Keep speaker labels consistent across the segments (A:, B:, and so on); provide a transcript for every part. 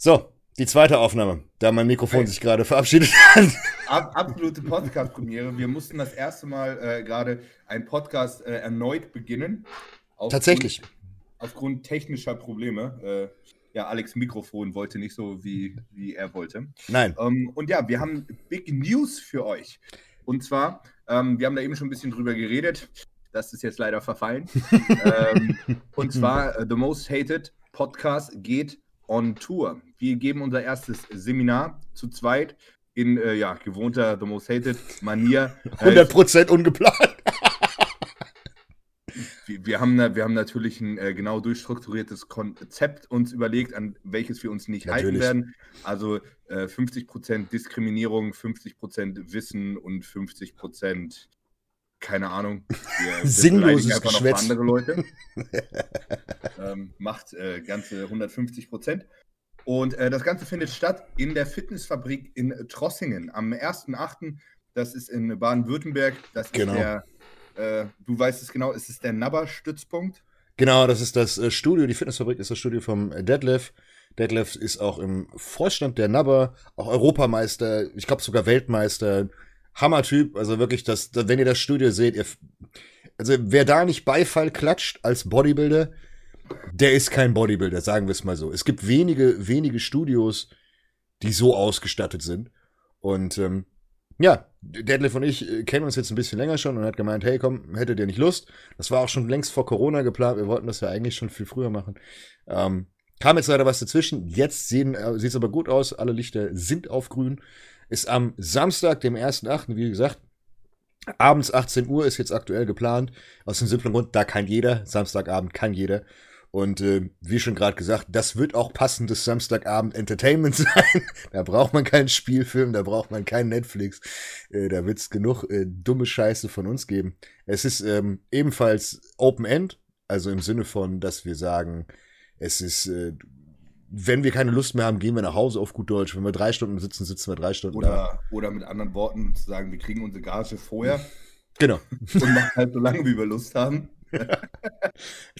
A: So, die zweite Aufnahme, da mein Mikrofon sich gerade verabschiedet
B: hat. Ab, absolute Podcast-Premiere. Wir mussten das erste Mal äh, gerade einen Podcast äh, erneut beginnen.
A: Aufgrund, Tatsächlich.
B: Aufgrund technischer Probleme. Äh, ja, Alex Mikrofon wollte nicht so, wie, wie er wollte.
A: Nein.
B: Ähm, und ja, wir haben Big News für euch. Und zwar, ähm, wir haben da eben schon ein bisschen drüber geredet. Das ist jetzt leider verfallen. ähm, und zwar, uh, The Most Hated Podcast geht on Tour. Wir geben unser erstes Seminar zu zweit in äh, ja, gewohnter The Most Hated Manier.
A: 100% ungeplant.
B: wir, wir, haben, wir haben natürlich ein äh, genau durchstrukturiertes Konzept uns überlegt, an welches wir uns nicht natürlich. halten werden. Also äh, 50% Diskriminierung, 50% Wissen und 50% keine Ahnung.
A: Sinnloses Geschwätz.
B: andere Leute. ähm, macht äh, ganze 150 Prozent. Und äh, das Ganze findet statt in der Fitnessfabrik in Trossingen am 1.8. Das ist in Baden-Württemberg. Das genau. ist der, äh, du weißt es genau, es ist der Nabber-Stützpunkt.
A: Genau, das ist das äh, Studio, die Fitnessfabrik ist das Studio vom Deadlift. Deadlift ist auch im Vorstand der Nabber, auch Europameister, ich glaube sogar Weltmeister. Hammertyp, also wirklich, das, wenn ihr das Studio seht, ihr, also wer da nicht Beifall klatscht als Bodybuilder, der ist kein Bodybuilder, sagen wir es mal so. Es gibt wenige, wenige Studios, die so ausgestattet sind. Und ähm, ja, Deadlift und ich äh, kennen uns jetzt ein bisschen länger schon und hat gemeint, hey komm, hättet ihr nicht Lust? Das war auch schon längst vor Corona geplant. Wir wollten das ja eigentlich schon viel früher machen. Ähm, kam jetzt leider was dazwischen. Jetzt äh, sieht es aber gut aus. Alle Lichter sind auf grün. Ist am Samstag, dem 1.8., wie gesagt, abends 18 Uhr ist jetzt aktuell geplant. Aus dem simplen Grund, da kann jeder. Samstagabend kann jeder. Und äh, wie schon gerade gesagt, das wird auch passendes Samstagabend Entertainment sein. da braucht man keinen Spielfilm, da braucht man keinen Netflix. Äh, da wird's genug äh, dumme Scheiße von uns geben. Es ist ähm, ebenfalls Open End, also im Sinne von, dass wir sagen, es ist, äh, wenn wir keine Lust mehr haben, gehen wir nach Hause auf gut Deutsch. Wenn wir drei Stunden sitzen, sitzen wir drei Stunden
B: oder, da. Oder mit anderen Worten zu sagen, wir kriegen unsere Gage vorher.
A: Genau.
B: Und machen halt so lange, wie wir Lust haben.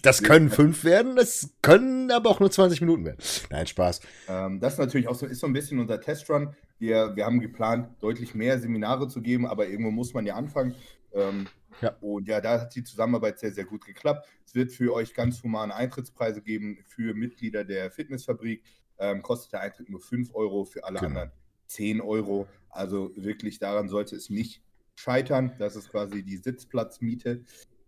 A: das können fünf werden, das können aber auch nur 20 Minuten werden. Nein, Spaß.
B: Ähm, das ist natürlich auch so, ist so ein bisschen unser Testrun. Wir, wir haben geplant, deutlich mehr Seminare zu geben, aber irgendwo muss man ja anfangen. Ähm, ja. Und ja, da hat die Zusammenarbeit sehr, sehr gut geklappt. Es wird für euch ganz humane Eintrittspreise geben für Mitglieder der Fitnessfabrik. Ähm, kostet der Eintritt nur 5 Euro, für alle genau. anderen 10 Euro. Also wirklich daran sollte es nicht scheitern. Das ist quasi die Sitzplatzmiete.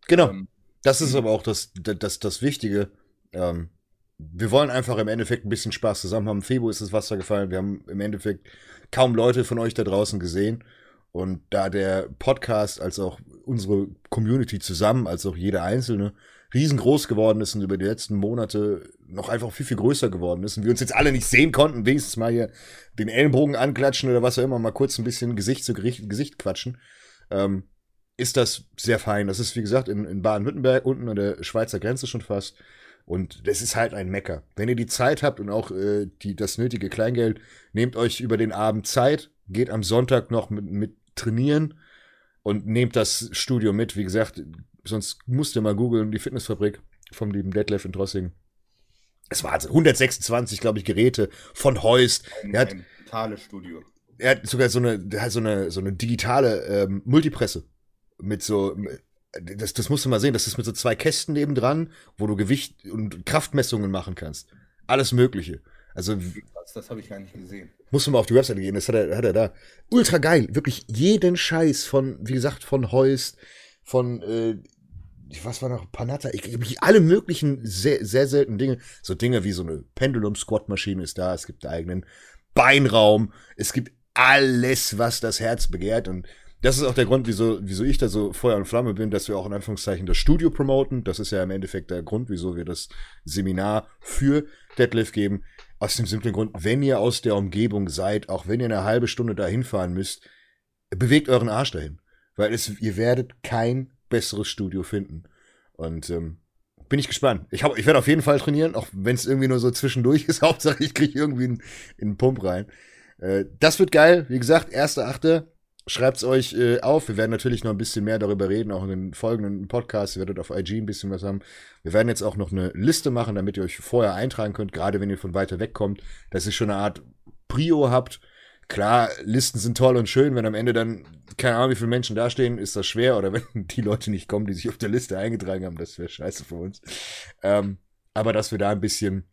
A: Genau. Ähm, das ist aber auch das, das, das Wichtige. Ähm, wir wollen einfach im Endeffekt ein bisschen Spaß zusammen haben. Februar ist das Wasser gefallen. Wir haben im Endeffekt kaum Leute von euch da draußen gesehen. Und da der Podcast als auch unsere Community zusammen, als auch jeder Einzelne, riesengroß geworden ist und über die letzten Monate noch einfach viel, viel größer geworden ist und wir uns jetzt alle nicht sehen konnten, wenigstens mal hier den Ellenbogen anklatschen oder was auch immer, mal kurz ein bisschen Gesicht zu Gesicht, Gesicht quatschen, ähm, ist das sehr fein. Das ist, wie gesagt, in, in Baden-Württemberg, unten an der Schweizer Grenze schon fast. Und das ist halt ein Mecker. Wenn ihr die Zeit habt und auch äh, die, das nötige Kleingeld, nehmt euch über den Abend Zeit, geht am Sonntag noch mit, mit trainieren und nehmt das Studio mit. Wie gesagt, sonst musst ihr mal googeln, die Fitnessfabrik vom lieben Detlef in Drossing. Es war also 126, glaube ich, Geräte von Heust.
B: Ein, er hat, ein totales Studio.
A: Er hat sogar so eine, so eine, so eine digitale ähm, Multipresse mit so, das, das musst du mal sehen, das ist mit so zwei Kästen nebendran, wo du Gewicht und Kraftmessungen machen kannst. Alles Mögliche. Also,
B: das, das habe ich gar nicht gesehen.
A: Musst du mal auf die Webseite gehen, das hat er, hat er da. Ultra geil, wirklich jeden Scheiß von, wie gesagt, von Heust, von, äh, was war noch, Panatta, ich, ich, alle möglichen sehr, sehr seltenen Dinge. So Dinge wie so eine Pendulum-Squat-Maschine ist da, es gibt einen eigenen Beinraum, es gibt alles, was das Herz begehrt und das ist auch der Grund, wieso, wieso ich da so Feuer und Flamme bin, dass wir auch in Anführungszeichen das Studio promoten. Das ist ja im Endeffekt der Grund, wieso wir das Seminar für Deadlift geben. Aus dem simplen Grund, wenn ihr aus der Umgebung seid, auch wenn ihr eine halbe Stunde dahin fahren müsst, bewegt euren Arsch dahin. Weil es, ihr werdet kein besseres Studio finden. Und ähm, bin ich gespannt. Ich, hab, ich werde auf jeden Fall trainieren, auch wenn es irgendwie nur so zwischendurch ist. Hauptsache, ich kriege irgendwie einen, einen Pump rein. Äh, das wird geil. Wie gesagt, 1.8. Schreibt es euch äh, auf. Wir werden natürlich noch ein bisschen mehr darüber reden, auch in den folgenden Podcasts. Ihr werdet auf IG ein bisschen was haben. Wir werden jetzt auch noch eine Liste machen, damit ihr euch vorher eintragen könnt, gerade wenn ihr von weiter weg kommt, dass ihr schon eine Art Prio habt. Klar, Listen sind toll und schön, wenn am Ende dann keine Ahnung, wie viele Menschen dastehen, ist das schwer. Oder wenn die Leute nicht kommen, die sich auf der Liste eingetragen haben, das wäre scheiße für uns. Ähm, aber dass wir da ein bisschen,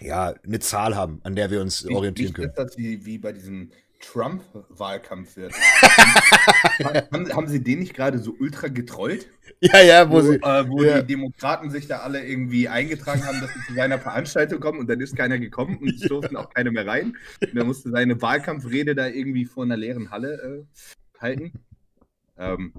A: ja, eine Zahl haben, an der wir uns wie, orientieren wie können. Ist
B: das wie, wie bei diesem Trump-Wahlkampf wird. haben, haben, Sie den nicht gerade so ultra getrollt?
A: Ja, ja, wo, wo
B: sie. Äh, wo ja. die Demokraten sich da alle irgendwie eingetragen haben, dass sie zu seiner Veranstaltung kommen und dann ist keiner gekommen und es durften auch keine mehr rein. Und er musste seine Wahlkampfrede da irgendwie vor einer leeren Halle äh, halten. Ähm,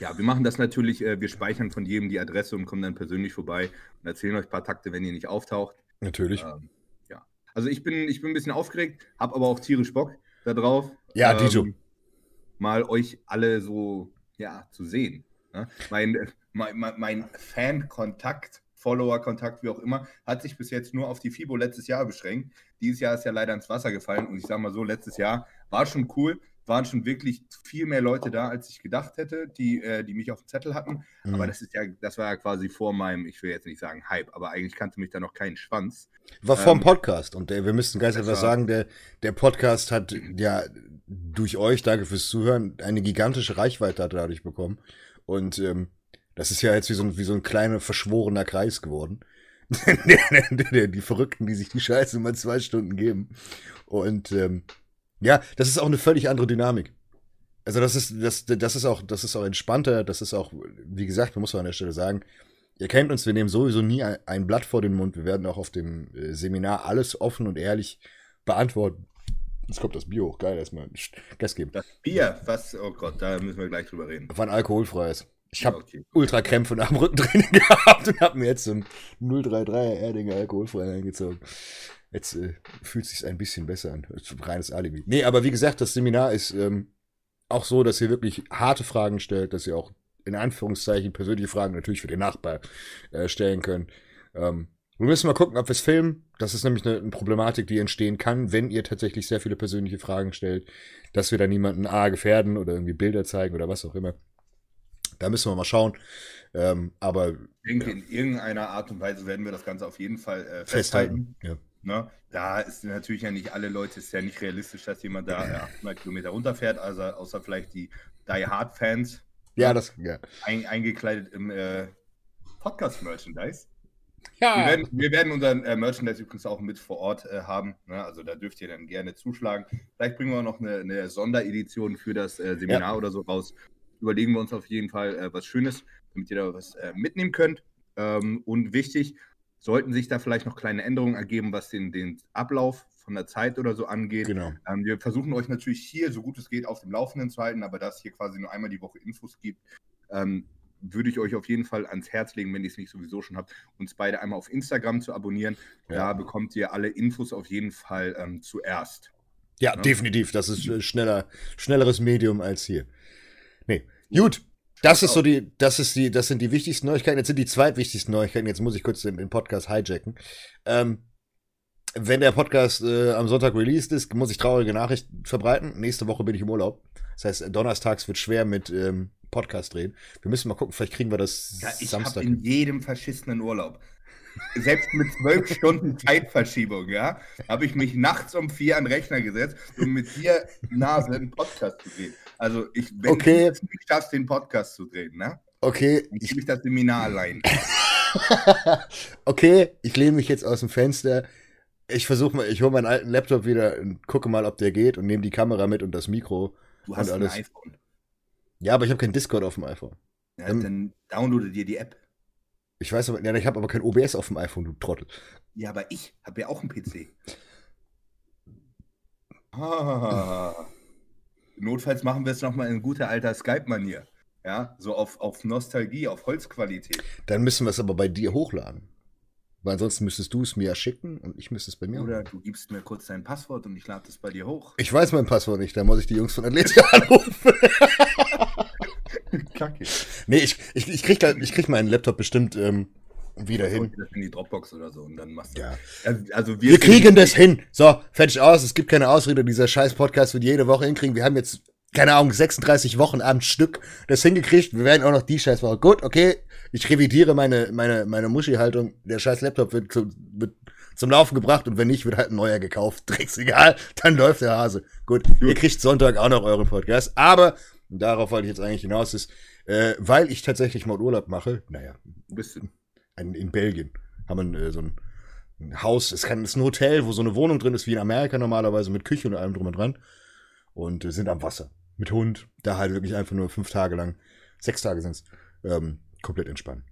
B: ja, wir machen das natürlich, äh, wir speichern von jedem die Adresse und kommen dann persönlich vorbei und erzählen euch ein paar Takte, wenn ihr nicht auftaucht.
A: Natürlich. Ähm,
B: ja. Also ich bin, ich bin ein bisschen aufgeregt, habe aber auch tierisch Bock da drauf.
A: Ja, ähm, Dito.
B: Mal euch alle so ja, zu sehen. Ne? Mein, mein, mein Fan-Kontakt, Follower-Kontakt, wie auch immer, hat sich bis jetzt nur auf die FIBO letztes Jahr beschränkt. Dieses Jahr ist ja leider ins Wasser gefallen und ich sage mal so, letztes Jahr war schon cool, waren schon wirklich viel mehr Leute da, als ich gedacht hätte, die, äh, die mich auf dem Zettel hatten. Mhm. Aber das ist ja, das war ja quasi vor meinem, ich will jetzt nicht sagen Hype, aber eigentlich kannte mich da noch keinen Schwanz.
A: War vor dem ähm, Podcast und der, wir müssten ganz etwas sagen, der, der Podcast hat ja durch euch, danke fürs Zuhören, eine gigantische Reichweite dadurch bekommen. Und ähm, das ist ja jetzt wie so ein, wie so ein kleiner verschworener Kreis geworden. die Verrückten, die sich die Scheiße mal zwei Stunden geben. Und ähm, ja, das ist auch eine völlig andere Dynamik. Also das ist, das, das ist auch, das ist auch entspannter, das ist auch, wie gesagt, man muss an der Stelle sagen, ihr kennt uns, wir nehmen sowieso nie ein, Blatt vor den Mund. Wir werden auch auf dem äh, Seminar alles offen und ehrlich beantworten. Jetzt kommt das Bier hoch, geil, erstmal Gas geben.
B: Das Bier, was, oh Gott, da müssen wir gleich drüber reden.
A: Wann alkoholfreies. Ich habe okay. Ultrakrämpfe nach dem Rückentraining gehabt und habe mir jetzt so ein 033er Erdinger alkoholfrei eingezogen. Jetzt äh, fühlt es sich ein bisschen besser an. Reines Alibi. Nee, aber wie gesagt, das Seminar ist ähm, auch so, dass ihr wirklich harte Fragen stellt, dass ihr auch in Anführungszeichen persönliche Fragen natürlich für den Nachbar äh, stellen könnt. Ähm, wir müssen mal gucken, ob wir es filmen. Das ist nämlich eine, eine, Problematik, die entstehen kann, wenn ihr tatsächlich sehr viele persönliche Fragen stellt, dass wir da niemanden A gefährden oder irgendwie Bilder zeigen oder was auch immer. Da müssen wir mal schauen. Ähm, aber
B: ich denke, ja. in irgendeiner Art und Weise werden wir das Ganze auf jeden Fall äh, festhalten. festhalten. Ja. Ne? Da ist natürlich ja nicht alle Leute, ist ja nicht realistisch, dass jemand da 800 Kilometer runterfährt, also außer vielleicht die Die Hard Fans.
A: Ja, das, ja.
B: Ein, eingekleidet im äh, Podcast-Merchandise. Ja. Wir werden, wir werden unseren äh, Merchandise übrigens auch mit vor Ort äh, haben. Ne? Also da dürft ihr dann gerne zuschlagen. Vielleicht bringen wir noch eine, eine Sonderedition für das äh, Seminar ja. oder so raus. Überlegen wir uns auf jeden Fall äh, was Schönes, damit ihr da was äh, mitnehmen könnt. Ähm, und wichtig, sollten sich da vielleicht noch kleine Änderungen ergeben, was den, den Ablauf von der Zeit oder so angeht.
A: Genau.
B: Ähm, wir versuchen euch natürlich hier, so gut es geht, auf dem Laufenden zu halten, aber da es hier quasi nur einmal die Woche Infos gibt, ähm, würde ich euch auf jeden Fall ans Herz legen, wenn ihr es nicht sowieso schon habt, uns beide einmal auf Instagram zu abonnieren. Ja. Da bekommt ihr alle Infos auf jeden Fall ähm, zuerst.
A: Ja, ja, definitiv. Das ist äh, schneller, schnelleres Medium als hier. Nee. Gut. Das ist so die, das ist die, das sind die wichtigsten Neuigkeiten. Jetzt sind die zweitwichtigsten Neuigkeiten. Jetzt muss ich kurz den, den Podcast hijacken. Ähm, wenn der Podcast äh, am Sonntag released ist, muss ich traurige Nachrichten verbreiten. Nächste Woche bin ich im Urlaub. Das heißt, donnerstags wird schwer mit ähm, Podcast drehen. Wir müssen mal gucken, vielleicht kriegen wir das
B: ja, ich Samstag. Ich in jedem verschissenen Urlaub. Selbst mit zwölf Stunden Zeitverschiebung, ja, habe ich mich nachts um vier an den Rechner gesetzt, um mit dir Nase einen Podcast zu drehen. Also ich, wenn
A: okay.
B: du nicht schaffst, den Podcast zu drehen, ne?
A: Okay.
B: Dann ich das Seminar allein.
A: okay, ich lehne mich jetzt aus dem Fenster. Ich versuche mal, ich hole meinen alten Laptop wieder und gucke mal, ob der geht und nehme die Kamera mit und das Mikro.
B: Du hast alles. ein iPhone.
A: Ja, aber ich habe kein Discord auf dem iPhone.
B: Ja, dann, dann downloade dir die App.
A: Ich weiß aber, ja, ich habe aber kein OBS auf dem iPhone, du Trottel.
B: Ja, aber ich habe ja auch einen PC. Ah. Notfalls machen wir es nochmal in guter alter Skype-Manier. Ja, so auf, auf Nostalgie, auf Holzqualität.
A: Dann müssen wir es aber bei dir hochladen. Weil ansonsten müsstest du es mir ja schicken und ich müsste es bei mir
B: Oder du gibst mir kurz dein Passwort und ich lade es bei dir hoch.
A: Ich weiß mein Passwort nicht, da muss ich die Jungs von Athletia anrufen. Kacke. Nee, ich, ich, ich, krieg ich krieg meinen Laptop bestimmt ähm, wieder hin.
B: Das in die Dropbox oder so und dann machst
A: du. Ja.
B: Also
A: wir, wir kriegen das hin. So, fertig aus. Es gibt keine Ausrede. Dieser scheiß Podcast wird jede Woche hinkriegen. Wir haben jetzt keine Ahnung, 36 Wochen am Stück das hingekriegt. Wir werden auch noch die Scheißwoche. Gut, okay, ich revidiere meine, meine, meine Muschi-Haltung. Der scheiß Laptop wird, zu, wird zum Laufen gebracht und wenn nicht, wird halt ein neuer gekauft. Drecks egal, dann läuft der Hase. Gut, ihr kriegt Sonntag auch noch euren Podcast. Aber, darauf wollte ich jetzt eigentlich hinaus, ist, äh, weil ich tatsächlich mal Urlaub mache, naja, ein bisschen, in, in Belgien haben wir äh, so ein, ein Haus, es kann, es ist ein Hotel, wo so eine Wohnung drin ist, wie in Amerika normalerweise, mit Küche und allem drum und dran. Und äh, sind am Wasser. Mit Hund, da halt wirklich einfach nur fünf Tage lang, sechs Tage sind's, ähm, komplett entspannen.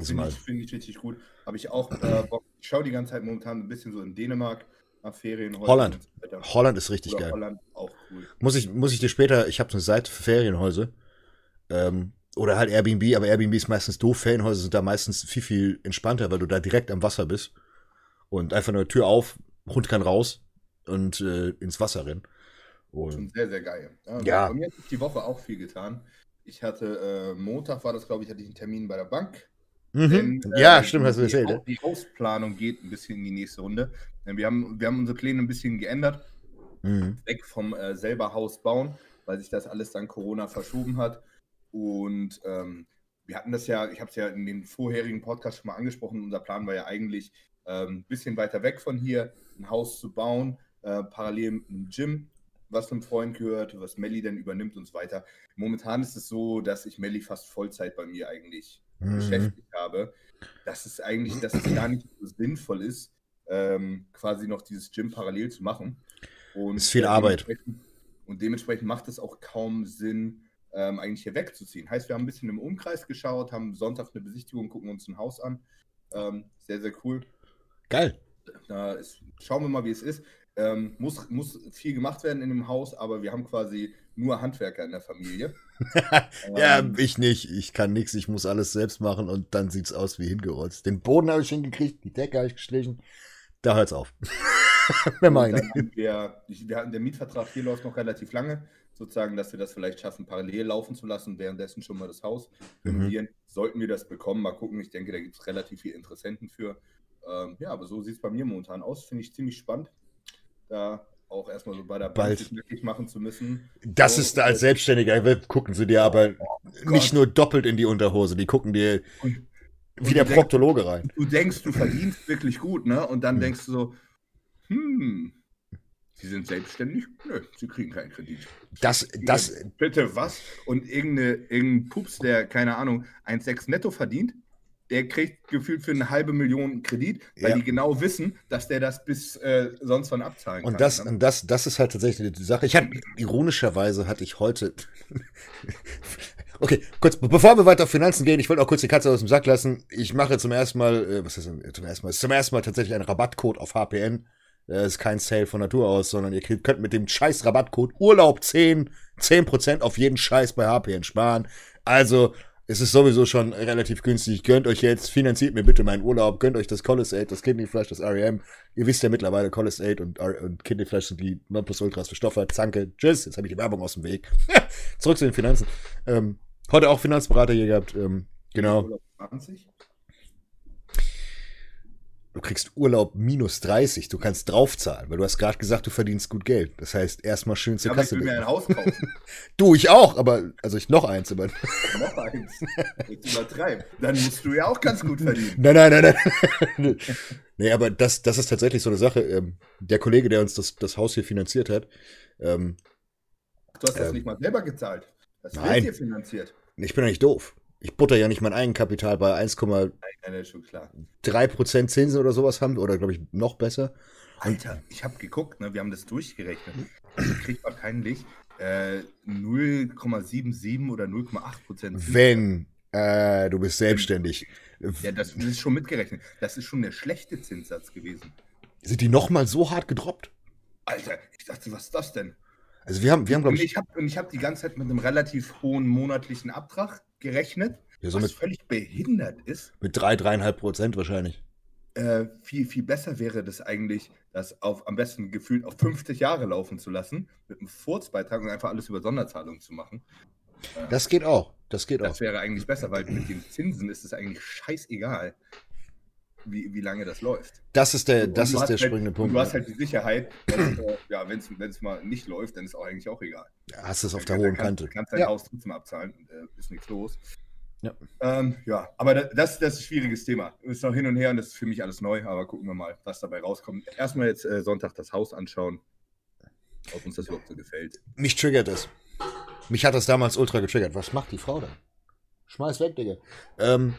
B: Finde ich, find ich richtig gut. Habe ich auch äh, Bock. Ich schaue die ganze Zeit momentan ein bisschen so in Dänemark Ferien.
A: Holland. Holland ist richtig Oder geil. Holland auch cool. Muss ich, muss ich dir später, ich habe eine Seite für Ferienhäuser. Ähm, oder halt Airbnb, aber Airbnb ist meistens doof. Ferienhäuser sind da meistens viel, viel entspannter, weil du da direkt am Wasser bist. Und einfach nur Tür auf, Hund kann raus und äh, ins Wasser rennen.
B: Und Schon sehr, sehr geil.
A: Ja, ja.
B: Bei mir hat sich die Woche auch viel getan. Ich hatte, äh, Montag war das, glaube ich, hatte ich einen Termin bei der Bank.
A: Mhm. Denn, äh, ja, stimmt, hast du erzählt.
B: Die, Hausplanung geht ein bisschen in die nächste Runde. Wir haben, wir haben unsere Pläne ein bisschen geändert. Mhm. Weg vom äh, selber Haus bauen, weil sich das alles dann Corona verschoben hat. Und ähm, wir hatten das ja, ich habe es ja in den vorherigen Podcast schon mal angesprochen, unser Plan war ja eigentlich, ein ähm, bisschen weiter weg von hier ein Haus zu bauen, äh, parallel ein Gym, was einem Freund gehört, was Melli dann übernimmt und so weiter. Momentan ist es so, dass ich Melli fast Vollzeit bei mir eigentlich mhm. beschäftigt habe, dass es eigentlich, dass es gar nicht so sinnvoll ist, ähm, quasi noch dieses Gym parallel zu machen.
A: Und ist viel Arbeit.
B: Und dementsprechend macht es auch kaum Sinn, ähm, eigentlich hier wegzuziehen. Heißt, wir haben ein bisschen im Umkreis geschaut, haben Sonntag eine Besichtigung, gucken uns ein Haus an. Ähm, sehr, sehr cool.
A: Geil.
B: Da ist, schauen wir mal, wie es ist. Ähm, muss, muss viel gemacht werden in dem Haus, aber wir haben quasi nur Handwerker in der Familie.
A: ja, ähm, ich nicht. Ich kann nichts. Ich muss alles selbst machen und dann sieht es aus wie hingerollt. Den Boden habe ich hingekriegt, die Decke habe ich gestrichen. Da hört es auf.
B: Wer meine. Wir, wir hatten, der Mietvertrag hier läuft noch relativ lange, sozusagen, dass wir das vielleicht schaffen, parallel laufen zu lassen, währenddessen schon mal das Haus mhm. renovieren. Mhm. Sollten wir das bekommen, mal gucken. Ich denke, da gibt es relativ viele Interessenten für. Ähm, ja, aber so sieht es bei mir momentan aus. Finde ich ziemlich spannend da auch erstmal so bei der Bank sich glücklich machen zu müssen.
A: Das so, ist da als Selbstständiger, gucken sie dir aber oh nicht nur doppelt in die Unterhose, die gucken dir und, wie und der Proktologe rein.
B: Du denkst, du verdienst wirklich gut, ne? Und dann hm. denkst du so, hm, Sie sind selbstständig? Nö, Sie kriegen keinen Kredit.
A: Das, das.
B: Bitte was? Und irgendeine, irgendein Pups, der, keine Ahnung, 1,6 netto verdient, der kriegt gefühlt für eine halbe Million Kredit, weil ja. die genau wissen, dass der das bis äh, sonst wann abzahlen
A: und kann. Das, ne? Und das, das ist halt tatsächlich die Sache. Ich hatte, ironischerweise hatte ich heute. okay, kurz, bevor wir weiter auf Finanzen gehen, ich wollte auch kurz die Katze aus dem Sack lassen. Ich mache zum ersten Mal, äh, was ist denn, zum ersten Mal, zum ersten Mal tatsächlich einen Rabattcode auf HPN. Das ist kein Sale von Natur aus, sondern ihr könnt mit dem scheiß Rabattcode Urlaub 10, 10% auf jeden Scheiß bei HPN sparen. Also, es ist sowieso schon relativ günstig. Gönnt euch jetzt, finanziert mir bitte meinen Urlaub, gönnt euch das Collis 8, das Kidney Flash, das REM. Ihr wisst ja mittlerweile, Collis 8 und, und Kidney Flash sind die Nonplusultras für Stoffe. Zanke, tschüss, jetzt habe ich die Werbung aus dem Weg. Zurück zu den Finanzen. Ähm, heute auch Finanzberater hier gehabt. Ähm, genau. 20? Du kriegst Urlaub minus 30, du kannst draufzahlen, weil du hast gerade gesagt, du verdienst gut Geld. Das heißt, erstmal schön zur
B: aber Kasse. Ich will mir ein Haus kaufen.
A: du, ich auch, aber, also ich noch eins. Aber
B: noch eins. Jetzt übertreib. Dann musst du ja auch ganz gut verdienen.
A: Nein, nein, nein, nein. nee, aber das, das ist tatsächlich so eine Sache. Ähm, der Kollege, der uns das, das Haus hier finanziert hat. Ähm,
B: du hast das ähm, nicht mal selber gezahlt. Das wird hier finanziert.
A: Ich bin ja nicht doof ich butter ja nicht mein Eigenkapital bei 1,3% Zinsen oder sowas haben, oder glaube ich noch besser.
B: Alter, ich habe geguckt, ne, wir haben das durchgerechnet. Also kriegt wahrscheinlich äh, 0,77 oder 0,8%
A: Wenn äh, du bist selbstständig.
B: Ja, das ist schon mitgerechnet. Das ist schon der schlechte Zinssatz gewesen.
A: Sind die nochmal so hart gedroppt?
B: Alter, ich dachte, was ist das denn?
A: Also wir haben, wir haben
B: glaube ich. Ich habe hab die ganze Zeit mit einem relativ hohen monatlichen Abtrag gerechnet,
A: ja, so was
B: mit, völlig behindert ist.
A: Mit drei, dreieinhalb Prozent wahrscheinlich.
B: Äh, viel, viel besser wäre das eigentlich, das auf am besten gefühlt auf 50 Jahre laufen zu lassen, mit einem Furzbeitrag und einfach alles über Sonderzahlungen zu machen.
A: Äh, das geht auch. Das geht
B: das
A: auch.
B: Das wäre eigentlich besser, weil mit den Zinsen ist es eigentlich scheißegal. Wie, wie lange das läuft.
A: Das ist der, das ist der halt, springende Punkt.
B: Du hast halt die Sicherheit, dass, äh, ja, wenn es mal nicht läuft, dann ist auch eigentlich auch egal.
A: Ja, hast es auf der hohen Kante.
B: Du kannst dein ja. Haus trotzdem abzahlen, äh, ist nichts los. Ja. Ähm, ja, aber das, das ist ein schwieriges Thema. Ist noch hin und her und das ist für mich alles neu, aber gucken wir mal, was dabei rauskommt. Erstmal jetzt äh, Sonntag das Haus anschauen, ob uns das überhaupt so gefällt.
A: Mich triggert es. Mich hat das damals ultra getriggert. Was macht die Frau da? Schmeiß weg, Digga. Ähm,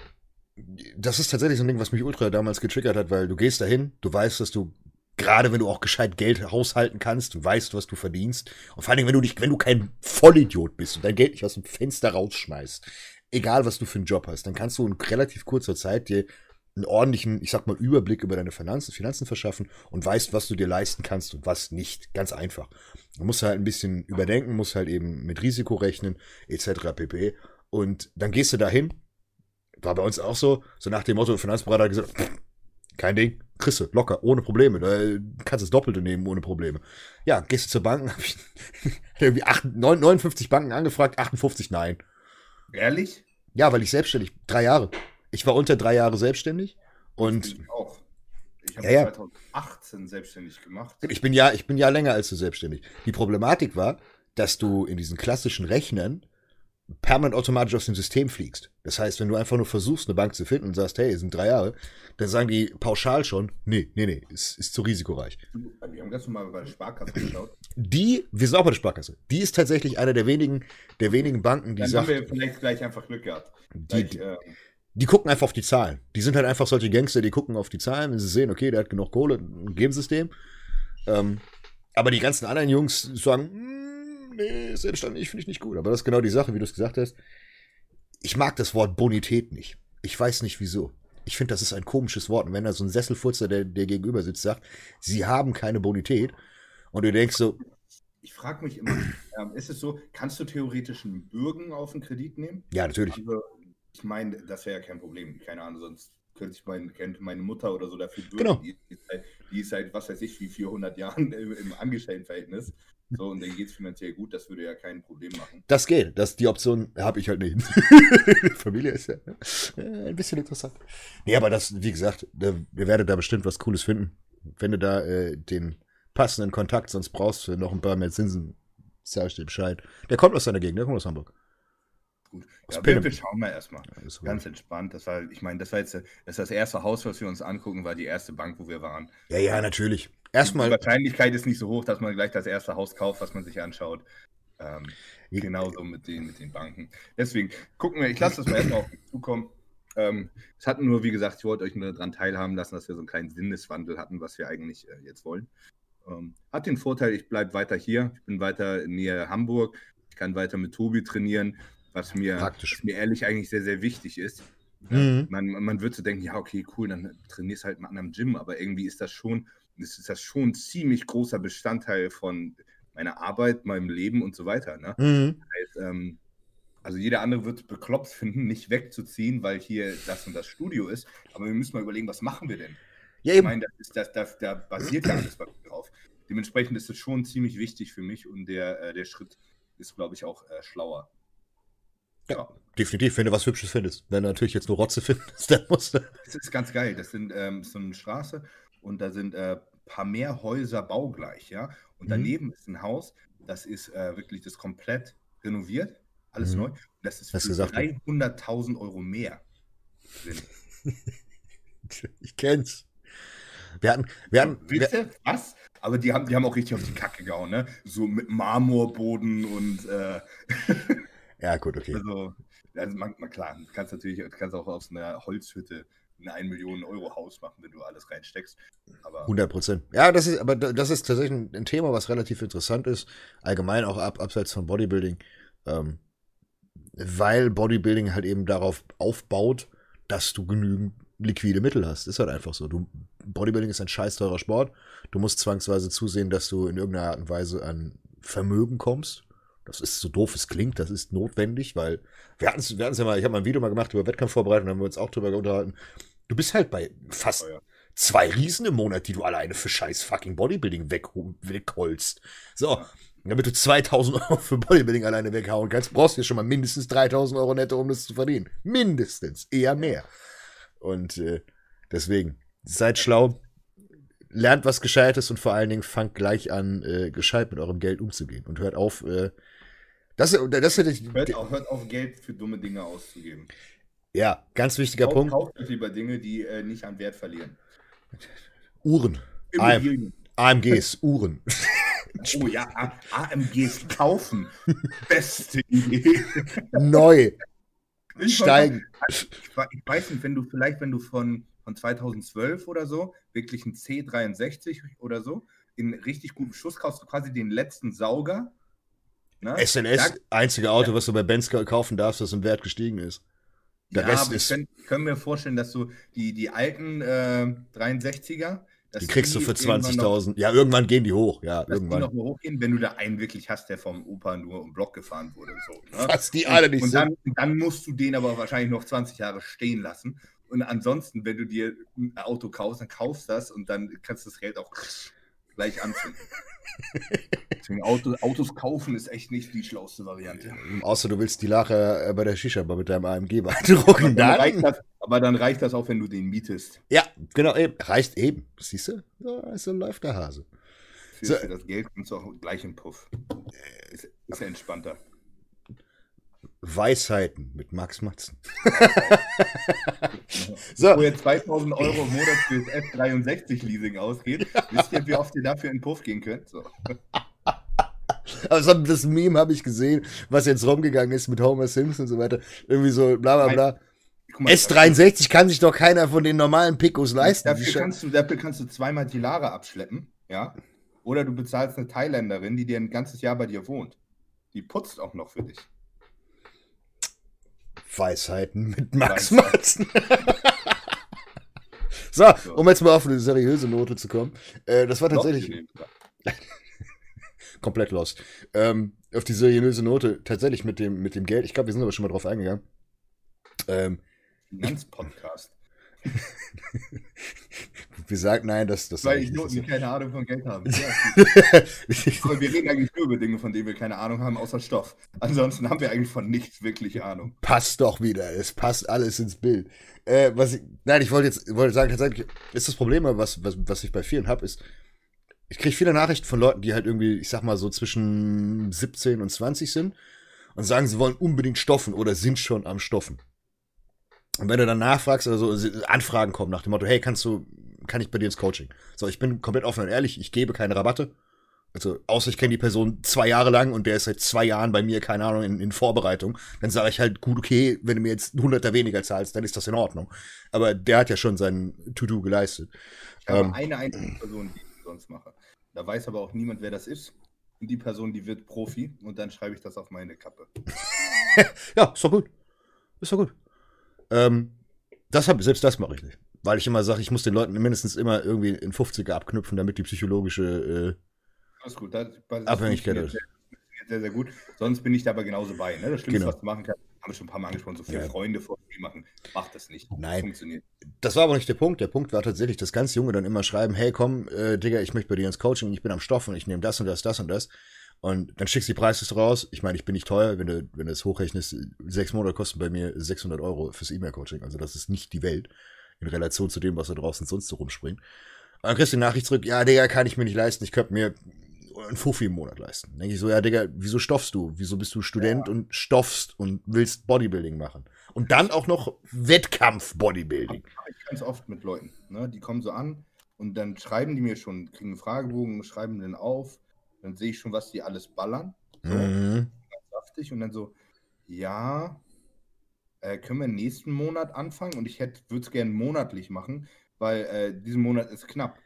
A: das ist tatsächlich so ein Ding, was mich ultra damals getriggert hat, weil du gehst dahin, du weißt, dass du gerade wenn du auch gescheit Geld haushalten kannst und weißt, was du verdienst und vor allen Dingen, wenn du dich, wenn du kein Vollidiot bist und dein Geld nicht aus dem Fenster rausschmeißt, egal was du für einen Job hast, dann kannst du in relativ kurzer Zeit dir einen ordentlichen, ich sag mal, Überblick über deine Finanzen, Finanzen verschaffen und weißt, was du dir leisten kannst und was nicht. Ganz einfach. Du musst halt ein bisschen überdenken, musst halt eben mit Risiko rechnen, etc. pp. Und dann gehst du dahin war bei uns auch so, so nach dem Motto, Finanzberater hat gesagt, kein Ding, kriegst du, locker, ohne Probleme. Du kannst das Doppelte nehmen, ohne Probleme. Ja, gehst du zur Bank, hab ich irgendwie 8, 59 Banken angefragt, 58 nein.
B: Ehrlich?
A: Ja, weil ich selbstständig, drei Jahre. Ich war unter drei Jahre selbstständig und.
B: Ich auch. Ich habe ja, 2018 selbstständig gemacht.
A: Ich bin ja, ich bin ja länger als du selbstständig. Die Problematik war, dass du in diesen klassischen Rechnern permanent automatisch aus dem System fliegst. Das heißt, wenn du einfach nur versuchst, eine Bank zu finden und sagst, hey, es sind drei Jahre, dann sagen die pauschal schon, nee, nee, nee, ist, ist zu risikoreich.
B: Wir haben ganz normal bei der Sparkasse geschaut.
A: Die, wir sind auch bei der Sparkasse. Die ist tatsächlich einer der wenigen, der wenigen Banken, die
B: dann sagt. Dann haben wir vielleicht gleich einfach Glück gehabt.
A: Die, gleich, äh, die gucken einfach auf die Zahlen. Die sind halt einfach solche Gangster, die gucken auf die Zahlen, wenn sie sehen, okay, der hat genug Kohle, geben System. Ähm, aber die ganzen anderen Jungs sagen, nee, selbstständig finde ich nicht gut. Aber das ist genau die Sache, wie du es gesagt hast. Ich mag das Wort Bonität nicht. Ich weiß nicht wieso. Ich finde, das ist ein komisches Wort. Und wenn da so ein Sesselfutzer, der, der gegenüber sitzt, sagt, sie haben keine Bonität, und du denkst so.
B: Ich frage mich immer, ähm, ist es so, kannst du theoretisch einen Bürgen auf einen Kredit nehmen?
A: Ja, natürlich.
B: Also, ich meine, das wäre ja kein Problem. Keine Ahnung, sonst könnte ich mein, kennt meine Mutter oder so dafür
A: bürgen. Genau.
B: Die, ist seit, die ist seit, was weiß ich, wie 400 Jahren im, im Angestelltenverhältnis. So, und denen geht es finanziell gut, das würde ja kein Problem machen.
A: Das geht. Das, die Option habe ich halt nicht. Familie ist ja äh, ein bisschen interessant. Nee, aber das, wie gesagt, da, ihr werdet da bestimmt was Cooles finden. Wenn du da äh, den passenden Kontakt sonst brauchst für noch ein paar mehr Zinsen, sag ich dir Bescheid. Der kommt aus seiner Gegend, der kommt aus Hamburg.
B: Gut. Ja, wir, wir, schauen mal erstmal. Ja, Ganz entspannt. Das war, ich meine, das war jetzt das, das erste Haus, was wir uns angucken, war die erste Bank, wo wir waren.
A: Ja, ja, natürlich. Erstmal.
B: Die Wahrscheinlichkeit ist nicht so hoch, dass man gleich das erste Haus kauft, was man sich anschaut. Ähm, genauso mit den, mit den Banken. Deswegen gucken wir, ich lasse das mal erstmal auf mich zukommen. Ähm, es hatten nur, wie gesagt, ich wollte euch nur daran teilhaben lassen, dass wir so einen kleinen Sinneswandel hatten, was wir eigentlich äh, jetzt wollen. Ähm, hat den Vorteil, ich bleibe weiter hier, ich bin weiter näher Hamburg, ich kann weiter mit Tobi trainieren, was mir, was mir ehrlich eigentlich sehr, sehr wichtig ist. Mhm. Man, man würde so denken, ja, okay, cool, dann trainierst du halt mal an einem Gym, aber irgendwie ist das schon ist das schon ein ziemlich großer Bestandteil von meiner Arbeit, meinem Leben und so weiter. Ne? Mhm. Das heißt, ähm, also jeder andere wird bekloppt finden, nicht wegzuziehen, weil hier das und das Studio ist. Aber wir müssen mal überlegen, was machen wir denn? Ja, ich meine, das, das, das, da basiert ja alles drauf. Dementsprechend ist es schon ziemlich wichtig für mich und der, äh, der Schritt ist, glaube ich, auch äh, schlauer.
A: Ja, ja, definitiv, wenn du was Hübsches findest. Wenn du natürlich jetzt nur Rotze findest, dann musst du.
B: Das ist ganz geil. Das sind ähm, so eine Straße und da sind ein äh, paar mehr Häuser baugleich, ja. Und mhm. daneben ist ein Haus, das ist äh, wirklich das komplett renoviert, alles mhm. neu. das ist für 300.000 Euro mehr.
A: ich kenn's. Wir hatten, wir hatten,
B: Bitte? Was? Aber die haben, die haben auch richtig auf die Kacke gehauen, ne? So mit Marmorboden und. Äh
A: ja, gut, okay.
B: Also, also man, man, klar, du kannst natürlich, kannst auch aus einer Holzhütte ein 1 Millionen Euro Haus machen, wenn du alles reinsteckst.
A: Aber 100 Prozent. Ja, das ist, aber das ist tatsächlich ein Thema, was relativ interessant ist. Allgemein auch ab, abseits von Bodybuilding. Ähm, weil Bodybuilding halt eben darauf aufbaut, dass du genügend liquide Mittel hast. Ist halt einfach so. Du, Bodybuilding ist ein scheiß teurer Sport. Du musst zwangsweise zusehen, dass du in irgendeiner Art und Weise an Vermögen kommst. Das ist so doof es klingt, das ist notwendig, weil wir hatten es ja mal, ich habe mal ein Video mal gemacht über Wettkampfvorbereitung, da haben wir uns auch drüber unterhalten. Du bist halt bei fast oh ja. zwei Riesen im Monat, die du alleine für scheiß fucking Bodybuilding weg, wegholst. So, ja. damit du 2000 Euro für Bodybuilding alleine weghauen kannst, brauchst du ja schon mal mindestens 3000 Euro netto, um das zu verdienen. Mindestens, eher mehr. Und äh, Deswegen, seid schlau, lernt was Gescheites und vor allen Dingen fangt gleich an, äh, gescheit mit eurem Geld umzugehen und hört auf, äh, das, das hätte ich.
B: Hört auf, hört auf, Geld für dumme Dinge auszugeben.
A: Ja, ganz wichtiger kauft, Punkt.
B: Kauft lieber Dinge, die äh, nicht an Wert verlieren.
A: Uhren. AM, AMGs, Uhren.
B: Oh ja, AMGs kaufen. Beste Idee.
A: Neu. Steigen.
B: Ich, ich, weiß nicht, wenn du vielleicht, wenn du von, von 2012 oder so, wirklich ein C63 oder so, in richtig gutem Schuss kaufst, du quasi den letzten Sauger.
A: Ne? SNS, da, einzige Auto, was du bei Benz kaufen darfst, das im Wert gestiegen ist.
B: Der ja, Rest ist. Ich kann, mir vorstellen, dass du die, die alten äh, 63er,
A: die kriegst du für 20.000. Ja, irgendwann gehen die hoch. Ja, irgendwann. Die
B: noch mal hochgehen, wenn du da einen wirklich hast, der vom Opa nur im Block gefahren wurde. So,
A: ne? Was die alle nicht
B: und, und dann, dann, musst du den aber wahrscheinlich noch 20 Jahre stehen lassen. Und ansonsten, wenn du dir ein Auto kaufst, dann kaufst das und dann kannst du das Geld auch gleich anzünden. Deswegen Auto, Autos kaufen ist echt nicht die schlauste Variante.
A: Außer du willst die Lache äh, bei der Shisha mit deinem AMG beeindrucken.
B: Das, aber dann reicht das auch, wenn du den mietest.
A: Ja, genau, eben. reicht eben. Siehst du? So, so läuft der Hase.
B: Für, so. für das Geld kommst du auch gleich im Puff. Ist, ist entspannter.
A: Weisheiten mit Max Matzen.
B: so. Wo jetzt 2000 Euro im Monat für das F63-Leasing ausgeht, wisst ihr, wie oft ihr dafür in den Puff gehen könnt? So.
A: Also das Meme habe ich gesehen, was jetzt rumgegangen ist mit Homer Simpson und so weiter. Irgendwie so bla bla bla. Mal, S63 kann sich doch keiner von den normalen Picos leisten.
B: Dafür kannst, du, dafür kannst du zweimal die Lara abschleppen, ja. Oder du bezahlst eine Thailänderin, die dir ein ganzes Jahr bei dir wohnt. Die putzt auch noch für dich.
A: Weisheiten mit Max Matzen. so, um jetzt mal auf eine seriöse Note zu kommen. Äh, das war tatsächlich. komplett lost. Ähm, auf die seriöse Note, tatsächlich mit dem, mit dem Geld. Ich glaube, wir sind aber schon mal drauf eingegangen. Ähm,
B: Finanzpodcast.
A: wir sagen nein, dass das.
B: Weil ich Noten keine Ahnung von Geld haben. Ja, aber wir reden eigentlich nur über Dinge, von denen wir keine Ahnung haben, außer Stoff. Ansonsten haben wir eigentlich von nichts wirklich Ahnung.
A: Passt doch wieder. Es passt alles ins Bild. Äh, was ich, nein, ich wollte jetzt wollte sagen, tatsächlich ist das Problem, was, was, was ich bei vielen habe, ist, ich kriege viele Nachrichten von Leuten, die halt irgendwie, ich sag mal, so zwischen 17 und 20 sind und sagen, sie wollen unbedingt stoffen oder sind schon am Stoffen. Und wenn du dann nachfragst, also Anfragen kommen nach dem Motto, hey, kannst du, kann ich bei dir ins Coaching? So, ich bin komplett offen und ehrlich, ich gebe keine Rabatte. Also, außer ich kenne die Person zwei Jahre lang und der ist seit zwei Jahren bei mir, keine Ahnung, in, in Vorbereitung. Dann sage ich halt, gut, okay, wenn du mir jetzt ein Hunderter weniger zahlst, dann ist das in Ordnung. Aber der hat ja schon sein To-Do geleistet.
B: Ich habe ähm, eine einzige Person, die ich sonst mache. Da weiß aber auch niemand, wer das ist. Und die Person, die wird Profi und dann schreibe ich das auf meine Kappe.
A: ja, ist doch gut. Ist doch gut. Ähm, das hab, selbst das mache ich nicht. Weil ich immer sage, ich muss den Leuten mindestens immer irgendwie in 50er abknüpfen, damit die psychologische
B: äh, Alles gut, das,
A: das Abhängigkeit
B: ist. Sehr, sehr, sehr gut. Sonst bin ich da aber genauso bei. Ne? Das Schlimmste, genau. was du machen kannst, haben wir schon ein paar Mal angesprochen, so viele ja. Freunde vor Spiel machen. Macht das nicht.
A: Nein. Funktioniert. Das war aber nicht der Punkt. Der Punkt war tatsächlich, dass ganz Junge dann immer schreiben, hey komm, äh, Digga, ich möchte bei dir ins Coaching, ich bin am Stoff und ich nehme das und das, das und das. Und dann schickst du die Preise raus. Ich meine, ich bin nicht teuer, wenn du, wenn du es hochrechnest. Sechs Monate kosten bei mir 600 Euro fürs E-Mail-Coaching. Also das ist nicht die Welt in Relation zu dem, was da draußen sonst so rumspringt. Und dann kriegst du die Nachricht zurück, ja, Digga, kann ich mir nicht leisten. Ich könnte mir einen Fuffi im Monat leisten. Denke ich so, ja, Digga, wieso stoffst du? Wieso bist du Student ja. und stoffst und willst Bodybuilding machen? Und dann auch noch Wettkampf-Bodybuilding.
B: Ich ganz oft mit Leuten, ne? Die kommen so an und dann schreiben die mir schon, kriegen einen Fragebogen, schreiben den auf dann sehe ich schon, was die alles ballern. So, mhm. saftig. Und dann so, ja, äh, können wir nächsten Monat anfangen? Und ich würde es gerne monatlich machen, weil äh, diesen Monat ist knapp.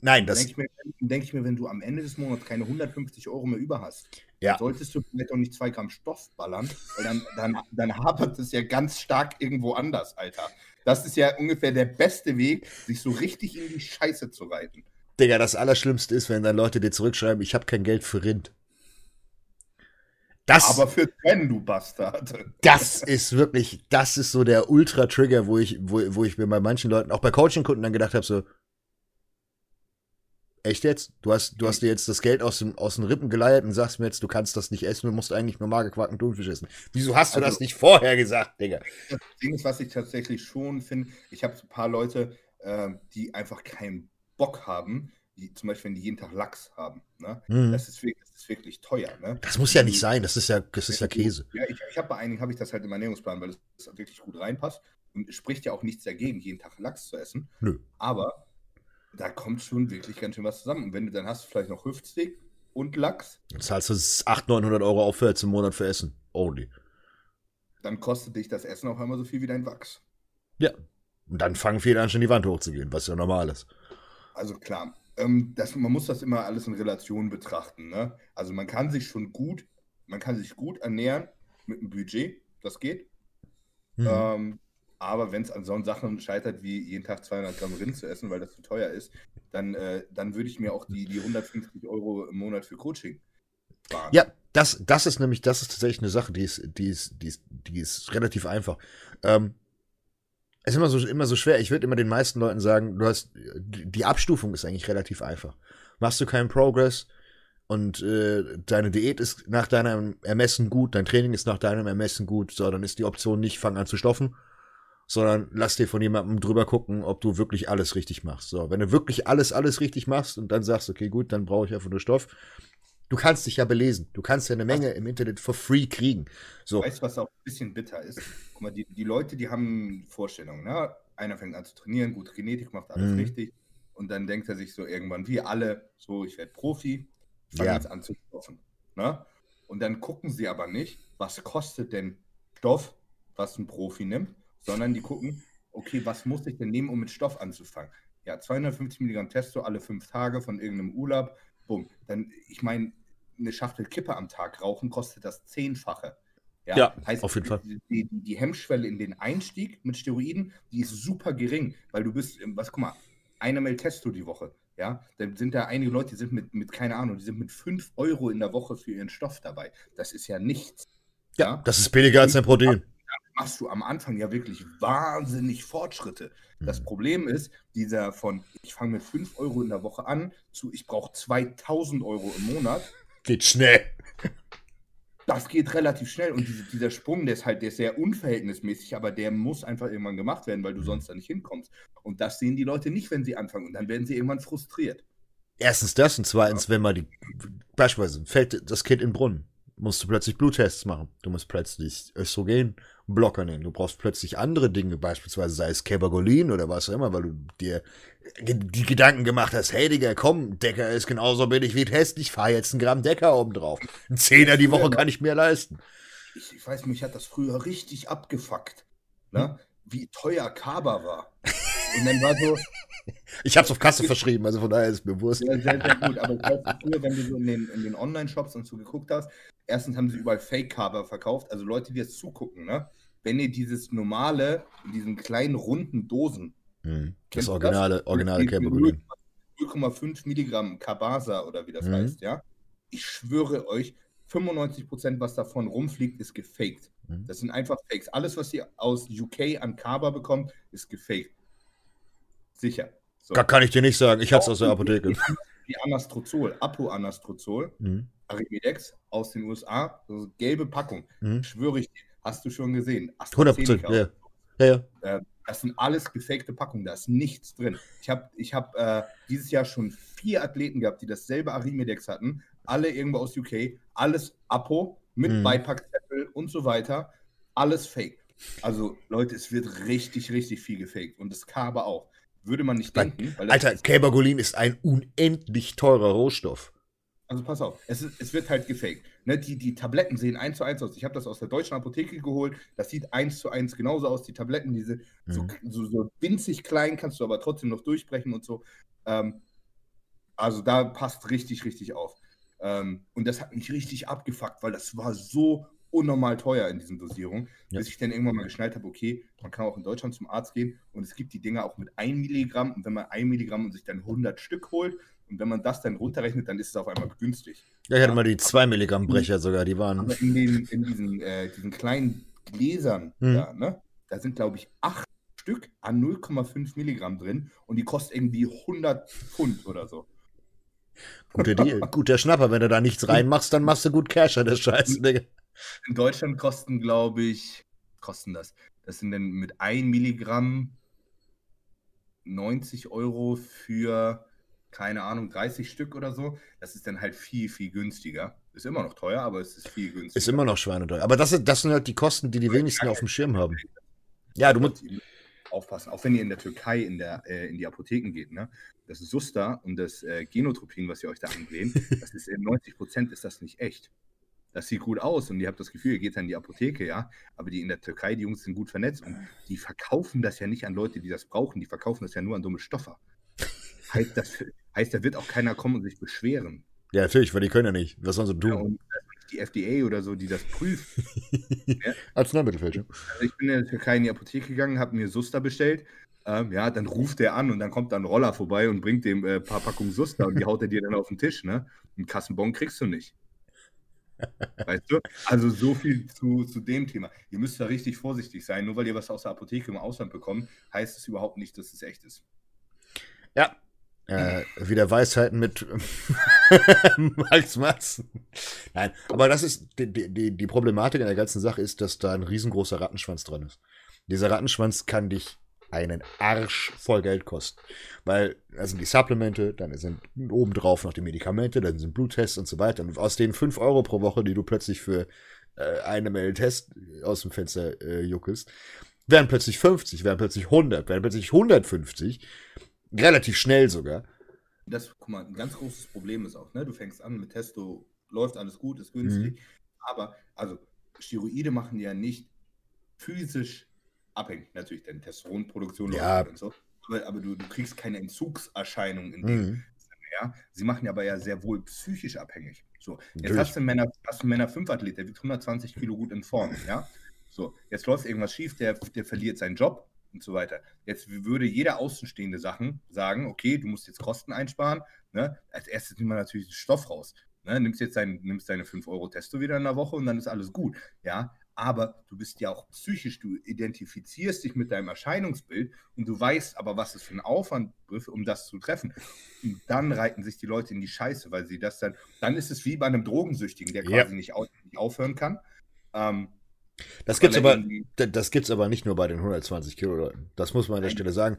A: Nein, das.
B: Denke ich, denk ich, mir, wenn du am Ende des Monats keine 150 Euro mehr über hast,
A: ja.
B: solltest du vielleicht auch nicht zwei Gramm Stoff ballern, weil dann, dann, dann hapert es ja ganz stark irgendwo anders, Alter. Das ist ja ungefähr der beste Weg, sich so richtig in die Scheiße zu reiten.
A: Digga, das Allerschlimmste ist, wenn dann Leute dir zurückschreiben, ich habe kein Geld für Rind.
B: Das, Aber für Zen, du Bastard.
A: Das ist wirklich, das ist so der Ultra-Trigger, wo ich, wo, wo ich mir bei manchen Leuten, auch bei Coaching-Kunden dann gedacht habe, so, Echt jetzt? Du hast, du hast dir jetzt das Geld aus, dem, aus den Rippen geleiert und sagst mir jetzt, du kannst das nicht essen, du musst eigentlich nur magerquarken Thunfisch essen. Wieso hast du also, das nicht vorher gesagt, Digga?
B: Das Ding ist, was ich tatsächlich schon finde, ich habe ein paar Leute, äh, die einfach keinen Bock haben, die, zum Beispiel, wenn die jeden Tag Lachs haben. Ne? Mhm. Das, ist wirklich, das, ist wirklich, teuer. Ne?
A: Das muss ja nicht sein, das ist ja, das ist ja Käse.
B: Ja, ich, ich habe bei einigen habe ich das halt im Ernährungsplan, weil es wirklich gut reinpasst. Und es spricht ja auch nichts dagegen, jeden Tag Lachs zu essen. Nö. Aber da kommt schon wirklich ganz schön was zusammen. Und wenn du dann hast, vielleicht noch Hüftsteak und Lachs.
A: Dann zahlst du 800, 900 Euro aufwärts im Monat für Essen. Only.
B: Dann kostet dich das Essen auch einmal so viel wie dein Wachs.
A: Ja. Und dann fangen viele an, schon die Wand hochzugehen, was ja normal ist.
B: Also klar, ähm, das, man muss das immer alles in Relation betrachten. Ne? Also man kann sich schon gut, man kann sich gut ernähren mit einem Budget, das geht. Mhm. Ähm, aber wenn es an so Sachen scheitert, wie jeden Tag 200 Gramm Rind zu essen, weil das zu teuer ist, dann, äh, dann würde ich mir auch die, die 150 Euro im Monat für Coaching
A: sparen. Ja, das, das ist nämlich, das ist tatsächlich eine Sache, die ist, die ist, die ist, die ist relativ einfach. Ähm, es ist immer so, immer so schwer. Ich würde immer den meisten Leuten sagen, du hast, die Abstufung ist eigentlich relativ einfach. Machst du keinen Progress und äh, deine Diät ist nach deinem Ermessen gut, dein Training ist nach deinem Ermessen gut, so, dann ist die Option nicht, fang an zu stoffen, sondern lass dir von jemandem drüber gucken, ob du wirklich alles richtig machst. So, wenn du wirklich alles, alles richtig machst und dann sagst, okay, gut, dann brauche ich einfach nur Stoff. Du kannst dich ja belesen. Du kannst ja eine Menge im Internet for free kriegen. So.
B: Weißt du, was auch ein bisschen bitter ist? Guck mal, die, die Leute, die haben Vorstellungen. Ne? Einer fängt an zu trainieren, gute Genetik, macht alles mhm. richtig. Und dann denkt er sich so irgendwann, wie alle, so, ich werde Profi, fange ja. jetzt an zu stoffen. Ne? Und dann gucken sie aber nicht, was kostet denn Stoff, was ein Profi nimmt, sondern die gucken, okay, was muss ich denn nehmen, um mit Stoff anzufangen? Ja, 250 Milligramm Testo alle fünf Tage von irgendeinem Urlaub, bumm. Dann, ich meine, eine Schachtel Kippe am Tag rauchen kostet das Zehnfache.
A: Ja, ja heißt, auf jeden Fall.
B: Die, die, Hemmschwelle in den Einstieg mit Steroiden, die ist super gering, weil du bist, was, guck mal, eine Mil Testo die Woche. Ja, da sind da einige Leute, die sind mit, mit, keine Ahnung, die sind mit 5 Euro in der Woche für ihren Stoff dabei. Das ist ja nichts.
A: Ja, ja? das ist billiger als ein Protein
B: machst du am Anfang ja wirklich wahnsinnig Fortschritte. Das mhm. Problem ist, dieser von, ich fange mit 5 Euro in der Woche an, zu, ich brauche 2000 Euro im Monat.
A: Geht schnell.
B: Das geht relativ schnell und diese, dieser Sprung, der ist halt der ist sehr unverhältnismäßig, aber der muss einfach irgendwann gemacht werden, weil du mhm. sonst da nicht hinkommst. Und das sehen die Leute nicht, wenn sie anfangen und dann werden sie irgendwann frustriert.
A: Erstens das und zweitens, ja. wenn man die, beispielsweise fällt das Kind in den Brunnen, musst du plötzlich Bluttests machen. Du musst plötzlich Östrogen Blocker nehmen. Du brauchst plötzlich andere Dinge, beispielsweise sei es Cabergolin oder was auch immer, weil du dir die Gedanken gemacht hast, hey Digga, komm, Decker ist genauso billig wie Test, ich fahre jetzt einen Gramm Decker oben drauf. Ein Zehner die Woche kann ich mir leisten.
B: Ich, ich weiß, mich hat das früher richtig abgefuckt, ne? Hm? wie teuer Kaba war. Und dann war so,
A: ich habe es auf Kasse verschrieben, also von daher ist es mir bewusst. Ja, sehr, sehr gut.
B: Aber früher, wenn du so in den, in den Online-Shops und so geguckt hast, erstens haben sie überall Fake-Cover verkauft. Also Leute, die jetzt zugucken, ne? Wenn ihr dieses normale, in diesen kleinen runden Dosen.
A: Hm, das originale, das? originale
B: Cambergrün. 0,5 Milligramm Cabasa oder wie das hm. heißt, ja? Ich schwöre euch, 95%, was davon rumfliegt, ist gefaked. Hm. Das sind einfach Fakes. Alles, was ihr aus UK an Kaba bekommt, ist gefaked. Sicher.
A: So. Da kann ich dir nicht sagen. Ich hatte es aus der Apotheke.
B: Die Anastrozol, Apo-Anastrozol, mhm. Arimidex aus den USA, also gelbe Packung. Mhm. Schwöre ich dir, hast du schon gesehen.
A: 100 Prozent, ja. ja, ja.
B: Äh, das sind alles gefakte Packungen, da ist nichts drin. Ich habe ich hab, äh, dieses Jahr schon vier Athleten gehabt, die dasselbe Arimidex hatten, alle irgendwo aus UK, alles Apo mit mhm. Beipackzettel und so weiter, alles fake. Also Leute, es wird richtig, richtig viel gefaked und das Kabe auch. Würde man nicht denken.
A: Alter, Cabergolin ist ein unendlich teurer Rohstoff.
B: Also pass auf, es, ist, es wird halt gefaked. Ne, die, die Tabletten sehen eins zu eins aus. Ich habe das aus der deutschen Apotheke geholt. Das sieht eins zu eins genauso aus. Die Tabletten, diese mhm. so, so, so, winzig klein, kannst du aber trotzdem noch durchbrechen und so. Ähm, also da passt richtig, richtig auf. Ähm, und das hat mich richtig abgefuckt, weil das war so unnormal teuer in diesen Dosierungen, ja. bis ich dann irgendwann mal geschnallt habe, okay, man kann auch in Deutschland zum Arzt gehen und es gibt die Dinger auch mit 1 Milligramm und wenn man 1 Milligramm und sich dann 100 Stück holt und wenn man das dann runterrechnet, dann ist es auf einmal günstig.
A: Ja, ich hatte mal die 2 Milligramm Brecher sogar, die waren.
B: In, den, in diesen, äh, diesen kleinen Gläsern hm. da, ne, da sind glaube ich 8 Stück an 0,5 Milligramm drin und die kosten irgendwie 100 Pfund oder so.
A: Guter Deal, guter Schnapper. Wenn du da nichts reinmachst, dann machst du gut Cash an der Scheiße, Digga.
B: In Deutschland kosten, glaube ich, kosten das. Das sind dann mit 1 Milligramm 90 Euro für, keine Ahnung, 30 Stück oder so. Das ist dann halt viel, viel günstiger. Ist immer noch teuer, aber es ist viel günstiger.
A: Ist immer noch schweineteuer. Aber das, das sind halt die Kosten, die die wenigsten auf dem Schirm haben. Ja, du musst
B: aufpassen. Auch wenn ihr in der Türkei in, der, äh, in die Apotheken geht, ne? das Susta und das äh, Genotropin, was ihr euch da anlehnt, das ist in 90 Prozent ist das nicht echt. Das sieht gut aus und ihr habt das Gefühl, ihr geht dann in die Apotheke, ja. Aber die in der Türkei, die Jungs sind gut vernetzt und die verkaufen das ja nicht an Leute, die das brauchen, die verkaufen das ja nur an dumme Stoffer. Heißt, das, heißt da wird auch keiner kommen und sich beschweren.
A: Ja, natürlich, weil die können ja nicht. Was sollen sie tun? Ja, und
B: die FDA oder so, die das prüft.
A: ja? Arzneimittelfälschung.
B: Also ich bin in der Türkei in die Apotheke gegangen, habe mir Suster bestellt. Ähm, ja, dann ruft der an und dann kommt da ein Roller vorbei und bringt dem ein äh, paar Packungen Suster und die haut er dir dann auf den Tisch. Ne? Einen Kassenbon kriegst du nicht. Weißt du? Also so viel zu, zu dem Thema. Ihr müsst da richtig vorsichtig sein. Nur weil ihr was aus der Apotheke im Ausland bekommt, heißt es überhaupt nicht, dass es echt ist.
A: Ja. Äh, wieder Weisheiten mit Max Matz. Nein, aber das ist die, die, die Problematik an der ganzen Sache ist, dass da ein riesengroßer Rattenschwanz dran ist. Dieser Rattenschwanz kann dich einen Arsch voll Geld kosten. Weil da sind die Supplemente, dann sind obendrauf noch die Medikamente, dann sind Bluttests und so weiter. Und aus den 5 Euro pro Woche, die du plötzlich für äh, eine Mail Test aus dem Fenster äh, juckelst, werden plötzlich 50, werden plötzlich 100, werden plötzlich 150. Relativ schnell sogar.
B: Das, guck mal, ein ganz großes Problem ist auch, ne? Du fängst an mit Testo, läuft alles gut, ist günstig. Mhm. Aber, also, Steroide machen ja nicht physisch abhängig natürlich deine Testosteronproduktion
A: ja.
B: und so. Aber, aber du, du, kriegst keine Entzugserscheinung in dem mhm. ja. Sie machen aber ja sehr wohl psychisch abhängig. So, jetzt hast du einen Männer, hast einen Männer 5 Athlet, der wiegt 120 Kilo gut in Form, ja. So, jetzt läuft irgendwas schief, der, der verliert seinen Job und so weiter. Jetzt würde jeder außenstehende Sachen sagen, okay, du musst jetzt Kosten einsparen. Ne? Als erstes nimmt man natürlich den Stoff raus. Ne? Nimmst jetzt dein, nimmst deine 5 Euro Testo wieder in der Woche und dann ist alles gut. Ja, aber du bist ja auch psychisch, du identifizierst dich mit deinem Erscheinungsbild und du weißt aber, was es für ein Aufwand ist, um das zu treffen. Und dann reiten sich die Leute in die Scheiße, weil sie das dann, dann ist es wie bei einem Drogensüchtigen, der quasi ja. nicht, auf, nicht, aufhören kann. Ähm,
A: das gibt's aber, das gibt's aber nicht nur bei den 120 Kilo Leuten. Das muss man an der Stelle sagen.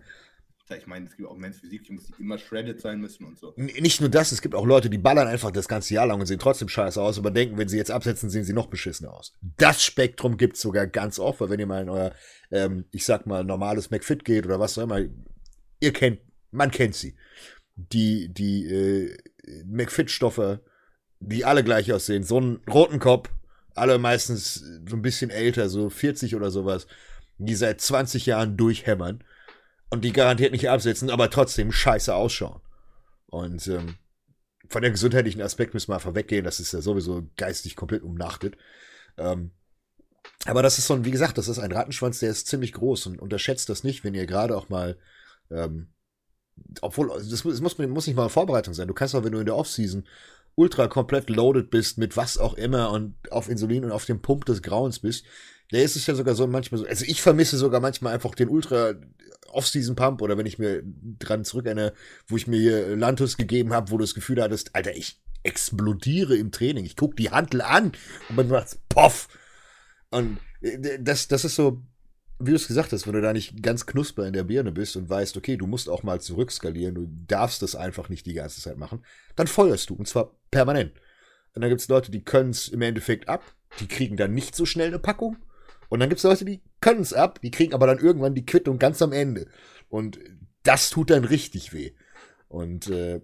B: Ich meine, es gibt auch Men's Physik-Jungs, die immer shredded sein müssen und so.
A: Nicht nur das, es gibt auch Leute, die ballern einfach das ganze Jahr lang und sehen trotzdem scheiße aus, aber denken, wenn sie jetzt absetzen, sehen sie noch beschissener aus. Das Spektrum gibt's sogar ganz oft, weil wenn ihr mal in euer, ähm, ich sag mal, normales McFit geht oder was auch immer, ihr kennt, man kennt sie. Die, die äh, McFit-Stoffe, die alle gleich aussehen, so einen roten Kopf, alle meistens so ein bisschen älter, so 40 oder sowas, die seit 20 Jahren durchhämmern und die garantiert nicht absetzen, aber trotzdem scheiße ausschauen. Und ähm, von der gesundheitlichen Aspekt müssen wir einfach weggehen, das ist ja sowieso geistig komplett umnachtet. Ähm, aber das ist so ein, wie gesagt, das ist ein Rattenschwanz, der ist ziemlich groß und unterschätzt das nicht, wenn ihr gerade auch mal, ähm, obwohl, das muss, muss nicht mal Vorbereitung sein. Du kannst auch, wenn du in der Offseason ultra komplett loaded bist mit was auch immer und auf Insulin und auf dem Pump des Grauens bist, da ist es ja sogar so manchmal so. Also ich vermisse sogar manchmal einfach den Ultra Off-Season Pump oder wenn ich mir dran zurück wo ich mir hier Lantus gegeben habe, wo du das Gefühl hattest, Alter, ich explodiere im Training. Ich guck die Handel an und man macht poff. Und äh, das, das ist so, wie du es gesagt hast, wenn du da nicht ganz knusper in der Birne bist und weißt, okay, du musst auch mal zurückskalieren, du darfst das einfach nicht die ganze Zeit machen, dann feuerst du und zwar permanent. Und dann gibt es Leute, die können es im Endeffekt ab, die kriegen dann nicht so schnell eine Packung und dann gibt es Leute, die können es ab, die kriegen aber dann irgendwann die Quittung ganz am Ende. Und das tut dann richtig weh. Und äh,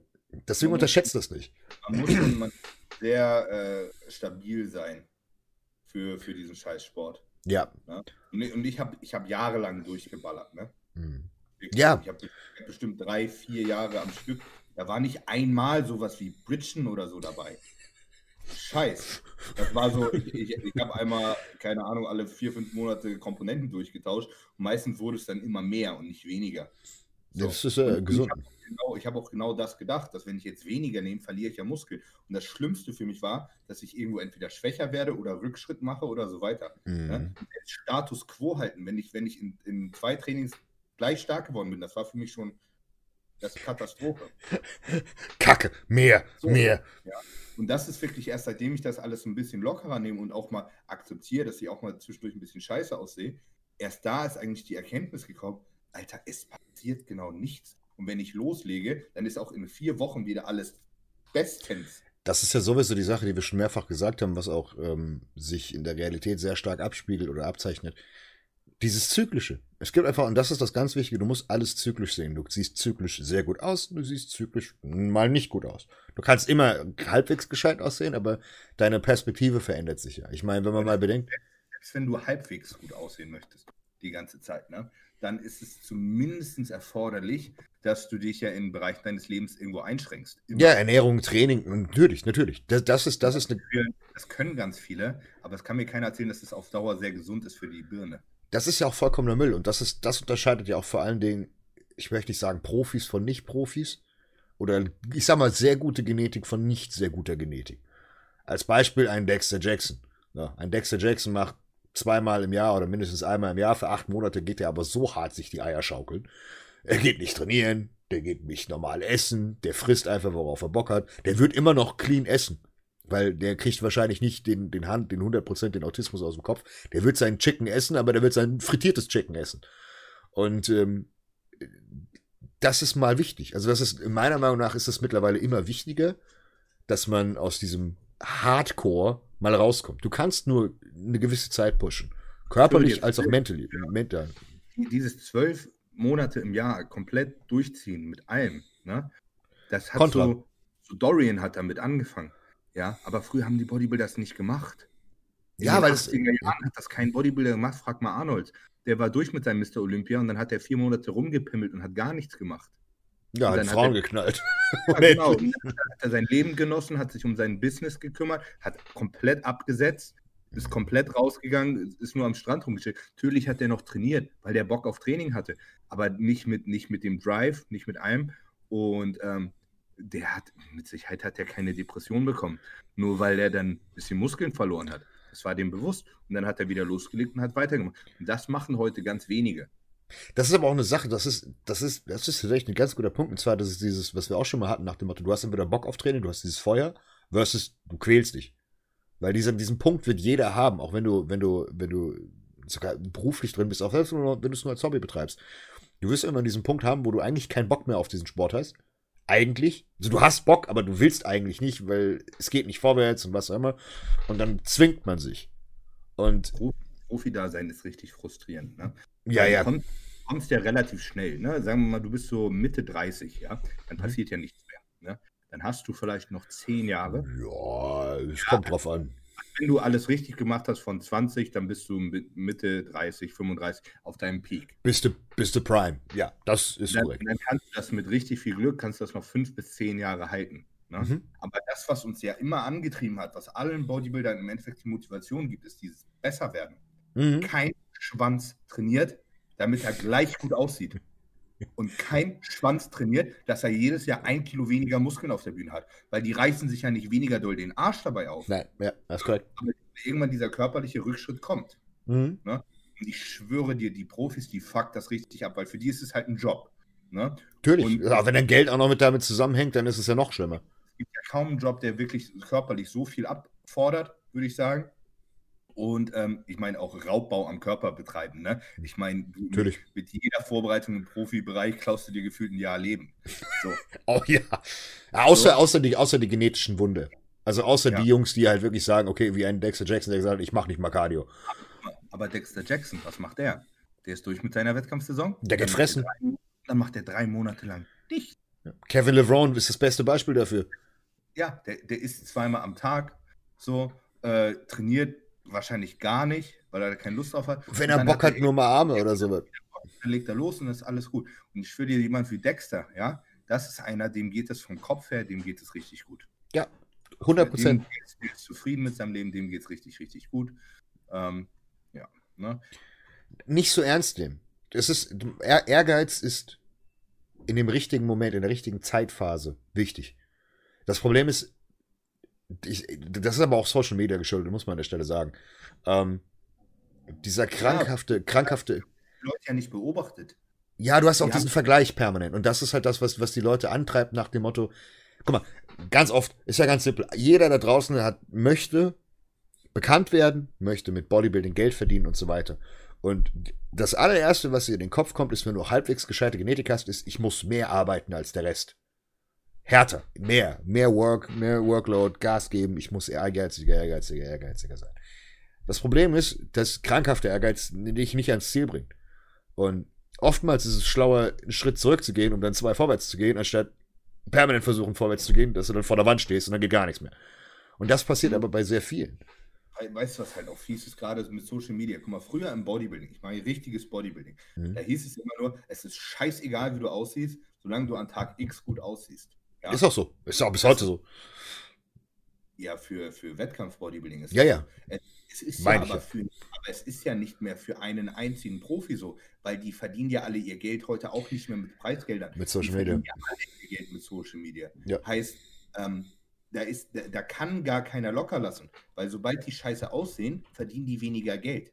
A: deswegen man unterschätzt das nicht.
B: Man muss schon sehr äh, stabil sein für, für diesen Scheißsport.
A: Ja.
B: Ne? Und ich habe ich hab jahrelang durchgeballert. Ne?
A: Hm. Ja.
B: Ich habe bestimmt drei, vier Jahre am Stück. Da war nicht einmal sowas wie Bridgen oder so dabei. Scheiß. Das war so, ich, ich, ich habe einmal, keine Ahnung, alle vier, fünf Monate Komponenten durchgetauscht und meistens wurde es dann immer mehr und nicht weniger.
A: So. Das ist äh, gesund.
B: Ich habe genau, hab auch genau das gedacht, dass wenn ich jetzt weniger nehme, verliere ich ja Muskel. Und das Schlimmste für mich war, dass ich irgendwo entweder schwächer werde oder Rückschritt mache oder so weiter. Mhm. Ne? Status quo halten, wenn ich, wenn ich in, in zwei Trainings gleich stark geworden bin, das war für mich schon Das ist Katastrophe.
A: Kacke, mehr, so, mehr.
B: Ja. Und das ist wirklich erst seitdem ich das alles ein bisschen lockerer nehme und auch mal akzeptiere, dass ich auch mal zwischendurch ein bisschen scheiße aussehe, erst da ist eigentlich die Erkenntnis gekommen, Alter, es passiert genau nichts. Und wenn ich loslege, dann ist auch in vier Wochen wieder alles bestens.
A: Das ist ja sowieso die Sache, die wir schon mehrfach gesagt haben, was auch ähm, sich in der Realität sehr stark abspiegelt oder abzeichnet. Dieses Zyklische. Es gibt einfach, und das ist das ganz Wichtige, du musst alles zyklisch sehen. Du siehst zyklisch sehr gut aus, du siehst zyklisch mal nicht gut aus. Du kannst immer halbwegs gescheit aussehen, aber deine Perspektive verändert sich ja. Ich meine, wenn man mal bedenkt.
B: Selbst wenn du halbwegs gut aussehen möchtest, die ganze Zeit, ne? dann ist es zumindest erforderlich, dass du dich ja in Bereich deines Lebens irgendwo einschränkst.
A: Immer. Ja, Ernährung, Training, natürlich, natürlich. Das, das ist, das ist eine.
B: Das können ganz viele, aber es kann mir keiner erzählen, dass das auf Dauer sehr gesund ist für die Birne.
A: Das ist ja auch vollkommener Müll und das ist, das unterscheidet ja auch vor allen Dingen, ich möchte nicht sagen Profis von Nicht-Profis oder ich sag mal sehr gute Genetik von nicht sehr guter Genetik. Als Beispiel ein Dexter Jackson. Ja, ein Dexter Jackson macht zweimal im Jahr oder mindestens einmal im Jahr für acht Monate geht er aber so hart sich die Eier schaukeln. Er geht nicht trainieren, der geht nicht normal essen, der frisst einfach, worauf er Bock hat. Der wird immer noch clean essen. Weil der kriegt wahrscheinlich nicht den, den Hand, den 100% den Autismus aus dem Kopf. Der wird seinen Chicken essen, aber der wird sein frittiertes Chicken essen. Und ähm, das ist mal wichtig. Also das ist, meiner Meinung nach ist es mittlerweile immer wichtiger, dass man aus diesem Hardcore mal rauskommt. Du kannst nur eine gewisse Zeit pushen. Körperlich als auch mental. mental.
B: Dieses zwölf Monate im Jahr komplett durchziehen mit allem, ne? Das hat so, so, Dorian hat damit angefangen. Ja, aber früher haben die Bodybuilder das nicht gemacht. In ja, weil den Jahren hat das kein Bodybuilder gemacht, frag mal Arnold. Der war durch mit seinem Mr. Olympia und dann hat er vier Monate rumgepimmelt und hat gar nichts gemacht.
A: Ja, hat Frauen er, geknallt.
B: Ja, genau. Und dann hat er sein Leben genossen, hat sich um sein Business gekümmert, hat komplett abgesetzt, ist komplett rausgegangen, ist nur am Strand rumgestellt. Natürlich hat er noch trainiert, weil der Bock auf Training hatte, aber nicht mit, nicht mit dem Drive, nicht mit allem. Und ähm, der hat, mit Sicherheit hat er keine Depression bekommen, nur weil er dann ein bisschen Muskeln verloren hat. Das war dem bewusst. Und dann hat er wieder losgelegt und hat weitergemacht. Und das machen heute ganz wenige.
A: Das ist aber auch eine Sache, das ist, das ist, das ist vielleicht ein ganz guter Punkt. Und zwar, das ist dieses, was wir auch schon mal hatten nach dem Motto, du hast entweder Bock auf Training, du hast dieses Feuer, versus du quälst dich. Weil diesen, diesen Punkt wird jeder haben, auch wenn du, wenn du, wenn du sogar beruflich drin bist, auch selbst wenn du es nur als Hobby betreibst. Du wirst immer diesen Punkt haben, wo du eigentlich keinen Bock mehr auf diesen Sport hast. Eigentlich. Also du hast Bock, aber du willst eigentlich nicht, weil es geht nicht vorwärts und was auch immer. Und dann zwingt man sich. Und
B: Profi-Dasein ist richtig frustrierend. Ne?
A: Ja, ja.
B: Kommst, kommst ja relativ schnell. Ne? Sagen wir mal, du bist so Mitte 30, ja, dann mhm. passiert ja nichts mehr. Ne? Dann hast du vielleicht noch 10 Jahre.
A: Ja, es ja, kommt drauf an.
B: Wenn du alles richtig gemacht hast von 20, dann bist du Mitte 30, 35 auf deinem Peak.
A: Bist du, bist du Prime. Ja, das ist
B: dann, korrekt. Dann kannst du das mit richtig viel Glück, kannst du das noch fünf bis zehn Jahre halten. Ne? Mhm. Aber das, was uns ja immer angetrieben hat, was allen Bodybuildern im Endeffekt die Motivation gibt, ist dieses besser werden. Mhm. Kein Schwanz trainiert, damit er gleich gut aussieht. Und kein Schwanz trainiert, dass er jedes Jahr ein Kilo weniger Muskeln auf der Bühne hat. Weil die reißen sich ja nicht weniger doll den Arsch dabei auf.
A: Nein, ja, das ist korrekt. Aber
B: irgendwann dieser körperliche Rückschritt kommt. Mhm. Ne? Und ich schwöre dir, die Profis, die fuck das richtig ab, weil für die ist es halt ein Job. Ne?
A: Natürlich. Und, ja, wenn dein Geld auch noch mit damit zusammenhängt, dann ist es ja noch schlimmer.
B: Es gibt ja kaum einen Job, der wirklich körperlich so viel abfordert, würde ich sagen und ähm, ich meine auch Raubbau am Körper betreiben. Ne? Ich meine,
A: mit,
B: mit, jeder Vorbereitung im Profibereich klaust du dir gefühlt ein Jahr Leben.
A: So. oh ja. ja außer, so. außer, die, außer die genetischen Wunde. Also außer ja. die Jungs, die halt wirklich sagen, okay, wie ein Dexter Jackson, der gesagt hat, ich mache nicht mal Cardio.
B: Aber Dexter Jackson, was macht der? Der ist durch mit seiner Wettkampfsaison.
A: Der geht fressen.
B: Drei, dann macht er drei Monate lang dicht.
A: Kevin LeVron ist das beste Beispiel dafür.
B: Ja, der, der isst zweimal am Tag, so, äh, trainiert wahrscheinlich gar nicht, weil er keine Lust drauf hat.
A: Wenn er Bock hat, nur mal Arme oder so.
B: Dann legt er los und ist alles gut. Und ich für dir jemand wie Dexter, ja, das ist einer, dem geht es vom Kopf her, dem geht es richtig gut.
A: Ja, 100 Prozent.
B: Der ist zufrieden mit seinem Leben, dem geht es richtig, richtig gut. Ähm, ja, ne?
A: Nicht so ernst nehmen. Es ist, Ehrgeiz ist in dem richtigen Moment, in der richtigen Zeitphase wichtig. Das Problem ist, ich, das ist aber auch Social Media geschuldet, muss man an der Stelle sagen. Ähm, dieser krankhafte, ja, krankhafte.
B: Leute ja nicht beobachtet.
A: Ja, du hast auch diesen Vergleich permanent. Und das ist halt das, was, was die Leute antreibt nach dem Motto, guck mal, ganz oft, ist ja ganz simpel. Jeder da draußen hat, möchte bekannt werden, möchte mit Bodybuilding Geld verdienen und so weiter. Und das allererste, was dir in den Kopf kommt, ist, wenn du halbwegs gescheite Genetik hast, ist, ich muss mehr arbeiten als der Rest. Härter, mehr, mehr Work, mehr Workload, Gas geben, ich muss ehrgeiziger, ehrgeiziger, ehrgeiziger sein. Das Problem ist, dass krankhafter Ehrgeiz dich nicht ans Ziel bringt. Und oftmals ist es schlauer, einen Schritt zurückzugehen, um dann zwei vorwärts zu gehen, anstatt permanent versuchen, vorwärts zu gehen, dass du dann vor der Wand stehst und dann geht gar nichts mehr. Und das passiert aber bei sehr vielen.
B: Weißt du, was halt auch fies ist, gerade mit Social Media? Guck mal, früher im Bodybuilding, ich mache richtiges Bodybuilding, mhm. da hieß es immer nur, es ist scheißegal, wie du aussiehst, solange du an Tag X gut aussiehst.
A: Ja? Ist auch so. Ist auch bis heute so.
B: Ja, für, für Wettkampf-Bodybuilding ist
A: ja, ja.
B: Es, es ist ja aber, für, aber es ist ja nicht mehr für einen einzigen Profi so, weil die verdienen ja alle ihr Geld heute auch nicht mehr mit Preisgeldern.
A: Mit Social Media.
B: Ja alle ihr Geld mit Social Media. Ja. Heißt, ähm, da, ist, da, da kann gar keiner locker lassen, weil sobald die Scheiße aussehen, verdienen die weniger Geld.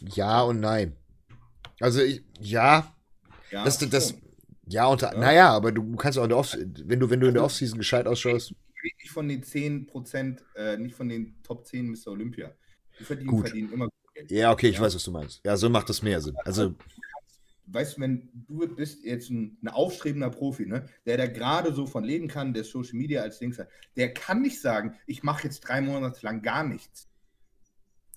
A: Ja und nein. Also ich, ja, ja das, das, ja, und, ja. naja, aber du kannst auch in der Off wenn du, wenn du in der also Offseason gescheit ausschaust.
B: Nicht von den 10% äh, nicht von den Top 10 Mr. Olympia. Die verdienen, gut. verdienen immer
A: Geld. Ja, okay, ich ja. weiß, was du meinst. Ja, so macht das mehr Sinn. Also,
B: weißt du, wenn du bist jetzt ein, ein aufstrebender Profi, ne, der da gerade so von leben kann, der Social Media als Dings hat, der kann nicht sagen, ich mache jetzt drei Monate lang gar nichts.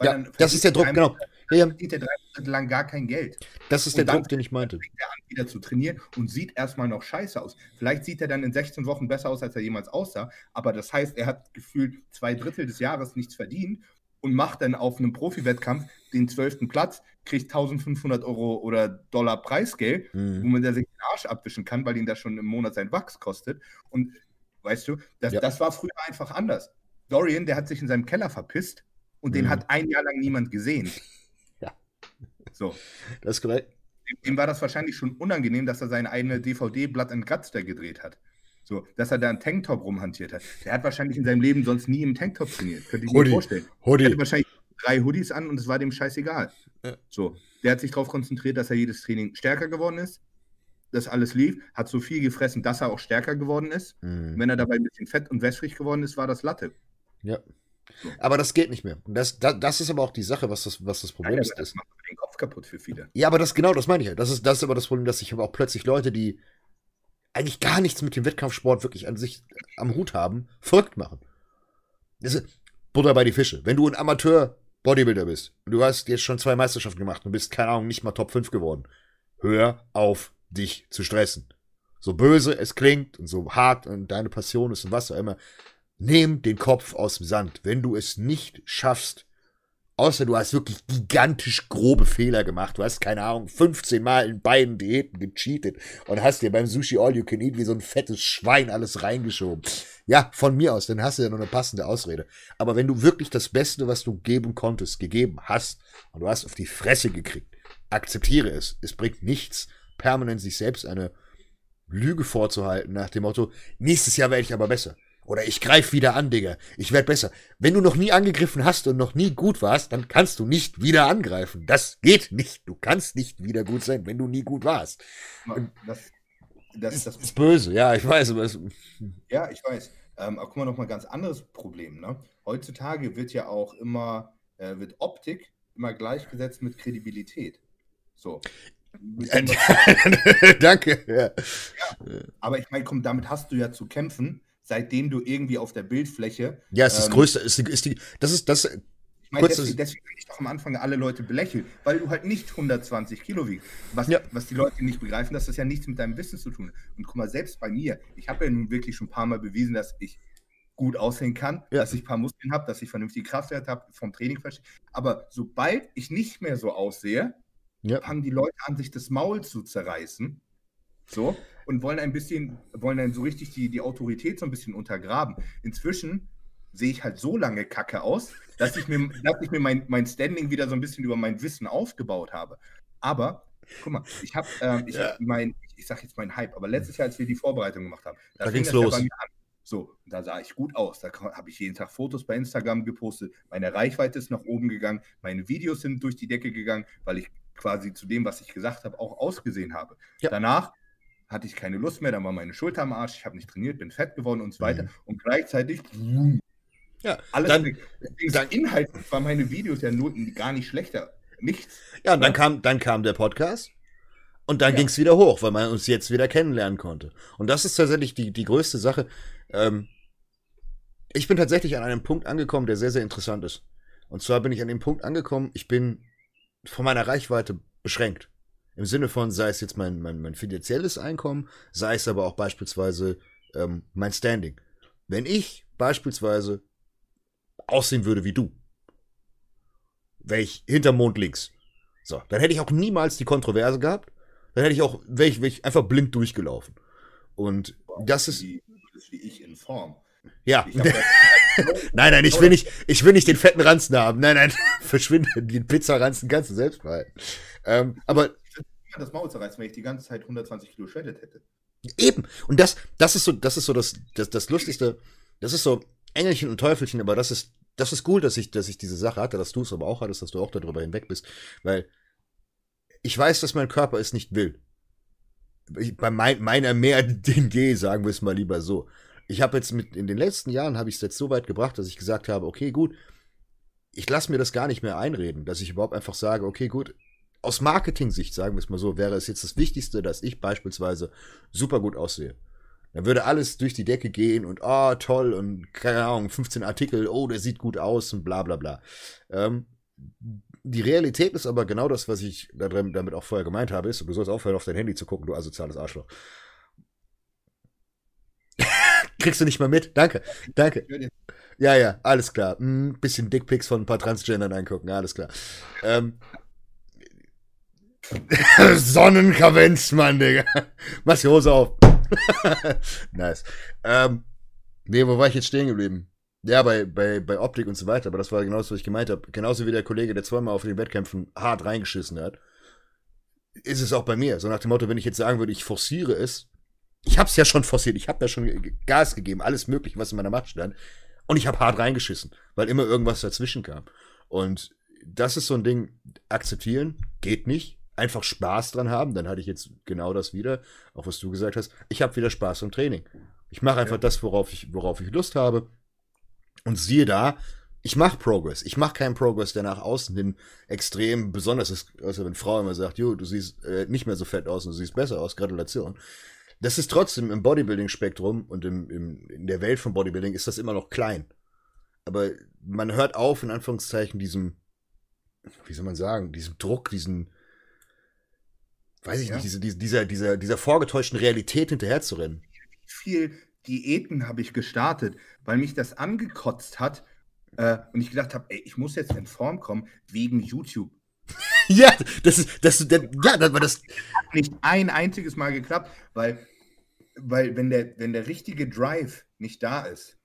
A: Ja, das ist der Druck, genau.
B: Ja, ja. er drei Monate lang gar kein Geld.
A: Das ist der Druck, den ich meinte.
B: Fängt er an, wieder zu trainieren und sieht erstmal noch scheiße aus. Vielleicht sieht er dann in 16 Wochen besser aus, als er jemals aussah, aber das heißt, er hat gefühlt zwei Drittel des Jahres nichts verdient und macht dann auf einem Profi-Wettkampf den zwölften Platz, kriegt 1500 Euro oder Dollar Preisgeld, mhm. wo man sich den Arsch abwischen kann, weil ihn das schon im Monat sein Wachs kostet. Und weißt du, das, ja. das war früher einfach anders. Dorian, der hat sich in seinem Keller verpisst und mhm. den hat ein Jahr lang niemand gesehen.
A: Ja.
B: So.
A: Das ist korrekt.
B: Ihm war das wahrscheinlich schon unangenehm, dass er seine eigene DVD Blood and Guts da gedreht hat. So, dass er da einen Tanktop rumhantiert hat. Der hat wahrscheinlich in seinem Leben sonst nie im Tanktop trainiert. Könnte ich mir vorstellen. Hoodie. Er hatte wahrscheinlich drei Hoodies an und es war dem scheißegal. Ja. So, der hat sich darauf konzentriert, dass er jedes Training stärker geworden ist. Das alles lief, hat so viel gefressen, dass er auch stärker geworden ist. Mhm. Wenn er dabei ein bisschen fett und wässrig geworden ist, war das Latte.
A: Ja. Aber das geht nicht mehr. Das, das, das, ist aber auch die Sache, was das, was das Problem Nein, ist.
B: Das macht den Kopf kaputt für viele.
A: Ja, aber das genau, das meine ich ja. Das ist, das ist aber das Problem, dass ich aber auch plötzlich Leute, die eigentlich gar nichts mit dem Wettkampfsport wirklich an sich am Hut haben, verrückt machen. Das ist Butter bei die Fische. Wenn du ein Amateur-Bodybuilder bist und du hast jetzt schon zwei Meisterschaften gemacht und bist, keine Ahnung, nicht mal Top 5 geworden, hör auf, dich zu stressen. So böse es klingt und so hart und deine Passion ist und was auch immer. Nimm den Kopf aus dem Sand. Wenn du es nicht schaffst, außer du hast wirklich gigantisch grobe Fehler gemacht, du hast, keine Ahnung, 15 Mal in beiden Diäten gecheatet und hast dir beim Sushi All You Can Eat wie so ein fettes Schwein alles reingeschoben. Ja, von mir aus, dann hast du ja noch eine passende Ausrede. Aber wenn du wirklich das Beste, was du geben konntest, gegeben hast und du hast auf die Fresse gekriegt, akzeptiere es. Es bringt nichts, permanent sich selbst eine Lüge vorzuhalten nach dem Motto, nächstes Jahr werde ich aber besser. Oder ich greife wieder an, Digga. Ich werde besser. Wenn du noch nie angegriffen hast und noch nie gut warst, dann kannst du nicht wieder angreifen. Das geht nicht. Du kannst nicht wieder gut sein, wenn du nie gut warst. Das, das, das ist böse, ja, ich weiß. Aber
B: ja, ich weiß. Ähm, aber guck mal, noch mal ein ganz anderes Problem. Ne? Heutzutage wird ja auch immer, äh, wird Optik immer gleichgesetzt mit Kredibilität. So.
A: Danke. Ja.
B: Ja, aber ich meine, komm, damit hast du ja zu kämpfen seitdem du irgendwie auf der Bildfläche.
A: Ja, es ist ähm, das Größte, ist die, ist die, das ist das.
B: Ich meine, deswegen, deswegen habe ich doch am Anfang alle Leute belächelt, weil du halt nicht 120 Kilo wiegst. Was, ja. was die Leute nicht begreifen, dass das ja nichts mit deinem Wissen zu tun hat. Und guck mal, selbst bei mir, ich habe ja nun wirklich schon ein paar Mal bewiesen, dass ich gut aussehen kann, ja. dass ich ein paar Muskeln habe, dass ich vernünftige Kraftwerte habe, vom Training verstehe. Aber sobald ich nicht mehr so aussehe, ja. fangen die Leute an, sich das Maul zu zerreißen. So und wollen ein bisschen, wollen dann so richtig die, die Autorität so ein bisschen untergraben. Inzwischen sehe ich halt so lange Kacke aus, dass ich mir, dass ich mir mein, mein Standing wieder so ein bisschen über mein Wissen aufgebaut habe. Aber, guck mal, ich habe, ähm, ich ja. mein, ich sag jetzt mein Hype, aber letztes Jahr, als wir die Vorbereitung gemacht haben,
A: da, da ging es los.
B: So, da sah ich gut aus. Da habe ich jeden Tag Fotos bei Instagram gepostet. Meine Reichweite ist nach oben gegangen. Meine Videos sind durch die Decke gegangen, weil ich quasi zu dem, was ich gesagt habe, auch ausgesehen habe. Ja. Danach hatte ich keine Lust mehr, dann war meine Schulter am Arsch, ich habe nicht trainiert, bin fett geworden und so weiter. Mhm. Und gleichzeitig, ja, alles dann, weg. dann Inhalt waren meine Videos ja nur gar nicht schlechter. Nichts.
A: Ja, und dann kam, dann kam der Podcast. Und dann ja. ging es wieder hoch, weil man uns jetzt wieder kennenlernen konnte. Und das ist tatsächlich die, die größte Sache. Ähm, ich bin tatsächlich an einem Punkt angekommen, der sehr, sehr interessant ist. Und zwar bin ich an dem Punkt angekommen, ich bin von meiner Reichweite beschränkt. Im Sinne von, sei es jetzt mein, mein, mein finanzielles Einkommen, sei es aber auch beispielsweise ähm, mein Standing. Wenn ich beispielsweise aussehen würde wie du, wäre ich hinterm Mond links. So, dann hätte ich auch niemals die Kontroverse gehabt. Dann hätte ich auch, wäre ich, wär ich einfach blind durchgelaufen. Und wow, das ist.
B: Wie, wie ich in Form.
A: Ja. nein, nein, ich will nicht, ich will nicht den fetten Ranzen haben. Nein, nein, verschwinde. Den Pizzaranzen kannst du selbst behalten. Ähm, aber.
B: Ich das Maul zerreißen, wenn ich die ganze Zeit 120 Kilo shredded hätte.
A: Eben. Und das, das ist so, das ist so das, das, das Lustigste. Das ist so Engelchen und Teufelchen, aber das ist, das ist cool, dass ich, dass ich diese Sache hatte, dass du es aber auch hattest, dass du auch darüber hinweg bist. Weil ich weiß, dass mein Körper es nicht will. Bei mein, meiner mehr den G, sagen wir es mal lieber so ich habe jetzt mit, in den letzten Jahren habe ich es jetzt so weit gebracht, dass ich gesagt habe, okay, gut, ich lasse mir das gar nicht mehr einreden, dass ich überhaupt einfach sage, okay, gut, aus Marketing-Sicht, sagen wir es mal so, wäre es jetzt das Wichtigste, dass ich beispielsweise super gut aussehe. Dann würde alles durch die Decke gehen und, oh, toll, und keine Ahnung, 15 Artikel, oh, der sieht gut aus und bla bla bla. Ähm, die Realität ist aber genau das, was ich damit auch vorher gemeint habe, ist, du sollst aufhören, auf dein Handy zu gucken, du asoziales Arschloch. Kriegst du nicht mal mit? Danke, danke. Ja, ja, alles klar. Ein hm, bisschen Dickpics von ein paar Transgendern angucken, alles klar. Ähm, Sonnenkavenz, Mann, Digga. Mach die Hose auf. nice. Ähm, nee, wo war ich jetzt stehen geblieben? Ja, bei, bei, bei Optik und so weiter, aber das war genau das, was ich gemeint habe. Genauso wie der Kollege, der zweimal auf den Wettkämpfen hart reingeschissen hat, ist es auch bei mir. So nach dem Motto, wenn ich jetzt sagen würde, ich forciere es, ich habe es ja schon forciert, ich habe ja schon Gas gegeben, alles mögliche, was in meiner Macht stand. Und ich habe hart reingeschissen, weil immer irgendwas dazwischen kam. Und das ist so ein Ding, akzeptieren, geht nicht. Einfach Spaß dran haben, dann hatte ich jetzt genau das wieder, auch was du gesagt hast. Ich habe wieder Spaß am Training. Ich mache einfach ja. das, worauf ich, worauf ich Lust habe. Und siehe da, ich mache Progress. Ich mache keinen Progress, der nach außen hin extrem besonders ist. Also wenn Frau immer sagt, jo, du siehst äh, nicht mehr so fett aus und du siehst besser aus, Gratulation. Das ist trotzdem im Bodybuilding-Spektrum und im, im, in der Welt von Bodybuilding ist das immer noch klein. Aber man hört auf, in Anführungszeichen, diesem, wie soll man sagen, diesem Druck, diesen, weiß ich ja. nicht, diese, diese, dieser, dieser, dieser vorgetäuschten Realität hinterherzurennen.
B: Viel Diäten habe ich gestartet, weil mich das angekotzt hat äh, und ich gedacht habe, ey, ich muss jetzt in Form kommen wegen YouTube.
A: ja, das ist, das, das, ja, das war das.
B: Hat nicht ein einziges Mal geklappt, weil weil wenn der, wenn der richtige Drive nicht da ist,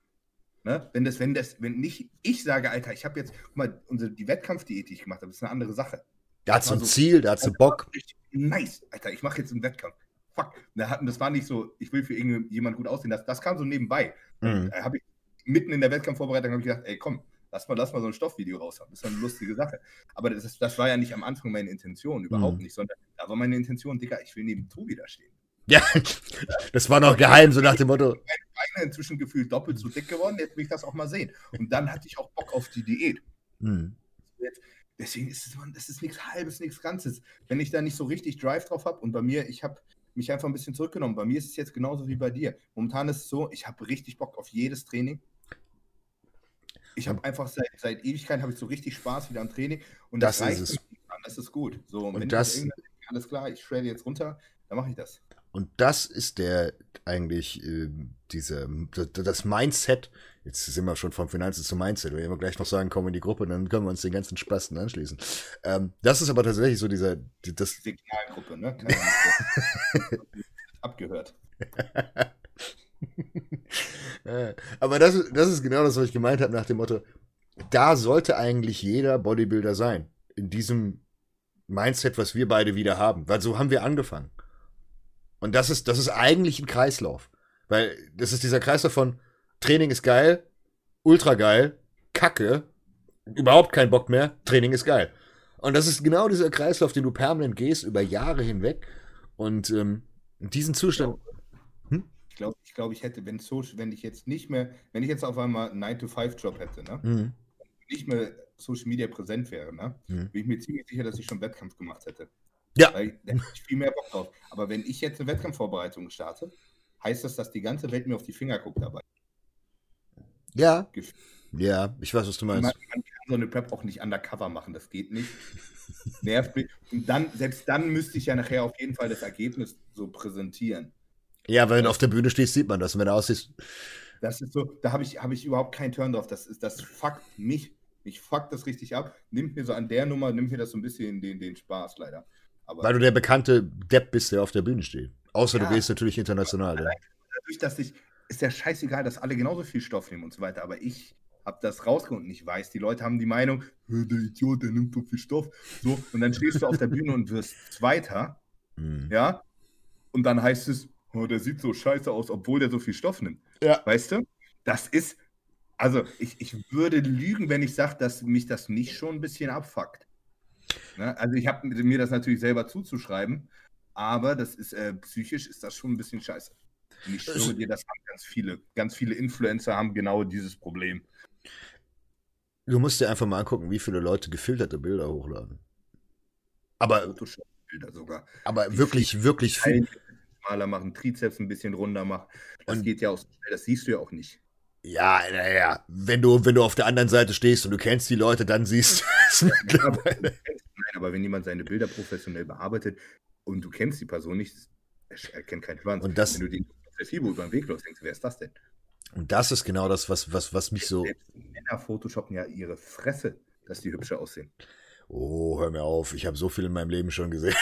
B: ne, wenn das, wenn das, wenn nicht, ich sage, Alter, ich habe jetzt, guck mal, unsere, die Wettkampfdiät, die ich gemacht habe, ist eine andere Sache.
A: Da hat so ein Ziel, da hat so Bock.
B: Nice, Alter, ich mache jetzt einen Wettkampf. Fuck. Das war nicht so, ich will für irgendjemand gut aussehen. Das, das kam so nebenbei. Mhm. Da habe ich mitten in der Wettkampfvorbereitung habe ich gedacht, ey, komm, lass mal, lass mal so ein Stoffvideo raus haben. Das ist eine lustige Sache. Aber das, das war ja nicht am Anfang meine Intention, überhaupt mhm. nicht, sondern da war meine Intention, Digga, ich will neben Tobi da stehen.
A: Ja, das war noch geheim, so nach dem Motto. Meine
B: Beine inzwischen gefühlt doppelt so dick geworden, jetzt will ich das auch mal sehen. Und dann hatte ich auch Bock auf die Diät. Hm. Deswegen ist es, das ist nichts Halbes, nichts Ganzes. Wenn ich da nicht so richtig Drive drauf habe und bei mir, ich habe mich einfach ein bisschen zurückgenommen. Bei mir ist es jetzt genauso wie bei dir. Momentan ist es so, ich habe richtig Bock auf jedes Training. Ich habe einfach seit, seit Ewigkeiten habe ich so richtig Spaß wieder am Training und das, das ist es. Das ist gut. So, und,
A: und das,
B: alles klar, ich shredde jetzt runter, dann mache ich das.
A: Und das ist der eigentlich äh, diese das Mindset. Jetzt sind wir schon vom Finanzen zum Mindset. Wenn wir gleich noch sagen, kommen in die Gruppe, dann können wir uns den ganzen Spasten anschließen. Ähm, das ist aber tatsächlich so dieser das
B: Signalgruppe, ne? Abgehört.
A: aber das, das ist genau das, was ich gemeint habe nach dem Motto, da sollte eigentlich jeder Bodybuilder sein. In diesem Mindset, was wir beide wieder haben. Weil so haben wir angefangen. Und das ist, das ist eigentlich ein Kreislauf. Weil das ist dieser Kreislauf von Training ist geil, ultra geil, Kacke, überhaupt kein Bock mehr, Training ist geil. Und das ist genau dieser Kreislauf, den du permanent gehst, über Jahre hinweg. Und ähm, diesen Zustand.
B: Hm? Ich glaube, ich, glaub, ich hätte, wenn, so, wenn ich jetzt nicht mehr, wenn ich jetzt auf einmal einen 9-to-5-Job hätte, ne? Mhm. nicht mehr Social Media präsent wäre, ne? Mhm. bin ich mir ziemlich sicher, dass ich schon Wettkampf gemacht hätte.
A: Ja.
B: Weil da hätte ich viel mehr Bock drauf. Aber wenn ich jetzt eine Wettkampfvorbereitung starte, heißt das, dass die ganze Welt mir auf die Finger guckt dabei.
A: Ja. Ja, ich weiß, was du meinst. Man,
B: man, kann so eine Prep auch nicht undercover machen, das geht nicht. Nervt mich. Und dann, selbst dann müsste ich ja nachher auf jeden Fall das Ergebnis so präsentieren.
A: Ja, wenn du auf der Bühne stehst, sieht man das. Und wenn du aussiehst.
B: Das ist so, da habe ich, hab ich überhaupt keinen Turn drauf. Das, ist, das fuckt mich. Ich fuck das richtig ab. Nimmt mir so an der Nummer, nimmt mir das so ein bisschen den, den Spaß leider.
A: Aber Weil du der bekannte Depp bist, der auf der Bühne steht. Außer ja, du gehst natürlich international.
B: Ja. Dadurch, dass ich, ist ja scheißegal, dass alle genauso viel Stoff nehmen und so weiter. Aber ich habe das rausgefunden. Ich weiß, die Leute haben die Meinung, der Idiot, der nimmt so viel Stoff. So, und dann stehst du auf der Bühne und wirst Zweiter. Mhm. Ja. Und dann heißt es, oh, der sieht so scheiße aus, obwohl der so viel Stoff nimmt.
A: Ja.
B: Weißt du? Das ist, also ich, ich würde lügen, wenn ich sage, dass mich das nicht schon ein bisschen abfuckt. Ne? Also ich habe mir das natürlich selber zuzuschreiben, aber das ist äh, psychisch ist das schon ein bisschen scheiße. Und ich schwöre dir, das haben ganz viele, ganz viele Influencer haben genau dieses Problem.
A: Du musst dir einfach mal angucken, wie viele Leute gefilterte Bilder hochladen. Aber Bilder sogar. Aber die wirklich, wirklich viel.
B: Maler machen, Trizeps ein bisschen runder machen. Das und geht ja auch so schnell, das siehst du ja auch nicht.
A: Ja, naja, wenn du, wenn du auf der anderen Seite stehst und du kennst die Leute, dann siehst du es
B: mittlerweile. Nein, aber wenn jemand seine Bilder professionell bearbeitet und du kennst die Person nicht, er kennt keinen Schwanz.
A: Und das,
B: wenn du den der FIBO über den Weg läufst, denkst du, wer ist das denn?
A: Und das ist genau das, was, was, was mich so.
B: Männer photoshoppen ja ihre Fresse, dass die hübscher aussehen.
A: Oh, hör mir auf, ich habe so viel in meinem Leben schon gesehen.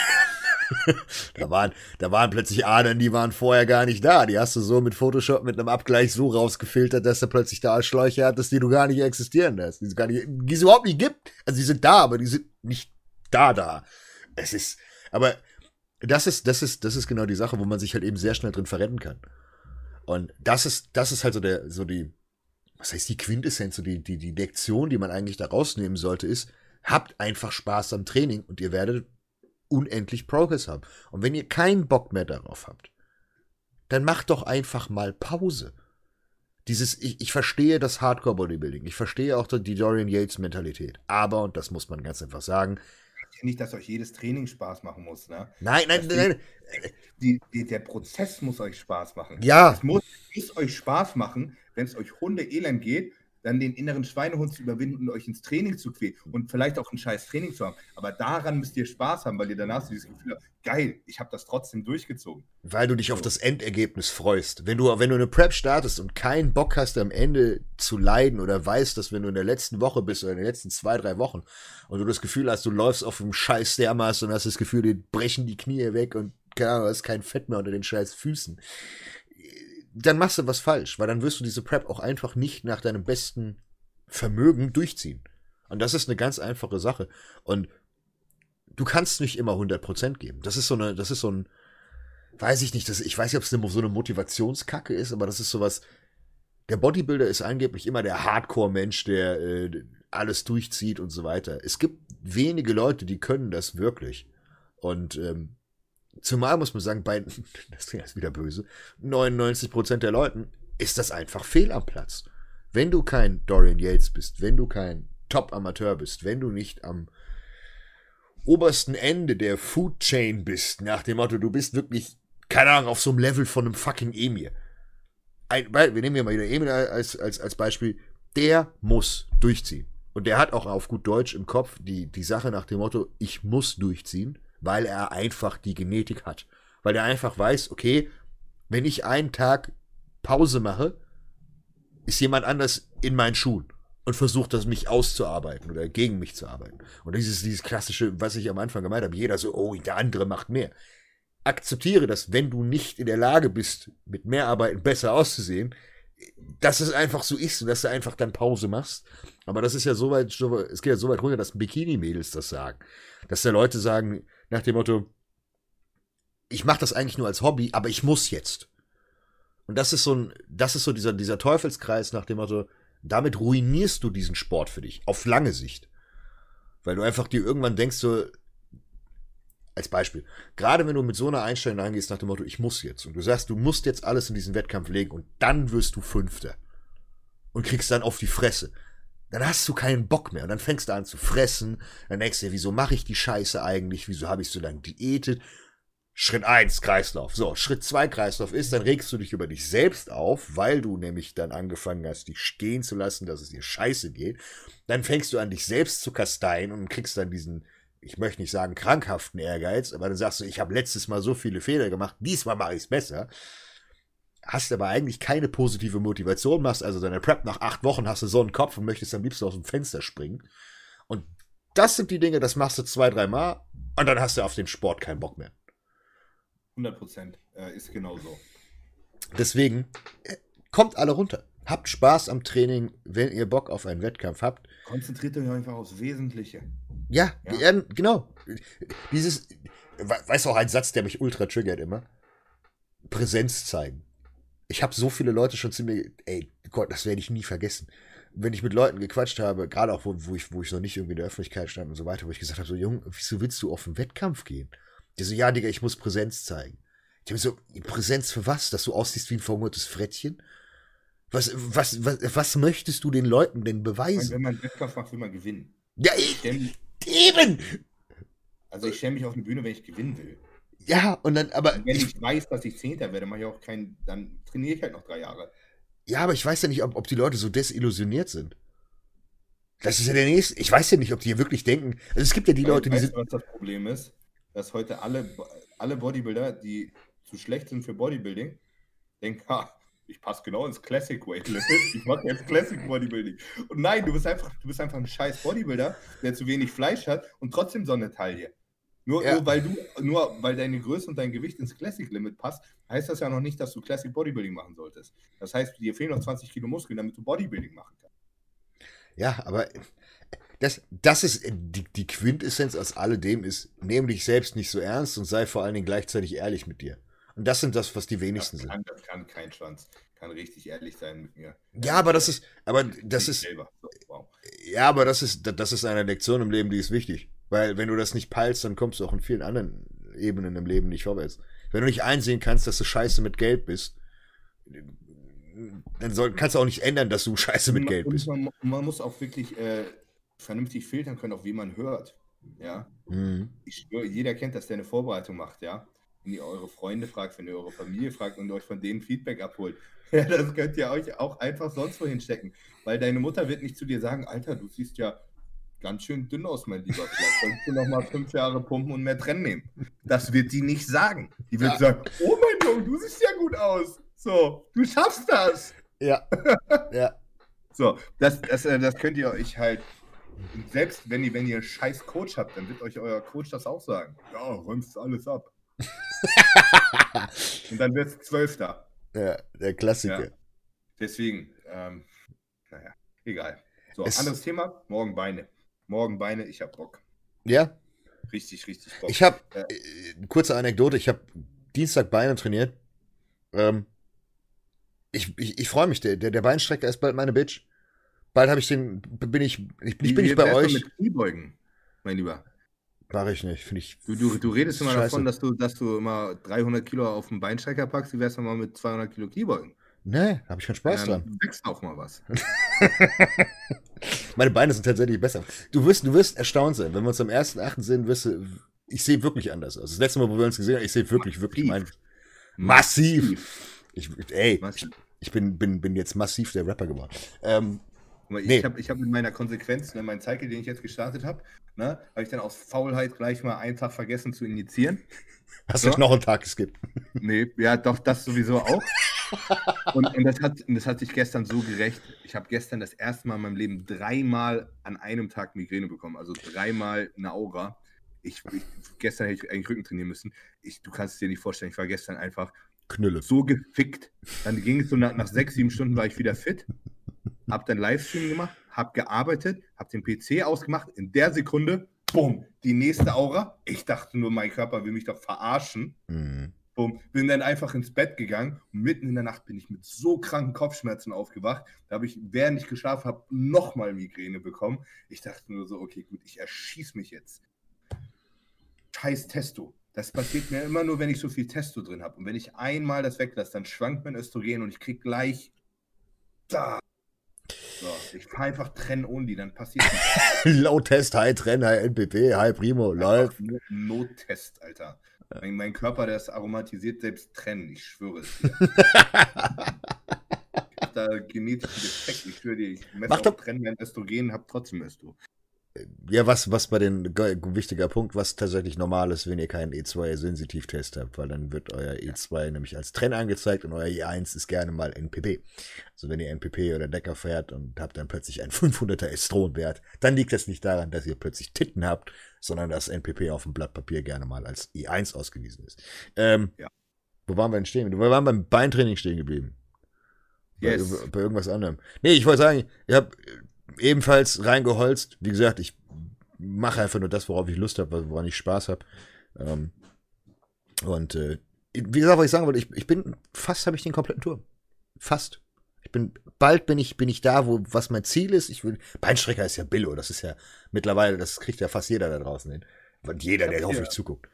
A: da, waren, da waren plötzlich Adern, die waren vorher gar nicht da. Die hast du so mit Photoshop, mit einem Abgleich so rausgefiltert, dass du plötzlich da Schläuche hattest, die du gar nicht existieren lässt. Die es, gar nicht, die es überhaupt nicht gibt. Also die sind da, aber die sind nicht da da. Es ist, aber das ist, das ist, das ist genau die Sache, wo man sich halt eben sehr schnell drin verrennen kann. Und das ist, das ist halt so der, so die, was heißt die Quintessenz, so die, die, die Lektion, die man eigentlich da rausnehmen sollte, ist, habt einfach Spaß am Training und ihr werdet unendlich Progress haben. Und wenn ihr keinen Bock mehr darauf habt, dann macht doch einfach mal Pause. Dieses, ich, ich verstehe das Hardcore Bodybuilding, ich verstehe auch die Dorian Yates Mentalität. Aber, und das muss man ganz einfach sagen,
B: nicht, dass euch jedes Training Spaß machen muss. Ne?
A: Nein, nein, das nein.
B: Die, die, der Prozess muss euch Spaß machen.
A: Ja.
B: Es muss, muss euch Spaß machen, wenn es euch Hunde elend geht dann den inneren Schweinehund zu überwinden und euch ins Training zu quälen und vielleicht auch ein scheiß Training zu haben. Aber daran müsst ihr Spaß haben, weil ihr danach so dieses Gefühl habt, geil, ich habe das trotzdem durchgezogen.
A: Weil du dich auf das Endergebnis freust. Wenn du, wenn du eine Prep startest und keinen Bock hast, am Ende zu leiden oder weißt, dass wenn du in der letzten Woche bist oder in den letzten zwei, drei Wochen und du das Gefühl hast, du läufst auf einem scheiß Dermaß und hast das Gefühl, dir brechen die Knie weg und keine Ahnung, du hast kein Fett mehr unter den scheiß Füßen dann machst du was falsch, weil dann wirst du diese Prep auch einfach nicht nach deinem besten Vermögen durchziehen. Und das ist eine ganz einfache Sache. Und du kannst nicht immer 100% geben. Das ist so eine, das ist so ein, weiß ich nicht, das, ich weiß nicht, ob es so eine Motivationskacke ist, aber das ist sowas, der Bodybuilder ist angeblich immer der Hardcore-Mensch, der äh, alles durchzieht und so weiter. Es gibt wenige Leute, die können das wirklich. Und ähm, Zumal muss man sagen, bei, das klingt jetzt wieder böse, 99% der Leuten ist das einfach fehl am Platz. Wenn du kein Dorian Yates bist, wenn du kein Top-Amateur bist, wenn du nicht am obersten Ende der Food Chain bist, nach dem Motto, du bist wirklich, keine Ahnung, auf so einem Level von einem fucking Emir. Ein, wir nehmen hier mal wieder Emir als, als, als Beispiel. Der muss durchziehen. Und der hat auch auf gut Deutsch im Kopf die, die Sache nach dem Motto, ich muss durchziehen weil er einfach die Genetik hat. Weil er einfach weiß, okay, wenn ich einen Tag Pause mache, ist jemand anders in meinen Schuhen und versucht das mich auszuarbeiten oder gegen mich zu arbeiten. Und dieses, dieses klassische, was ich am Anfang gemeint habe, jeder so, oh, der andere macht mehr. Akzeptiere das, wenn du nicht in der Lage bist, mit mehr Arbeiten besser auszusehen, dass es einfach so ist und dass du einfach dann Pause machst. Aber das ist ja so weit, es geht ja so weit runter, dass Bikini-Mädels das sagen. Dass da Leute sagen, nach dem Motto, ich mache das eigentlich nur als Hobby, aber ich muss jetzt. Und das ist so ein, das ist so dieser, dieser Teufelskreis nach dem Motto, damit ruinierst du diesen Sport für dich, auf lange Sicht. Weil du einfach dir irgendwann denkst, so, als Beispiel, gerade wenn du mit so einer Einstellung reingehst nach dem Motto, ich muss jetzt, und du sagst, du musst jetzt alles in diesen Wettkampf legen und dann wirst du Fünfter und kriegst dann auf die Fresse, dann hast du keinen Bock mehr und dann fängst du an zu fressen, dann denkst du dir, wieso mache ich die Scheiße eigentlich, wieso habe ich so lange diätet? Schritt eins Kreislauf. So, Schritt zwei Kreislauf ist, dann regst du dich über dich selbst auf, weil du nämlich dann angefangen hast, dich stehen zu lassen, dass es dir scheiße geht. Dann fängst du an, dich selbst zu kasteien und kriegst dann diesen ich möchte nicht sagen krankhaften Ehrgeiz, aber dann sagst du, ich habe letztes Mal so viele Fehler gemacht, diesmal mache ich es besser. Hast aber eigentlich keine positive Motivation, machst also deine Prep nach acht Wochen, hast du so einen Kopf und möchtest am liebsten aus dem Fenster springen. Und das sind die Dinge, das machst du zwei, dreimal und dann hast du auf den Sport keinen Bock mehr.
B: 100 Prozent äh, ist genau so.
A: Deswegen, äh, kommt alle runter. Habt Spaß am Training, wenn ihr Bock auf einen Wettkampf habt.
B: Konzentriert euch einfach aufs Wesentliche.
A: Ja, ja. genau. Dieses, weißt du auch ein Satz, der mich ultra triggert immer? Präsenz zeigen. Ich habe so viele Leute schon zu mir, ey Gott, das werde ich nie vergessen. Wenn ich mit Leuten gequatscht habe, gerade auch wo, wo, ich, wo ich noch nicht irgendwie in der Öffentlichkeit stand und so weiter, wo ich gesagt habe, so Junge, wieso willst du auf einen Wettkampf gehen? Die so, ja, Digga, ich muss Präsenz zeigen. Ich habe so, Präsenz für was? Dass du aussiehst wie ein verhungertes Frettchen? Was, was, was, was möchtest du den Leuten denn beweisen?
B: Wenn man einen Wettkampf macht, will man gewinnen.
A: Ja, ich, Eben!
B: Also ich stelle mich auf eine Bühne, wenn ich gewinnen will.
A: Ja, und dann, aber.
B: Und wenn ich, ich, weiß, dass ich Zehnter werde, mache ich auch kein, dann trainiere ich halt noch drei Jahre.
A: Ja, aber ich weiß ja nicht, ob, ob die Leute so desillusioniert sind. Das ist ja der nächste. Ich weiß ja nicht, ob die wirklich denken. Also es gibt ja die
B: Weil,
A: Leute, die
B: sind. Was das Problem ist, dass heute alle, alle Bodybuilder, die zu schlecht sind für Bodybuilding, denken, ha, ich passe genau ins Classic Weight Limit. Ich mache jetzt Classic Bodybuilding. Und nein, du bist einfach, du bist einfach ein scheiß Bodybuilder, der zu wenig Fleisch hat und trotzdem so eine Taille. Nur, ja. nur, weil du, nur weil deine Größe und dein Gewicht ins Classic Limit passt, heißt das ja noch nicht, dass du Classic Bodybuilding machen solltest. Das heißt, dir fehlen noch 20 Kilo Muskeln, damit du Bodybuilding machen kannst.
A: Ja, aber das, das ist die, die Quintessenz aus alledem ist, nehme dich selbst nicht so ernst und sei vor allen Dingen gleichzeitig ehrlich mit dir. Und das sind das, was die wenigsten
B: das kann,
A: sind.
B: Das kann kein Schwanz. Kann richtig ehrlich sein mit mir.
A: Ja, aber das ist, aber das ist, wow. ja, aber das ist, das ist eine Lektion im Leben, die ist wichtig. Weil wenn du das nicht peilst, dann kommst du auch in vielen anderen Ebenen im Leben nicht vorwärts. Wenn du nicht einsehen kannst, dass du scheiße mit Geld bist, dann soll, kannst du auch nicht ändern, dass du scheiße mit Geld bist.
B: Man, man, muss auch wirklich äh, vernünftig filtern können, auch wie man hört. Ja. Mhm. Ich schwöre, jeder kennt das, der eine Vorbereitung macht, ja wenn ihr eure Freunde fragt, wenn ihr eure Familie fragt und euch von denen Feedback abholt. Ja, das könnt ihr euch auch einfach sonst wohin stecken. Weil deine Mutter wird nicht zu dir sagen, Alter, du siehst ja ganz schön dünn aus, mein lieber. Vielleicht solltest du noch mal fünf Jahre pumpen und mehr trennen nehmen. Das wird die nicht sagen. Die wird ja. sagen, oh mein Junge, du siehst ja gut aus. So, du schaffst das.
A: Ja. ja.
B: So, das, das, äh, das könnt ihr euch halt selbst wenn ihr, wenn ihr einen scheiß Coach habt, dann wird euch euer Coach das auch sagen. Ja, räumst alles ab. Und dann wird es Zwölfter.
A: Ja, der Klassiker. Ja.
B: Deswegen, ähm, naja, egal. So, es anderes Thema, morgen Beine. Morgen Beine, ich hab Bock.
A: Ja?
B: Richtig, richtig
A: Bock. Ich habe, ja. äh, kurze Anekdote, ich habe Dienstag Beine trainiert. Ähm, ich ich, ich freue mich, der, der, der Beinstrecker ist bald meine Bitch. Bald habe ich den, bin ich, ich, ich bin ich bei euch. Mit
B: Kniebeugen, mein Lieber.
A: Mache ich nicht, finde ich.
B: Du, du, du redest immer scheiße. davon, dass du, dass du immer 300 Kilo auf den Beinstrecker packst. Wie wär's mal mit 200 Kilo Kniebeugen?
A: Nee, habe ich keinen Spaß ähm, dran.
B: Wächst auch mal was.
A: Meine Beine sind tatsächlich besser. Du wirst, du wirst erstaunt sein, wenn wir uns am 1.8. sehen, wirst du, ich sehe wirklich anders aus. Das letzte Mal, wo wir uns gesehen haben, ich sehe wirklich, massiv. wirklich mein, massiv. Ich, ey, massiv. ich, bin, bin, bin jetzt massiv der Rapper geworden. Ähm,
B: ich nee. habe ich hab in meiner Konsequenz, in ne, meinem Cycle, den ich jetzt gestartet habe, ne, habe ich dann aus Faulheit gleich mal einen Tag vergessen zu injizieren.
A: Hast so. du noch einen Tag geskippt?
B: Nee, ja, doch, das sowieso auch. und, und, das hat, und das hat sich gestern so gerecht. Ich habe gestern das erste Mal in meinem Leben dreimal an einem Tag Migräne bekommen. Also dreimal eine Aura. Ich, ich, gestern hätte ich eigentlich Rücken trainieren müssen. Ich, du kannst es dir nicht vorstellen, ich war gestern einfach
A: Knülle.
B: so gefickt. Dann ging es so nach, nach sechs, sieben Stunden war ich wieder fit hab dann Livestream gemacht, hab gearbeitet, hab den PC ausgemacht. In der Sekunde, bumm, die nächste Aura. Ich dachte nur, mein Körper will mich doch verarschen. Mhm. Boom. Bin dann einfach ins Bett gegangen und mitten in der Nacht bin ich mit so kranken Kopfschmerzen aufgewacht. Da habe ich, während ich geschlafen habe, nochmal Migräne bekommen. Ich dachte nur so, okay, gut, ich erschieße mich jetzt. Scheiß Testo. Das passiert mir immer nur, wenn ich so viel Testo drin habe. Und wenn ich einmal das weglasse, dann schwankt mein Östrogen und ich kriege gleich da. So, ich fahre einfach Trenn only, dann passiert
A: nichts. Low Test, High Trenn, High NPP, High Primo, läuft.
B: Nottest, Alter. Mein, mein, Körper, der ist aromatisiert selbst trennen, ich schwöre es dir. ich hab da genetischen Defekt, ich schwöre dir, ich messe Mach auch Trennen mein Östrogen, hab trotzdem Östrogen
A: ja, was, was bei den wichtiger Punkt, was tatsächlich normal ist, wenn ihr keinen E2-Sensitivtest habt, weil dann wird euer E2 nämlich als Trend angezeigt und euer E1 ist gerne mal NPP. Also wenn ihr NPP oder Decker fährt und habt dann plötzlich einen 500er Estronwert, dann liegt das nicht daran, dass ihr plötzlich Titten habt, sondern dass NPP auf dem Blatt Papier gerne mal als E1 ausgewiesen ist. Ähm, ja. Wo waren wir denn stehen? Wir waren beim Beintraining stehen geblieben. Yes. Bei, bei irgendwas anderem. Nee, ich wollte sagen, ihr habt ebenfalls reingeholzt. Wie gesagt, ich mache einfach nur das, worauf ich Lust habe, woran ich Spaß habe. Ähm, und äh, wie gesagt, was ich sagen wollte, ich, ich bin, fast habe ich den kompletten Tour. Fast. Ich bin, bald bin ich, bin ich da, wo, was mein Ziel ist. Ich will, Beinstrecker ist ja Billo, das ist ja mittlerweile, das kriegt ja fast jeder da draußen hin. Und jeder, der hoffentlich zuguckt.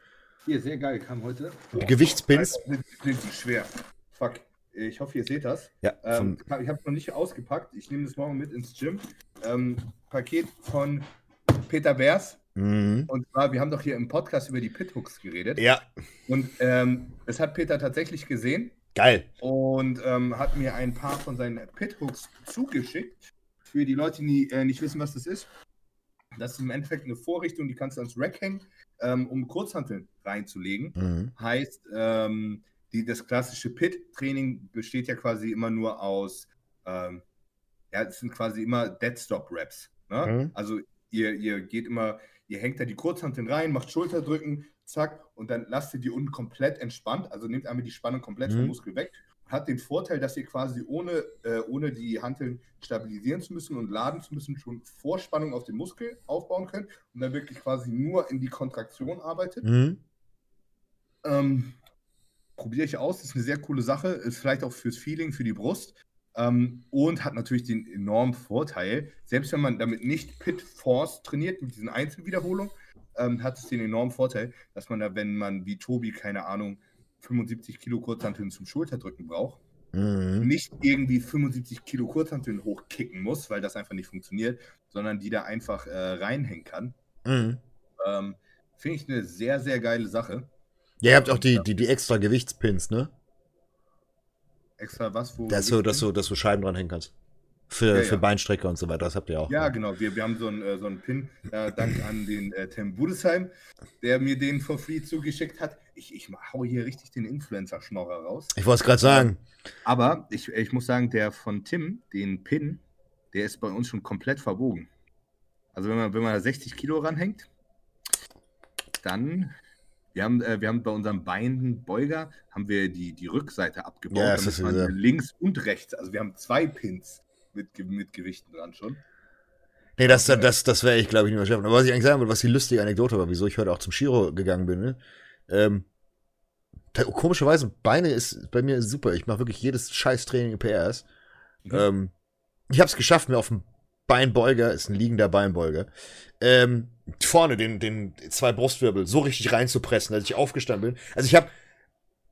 B: Hier, sehr geil, kam heute.
A: Gewichtspins.
B: Sind schwer. Fuck. Ich hoffe, ihr seht das.
A: Ja,
B: ähm, ich habe es noch nicht ausgepackt. Ich nehme das morgen mit ins Gym. Ähm, Paket von Peter Beers. Mhm. Und zwar, wir haben doch hier im Podcast über die Pithooks geredet.
A: Ja.
B: Und ähm, das hat Peter tatsächlich gesehen.
A: Geil.
B: Und ähm, hat mir ein paar von seinen Pithooks zugeschickt. Für die Leute, die äh, nicht wissen, was das ist. Das ist im Endeffekt eine Vorrichtung, die kannst du ans Rack hängen, ähm, um Kurzhanteln reinzulegen. Mhm. Heißt, ähm, die, das klassische Pit-Training besteht ja quasi immer nur aus, ähm, ja, es sind quasi immer Dead-Stop-Raps. Ne? Mhm. Also ihr, ihr geht immer, ihr hängt da die Kurzhanteln rein, macht Schulterdrücken, zack, und dann lasst ihr die unten komplett entspannt, also nehmt einmal die Spannung komplett mhm. vom Muskel weg. Hat den Vorteil, dass ihr quasi ohne, äh, ohne die Hanteln stabilisieren zu müssen und laden zu müssen, schon Vorspannung auf den Muskel aufbauen könnt und dann wirklich quasi nur in die Kontraktion arbeitet. Mhm. Ähm, probiere ich aus, ist eine sehr coole Sache, ist vielleicht auch fürs Feeling, für die Brust ähm, und hat natürlich den enormen Vorteil, selbst wenn man damit nicht Pit Force trainiert, mit diesen Einzelwiederholungen, ähm, hat es den enormen Vorteil, dass man da, wenn man wie Tobi, keine Ahnung, 75 Kilo Kurzhanteln zum Schulterdrücken braucht, mhm. nicht irgendwie 75 Kilo Kurzhanteln hochkicken muss, weil das einfach nicht funktioniert, sondern die da einfach äh, reinhängen kann. Mhm. Ähm, Finde ich eine sehr, sehr geile Sache.
A: Ja, ihr habt auch die, die, die extra Gewichtspins, ne?
B: Extra was? Wo
A: das so, dass, du, dass du Scheiben dranhängen kannst. Für, ja, für ja. Beinstrecker und so weiter, das habt ihr auch.
B: Ja, genau. Wir, wir haben so einen, äh, so einen Pin, äh, dank an den äh, Tim Budesheim, der mir den for free zugeschickt hat. Ich, ich hau hier richtig den Influencer-Schnorrer raus.
A: Ich wollte es gerade sagen.
B: Aber ich, ich muss sagen, der von Tim, den Pin, der ist bei uns schon komplett verbogen. Also wenn man, wenn man da 60 Kilo ranhängt, dann wir haben, äh, wir haben bei unserem Beinbeuger haben wir die, die Rückseite abgebaut, ja, damit man ja. links und rechts, also wir haben zwei Pins mit, mit Gewichten dran schon.
A: Nee, das, das, das, das wäre ich, glaube ich, nicht mehr schaffen. Aber was ich eigentlich sagen wollte, was die lustige Anekdote war, wieso ich heute auch zum Shiro gegangen bin, ne? Ähm, komischerweise, Beine ist bei mir super. Ich mache wirklich jedes Scheiß-Training in PRs. Mhm. Ähm, ich habe es geschafft, mir auf dem Beinbeuger, ist ein liegender Beinbeuger, ähm, vorne den, den zwei Brustwirbel so richtig reinzupressen, dass ich aufgestanden bin. Also ich habe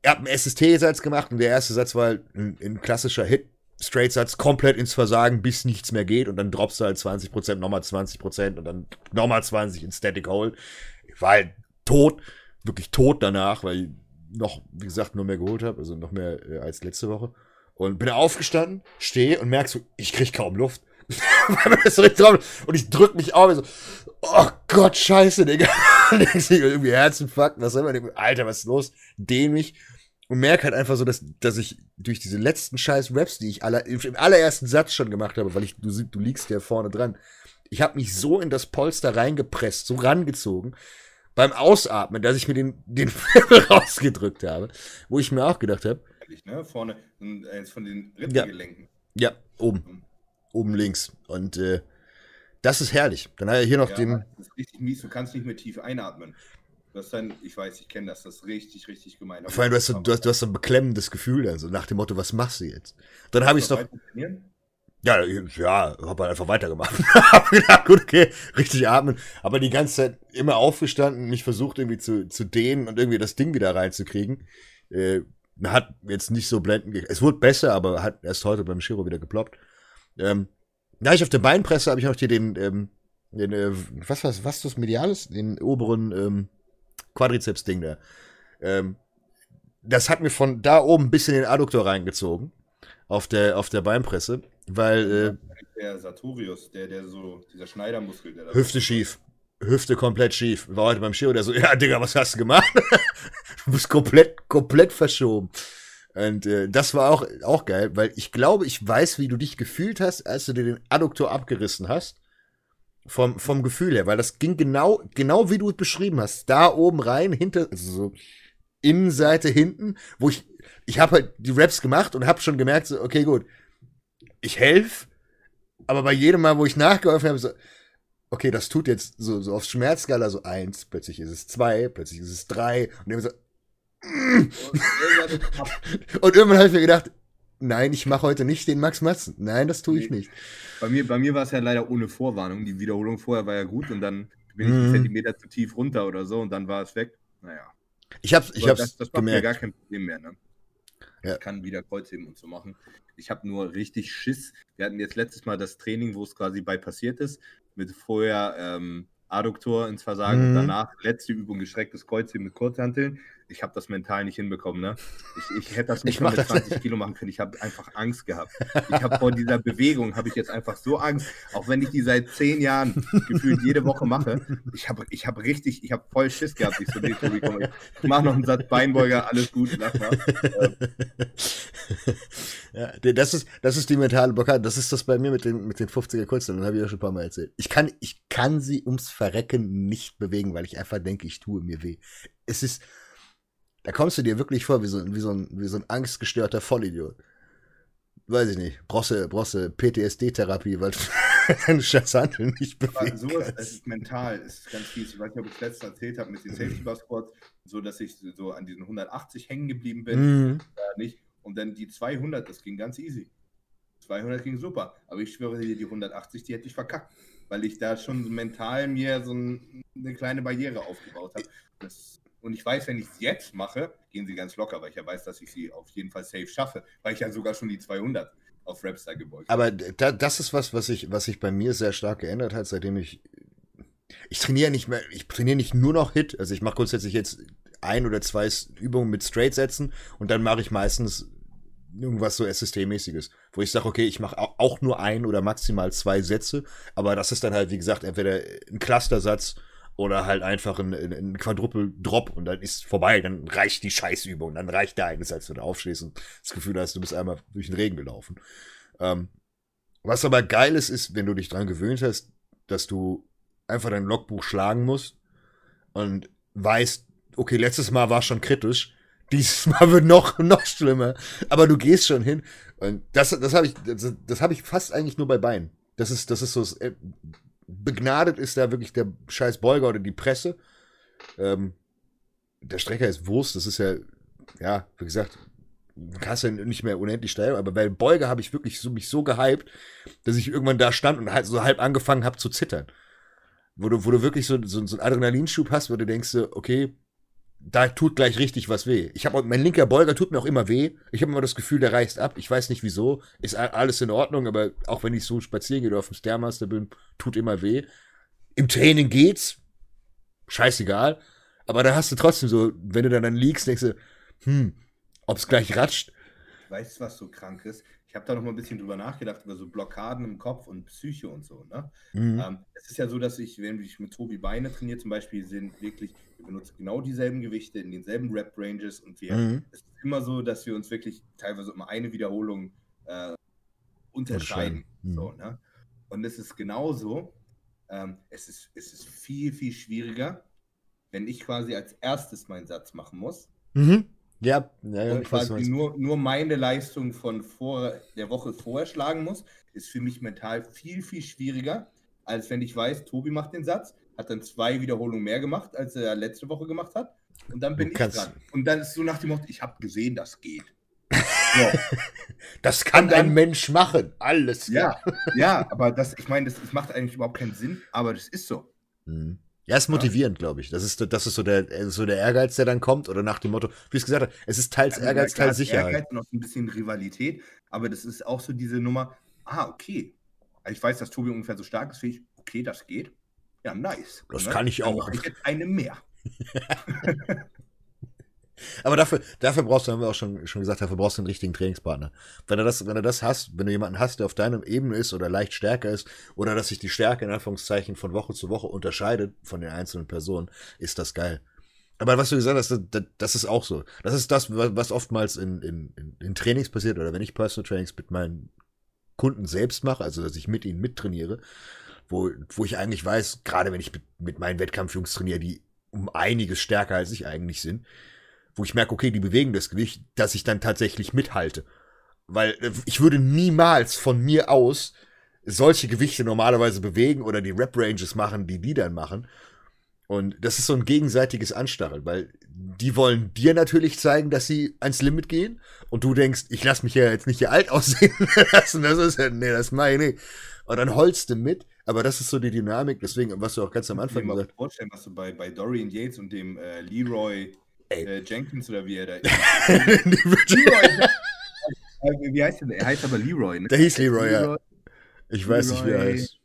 A: ich hab einen SST-Satz gemacht und der erste Satz war halt ein, ein klassischer Hit. Straight-Satz komplett ins Versagen, bis nichts mehr geht und dann droppst du halt 20%, nochmal 20% und dann nochmal 20 in Static Hold. Ich war halt tot, wirklich tot danach, weil ich noch, wie gesagt, nur mehr geholt habe, also noch mehr äh, als letzte Woche. Und bin aufgestanden, stehe und merkst so, ich krieg kaum Luft. Und ich drück mich auf. So, oh Gott, scheiße, Digga. irgendwie Herzinfarkt, was immer. Alter, was ist los? Dehn mich. Und merke halt einfach so, dass, dass ich durch diese letzten scheiß Raps, die ich aller, im allerersten Satz schon gemacht habe, weil ich, du, du liegst ja vorne dran, ich habe mich so in das Polster reingepresst, so rangezogen, beim Ausatmen, dass ich mir den, den Wirbel rausgedrückt habe, wo ich mir auch gedacht habe.
B: Ne? Vorne, eins von den Rippengelenken.
A: Ja, ja, oben oben links. Und äh, das ist herrlich. Dann hat er hier noch ja, den.
B: Das ist richtig mies, du kannst nicht mehr tief einatmen. Das ist dann, ich weiß, ich kenne das, das ist richtig, richtig gemein.
A: Vor allem, du hast, so, du, hast, du hast so ein beklemmendes Gefühl, also nach dem Motto, was machst du jetzt? Dann habe ich es doch. Ja, ja, hab halt einfach weitergemacht. hab gedacht, gut, okay, richtig atmen. Aber die ganze Zeit immer aufgestanden, mich versucht irgendwie zu, zu dehnen und irgendwie das Ding wieder reinzukriegen. Äh, hat jetzt nicht so blenden. Es wurde besser, aber hat erst heute beim Shiro wieder geploppt. Ähm, ja, ich auf der Beinpresse habe ich auch hier den, ähm, den äh, was was was das mediales, den oberen ähm, Quadrizeps-Ding da. Ähm, das hat mir von da oben ein bisschen den Adduktor reingezogen auf der auf der Beinpresse, weil äh,
B: der Sartorius, der der so dieser Schneidermuskel,
A: der Hüfte schief. Hüfte komplett schief. War heute beim Shiro, der so, ja, Digga, was hast du gemacht? du bist komplett, komplett verschoben. Und äh, das war auch, auch geil, weil ich glaube, ich weiß, wie du dich gefühlt hast, als du dir den Adduktor abgerissen hast. Vom, vom Gefühl her, weil das ging genau, genau wie du es beschrieben hast. Da oben rein, hinter, also so Innenseite hinten, wo ich, ich habe halt die Raps gemacht und habe schon gemerkt, so, okay, gut, ich helfe, aber bei jedem Mal, wo ich nachgeholfen habe, so, okay, das tut jetzt so, so auf Schmerzskala so eins, plötzlich ist es zwei, plötzlich ist es drei und immer so. und irgendwann habe ich mir gedacht, nein, ich mache heute nicht den Max Matzen. Nein, das tue ich nee. nicht.
B: Bei mir, bei mir war es ja leider ohne Vorwarnung. Die Wiederholung vorher war ja gut und dann bin ich einen mhm. Zentimeter zu tief runter oder so und dann war es weg. Naja.
A: Ich hab's, ich hab's
B: das, das macht mir gar kein Problem mehr, ne? Ja. Ich kann wieder Kreuzheben und so machen. Ich habe nur richtig Schiss. Wir hatten jetzt letztes Mal das Training, wo es quasi bei passiert ist mit vorher ähm, Adduktor ins Versagen mhm. und danach letzte Übung gestrecktes Kreuzheben mit Kurzhanteln. Ich habe das mental nicht hinbekommen. Ne? Ich, ich hätte das nicht mal mit 20 Kilo machen können. Ich habe einfach Angst gehabt. Ich habe vor dieser Bewegung habe ich jetzt einfach so Angst, auch wenn ich die seit zehn Jahren gefühlt jede Woche mache. Ich habe ich hab richtig, ich habe voll Schiss gehabt. Ich so, nee, Tobi, komm, ich mache noch einen Satz Beinbeuger, alles gut, lass mal.
A: Ja, das ist, das ist die mentale Blockade. Das ist das bei mir mit den, mit den 50er Kurzstellen. habe ich ja schon ein paar Mal erzählt. Ich kann, ich kann sie ums Verrecken nicht bewegen, weil ich einfach denke, ich tue mir weh. Es ist, da kommst du dir wirklich vor wie so, wie so ein, wie so ein angstgestörter Vollidiot. Weiß ich nicht. Brauchst du PTSD-Therapie, weil du deine scheiß Handeln nicht bewegen
B: so ist, Es ist mental, es ist ganz fies. Ich weiß nicht, ob ich es letztens erzählt habe mit den Safety Bar Squats, so dass ich so an diesen 180 hängen geblieben bin. Mhm. nicht. Und dann die 200, das ging ganz easy. 200 ging super. Aber ich schwöre dir, die 180, die hätte ich verkackt. Weil ich da schon mental mir so ein, eine kleine Barriere aufgebaut habe. Und ich weiß, wenn ich es jetzt mache, gehen sie ganz locker, weil ich ja weiß, dass ich sie auf jeden Fall safe schaffe. Weil ich ja sogar schon die 200 auf Rapstar gebeugt
A: habe. Aber da, das ist was, was sich was ich bei mir sehr stark geändert hat, seitdem ich ich trainiere nicht mehr, ich trainiere nicht nur noch Hit, also ich mache grundsätzlich jetzt ein oder zwei Übungen mit Straight setzen und dann mache ich meistens irgendwas so SST-mäßiges, wo ich sage, okay, ich mache auch nur ein oder maximal zwei Sätze, aber das ist dann halt, wie gesagt, entweder ein Clustersatz oder halt einfach ein, ein Quadruple-Drop und dann ist vorbei, dann reicht die Scheißübung, dann reicht der Satz, wenn du aufstehst und das Gefühl hast, du bist einmal durch den Regen gelaufen. Ähm, was aber geil ist, ist, wenn du dich dran gewöhnt hast, dass du einfach dein Logbuch schlagen musst und weißt, okay, letztes Mal war schon kritisch, dieses Mal wird noch, noch schlimmer. Aber du gehst schon hin. Und das, das habe ich, das, das habe ich fast eigentlich nur bei Beinen. Das ist, das ist so, äh, begnadet ist da wirklich der scheiß Beuger oder die Presse. Ähm, der Strecker ist Wurst, das ist ja, ja, wie gesagt, kannst ja nicht mehr unendlich steil, aber bei Beuger habe ich wirklich so, mich so gehypt, dass ich irgendwann da stand und halt so halb angefangen habe zu zittern. Wo du, wo du wirklich so, so, so einen Adrenalinschub hast, wo du denkst, okay, da tut gleich richtig was weh. Ich habe mein linker Beuger tut mir auch immer weh. Ich habe immer das Gefühl, der reißt ab. Ich weiß nicht wieso. Ist alles in Ordnung, aber auch wenn ich so spazieren gehe oder auf dem Stairmaster bin, tut immer weh. Im Training geht's. Scheißegal. Aber da hast du trotzdem so, wenn du dann, dann liegst, denkst du, hm, ob's gleich ratscht.
B: Weißt du, was so krank ist? Ich habe da noch mal ein bisschen drüber nachgedacht, über so Blockaden im Kopf und Psyche und so. Ne? Mhm. Ähm, es ist ja so, dass ich, wenn ich mit Tobi Beine trainiere, zum Beispiel, sind wirklich, wir benutzen genau dieselben Gewichte in denselben Rep-Ranges und wir, mhm. es ist immer so, dass wir uns wirklich teilweise immer eine Wiederholung äh, unterscheiden. Mhm. So, ne? Und es ist genauso, ähm, es, ist, es ist viel, viel schwieriger, wenn ich quasi als erstes meinen Satz machen muss.
A: Mhm. Ja, ja, ja
B: und quasi nur, nur meine Leistung von vor der Woche vorher schlagen muss, ist für mich mental viel, viel schwieriger, als wenn ich weiß, Tobi macht den Satz, hat dann zwei Wiederholungen mehr gemacht, als er letzte Woche gemacht hat. Und dann bin du ich kannst. dran. Und dann ist so nach dem Motto, ich habe gesehen, das geht.
A: So. Das kann dann, ein Mensch machen. Alles
B: klar. Ja, ja aber das, ich meine, das, das, macht eigentlich überhaupt keinen Sinn, aber das ist so.
A: Mhm. Ja, ist motivierend, ja. glaube ich. Das ist, das ist so der, so der Ehrgeiz, der dann kommt, oder nach dem Motto, wie ich es gesagt habe, es ist teils also, Ehrgeiz, teils Sicherheit. Ehrgeiz
B: und auch ein bisschen Rivalität, aber das ist auch so diese Nummer, ah, okay. Ich weiß, dass Tobi ungefähr so stark ist wie ich. Okay, das geht. Ja, nice.
A: Das ne? kann ich auch.
B: Dann ich jetzt eine mehr.
A: Aber dafür, dafür brauchst du, haben wir auch schon, schon gesagt, dafür brauchst du einen richtigen Trainingspartner. Wenn du das, wenn du das hast, wenn du jemanden hast, der auf deinem Ebene ist oder leicht stärker ist, oder dass sich die Stärke in Anführungszeichen von Woche zu Woche unterscheidet von den einzelnen Personen, ist das geil. Aber was du gesagt hast, das, das ist auch so. Das ist das, was oftmals in, in, in Trainings passiert, oder wenn ich Personal Trainings mit meinen Kunden selbst mache, also dass ich mit ihnen mittrainiere, wo, wo ich eigentlich weiß, gerade wenn ich mit, mit meinen Wettkampfjungs trainiere, die um einiges stärker als ich eigentlich sind, wo ich merke, okay, die bewegen das Gewicht, dass ich dann tatsächlich mithalte. Weil äh, ich würde niemals von mir aus solche Gewichte normalerweise bewegen oder die Rep-Ranges machen, die die dann machen. Und das ist so ein gegenseitiges Anstacheln, weil die wollen dir natürlich zeigen, dass sie ans Limit gehen und du denkst, ich lass mich ja jetzt nicht hier alt aussehen lassen, das ist ja, nee, das meine ich. Und dann holst du mit, aber das ist so die Dynamik, deswegen, was du auch ganz am Anfang
B: gesagt hast. Ich kann mir vorstellen, was du bei, bei Dorian Yates und dem äh, Leroy äh, Jenkins oder wie er da ist. Leroy. wie heißt der? Er heißt aber Leroy. Ne?
A: Der hieß Leroy, Leroy ja. Ich weiß Leroy, nicht, wie er heißt.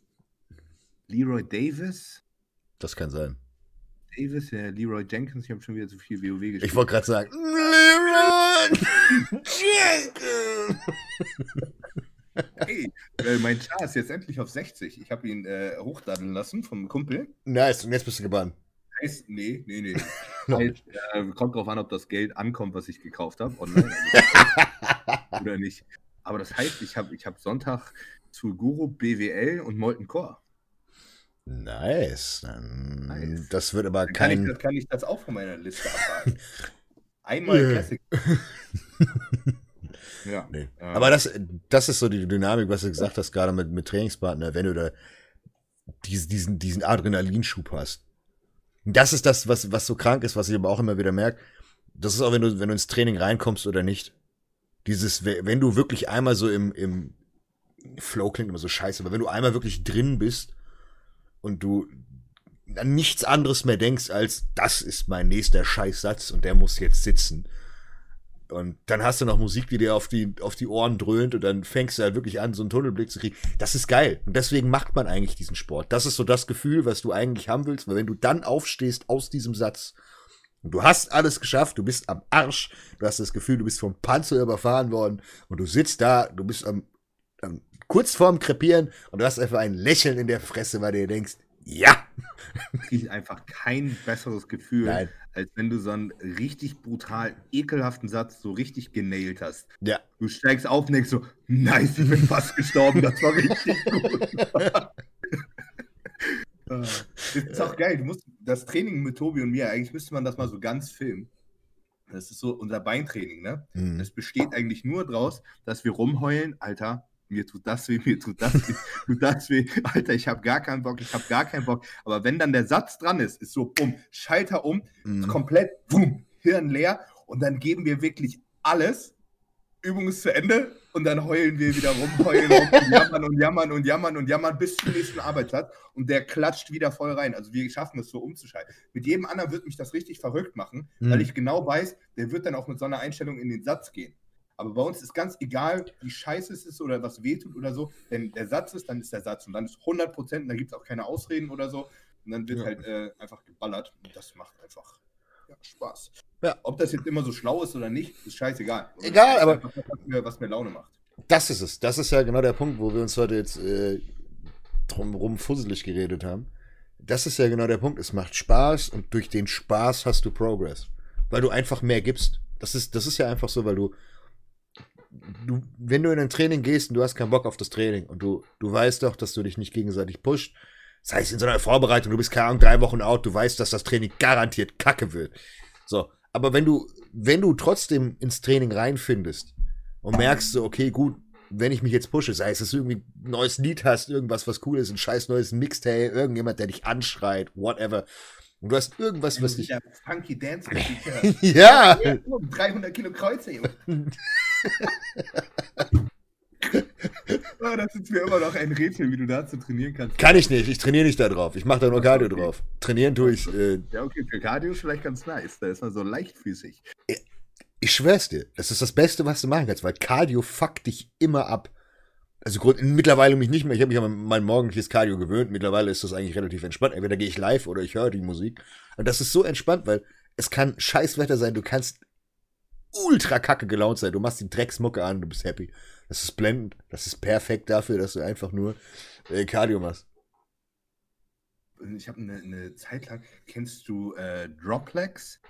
B: Leroy Davis?
A: Das kann sein.
B: Davis, ja, Leroy Jenkins. Ich habe schon wieder zu viel WoW gespielt.
A: Ich wollte gerade sagen, Leroy
B: Jenkins. Hey, äh, mein Char ist jetzt endlich auf 60. Ich habe ihn äh, hochladen lassen vom Kumpel.
A: Nice, und jetzt bist du gebannt.
B: Heißt, nee, nee, nee. heißt, äh, kommt drauf an, ob das Geld ankommt, was ich gekauft habe, online. Also, oder nicht. Aber das heißt, ich habe ich hab Sonntag zu Guru BWL und Molten Core.
A: Nice. nice. Das wird aber kein.
B: Kann ich, kann ich das auch von meiner Liste abhaken? Einmal Classic.
A: ja. Nee. Ähm. Aber das, das ist so die Dynamik, was du gesagt hast, gerade mit, mit Trainingspartner, wenn du da diesen, diesen Adrenalinschub hast das ist das, was, was so krank ist, was ich aber auch immer wieder merke. Das ist auch, wenn du, wenn du ins Training reinkommst oder nicht. Dieses, wenn du wirklich einmal so im, im Flow klingt immer so scheiße, aber wenn du einmal wirklich drin bist und du an nichts anderes mehr denkst als, das ist mein nächster Scheißsatz und der muss jetzt sitzen und dann hast du noch Musik, die dir auf die, auf die Ohren dröhnt und dann fängst du halt wirklich an, so einen Tunnelblick zu kriegen. Das ist geil. Und deswegen macht man eigentlich diesen Sport. Das ist so das Gefühl, was du eigentlich haben willst, weil wenn du dann aufstehst aus diesem Satz und du hast alles geschafft, du bist am Arsch, du hast das Gefühl, du bist vom Panzer überfahren worden und du sitzt da, du bist am, am kurz vorm Krepieren und du hast einfach ein Lächeln in der Fresse, weil du dir denkst, ja!
B: Es gibt einfach kein besseres Gefühl, Nein. als wenn du so einen richtig brutal ekelhaften Satz so richtig genailt hast.
A: Ja.
B: Du steigst auf und denkst so, nice, ich bin fast gestorben, das war richtig gut. das ist auch geil. Du musst das Training mit Tobi und mir, eigentlich müsste man das mal so ganz filmen. Das ist so unser Beintraining, ne? Mhm. Das besteht eigentlich nur daraus, dass wir rumheulen, Alter, mir tut das weh, mir tut das weh, tut das weh. Alter, ich habe gar keinen Bock, ich habe gar keinen Bock. Aber wenn dann der Satz dran ist, ist so, bumm, Schalter um, mhm. komplett, bumm, Hirn leer und dann geben wir wirklich alles. Übung ist zu Ende und dann heulen wir wieder rum, heulen rum und jammern und jammern und jammern und jammern bis zum nächsten Arbeitsplatz und der klatscht wieder voll rein. Also wir schaffen es so umzuschalten. Mit jedem anderen wird mich das richtig verrückt machen, mhm. weil ich genau weiß, der wird dann auch mit so einer Einstellung in den Satz gehen. Aber bei uns ist ganz egal, wie scheiße es ist oder was wehtut oder so. Wenn der Satz ist, dann ist der Satz. Und dann ist 100 Prozent, da gibt es auch keine Ausreden oder so. Und dann wird ja. halt äh, einfach geballert. Und das macht einfach ja, Spaß. Ja. Ob das jetzt immer so schlau ist oder nicht, ist scheißegal.
A: Oder Egal, aber.
B: Einfach, was, mir, was mir Laune macht.
A: Das ist es. Das ist ja genau der Punkt, wo wir uns heute jetzt äh, drumherum fusselig geredet haben. Das ist ja genau der Punkt. Es macht Spaß und durch den Spaß hast du Progress. Weil du einfach mehr gibst. Das ist, das ist ja einfach so, weil du du, wenn du in ein Training gehst und du hast keinen Bock auf das Training und du, du weißt doch, dass du dich nicht gegenseitig pusht, das heißt in so einer Vorbereitung, du bist keine Ahnung, drei Wochen out, du weißt, dass das Training garantiert kacke wird. So. Aber wenn du, wenn du trotzdem ins Training reinfindest und merkst so, okay, gut, wenn ich mich jetzt pushe, sei es, dass du irgendwie ein neues Lied hast, irgendwas, was cool ist, ein scheiß neues Mixtape, irgendjemand, der dich anschreit, whatever. Und du hast irgendwas, was dich.
B: Funky Dance
A: ja!
B: 300 Kilo Kreuze, Junge. oh, das ist mir immer noch ein Rätsel, wie du dazu trainieren kannst.
A: Kann ich nicht, ich trainiere nicht da drauf. Ich mache da nur Cardio okay. drauf. Trainieren tue ich. Äh,
B: ja, okay, für Cardio ist vielleicht ganz nice. Da ist man so leichtfüßig.
A: Ich schwör's dir, das ist das Beste, was du machen kannst, weil Cardio fuckt dich immer ab. Also Grund, mittlerweile mich nicht mehr, ich habe mich an mein morgendliches Cardio gewöhnt, mittlerweile ist das eigentlich relativ entspannt. Entweder gehe ich live oder ich höre die Musik. Und das ist so entspannt, weil es kann Scheißwetter sein, du kannst ultra kacke gelaunt sein, du machst die Drecksmucke an, du bist happy. Das ist blendend. Das ist perfekt dafür, dass du einfach nur äh, Cardio machst.
B: Ich habe eine, eine, Zeit lang, kennst du äh, Droplex?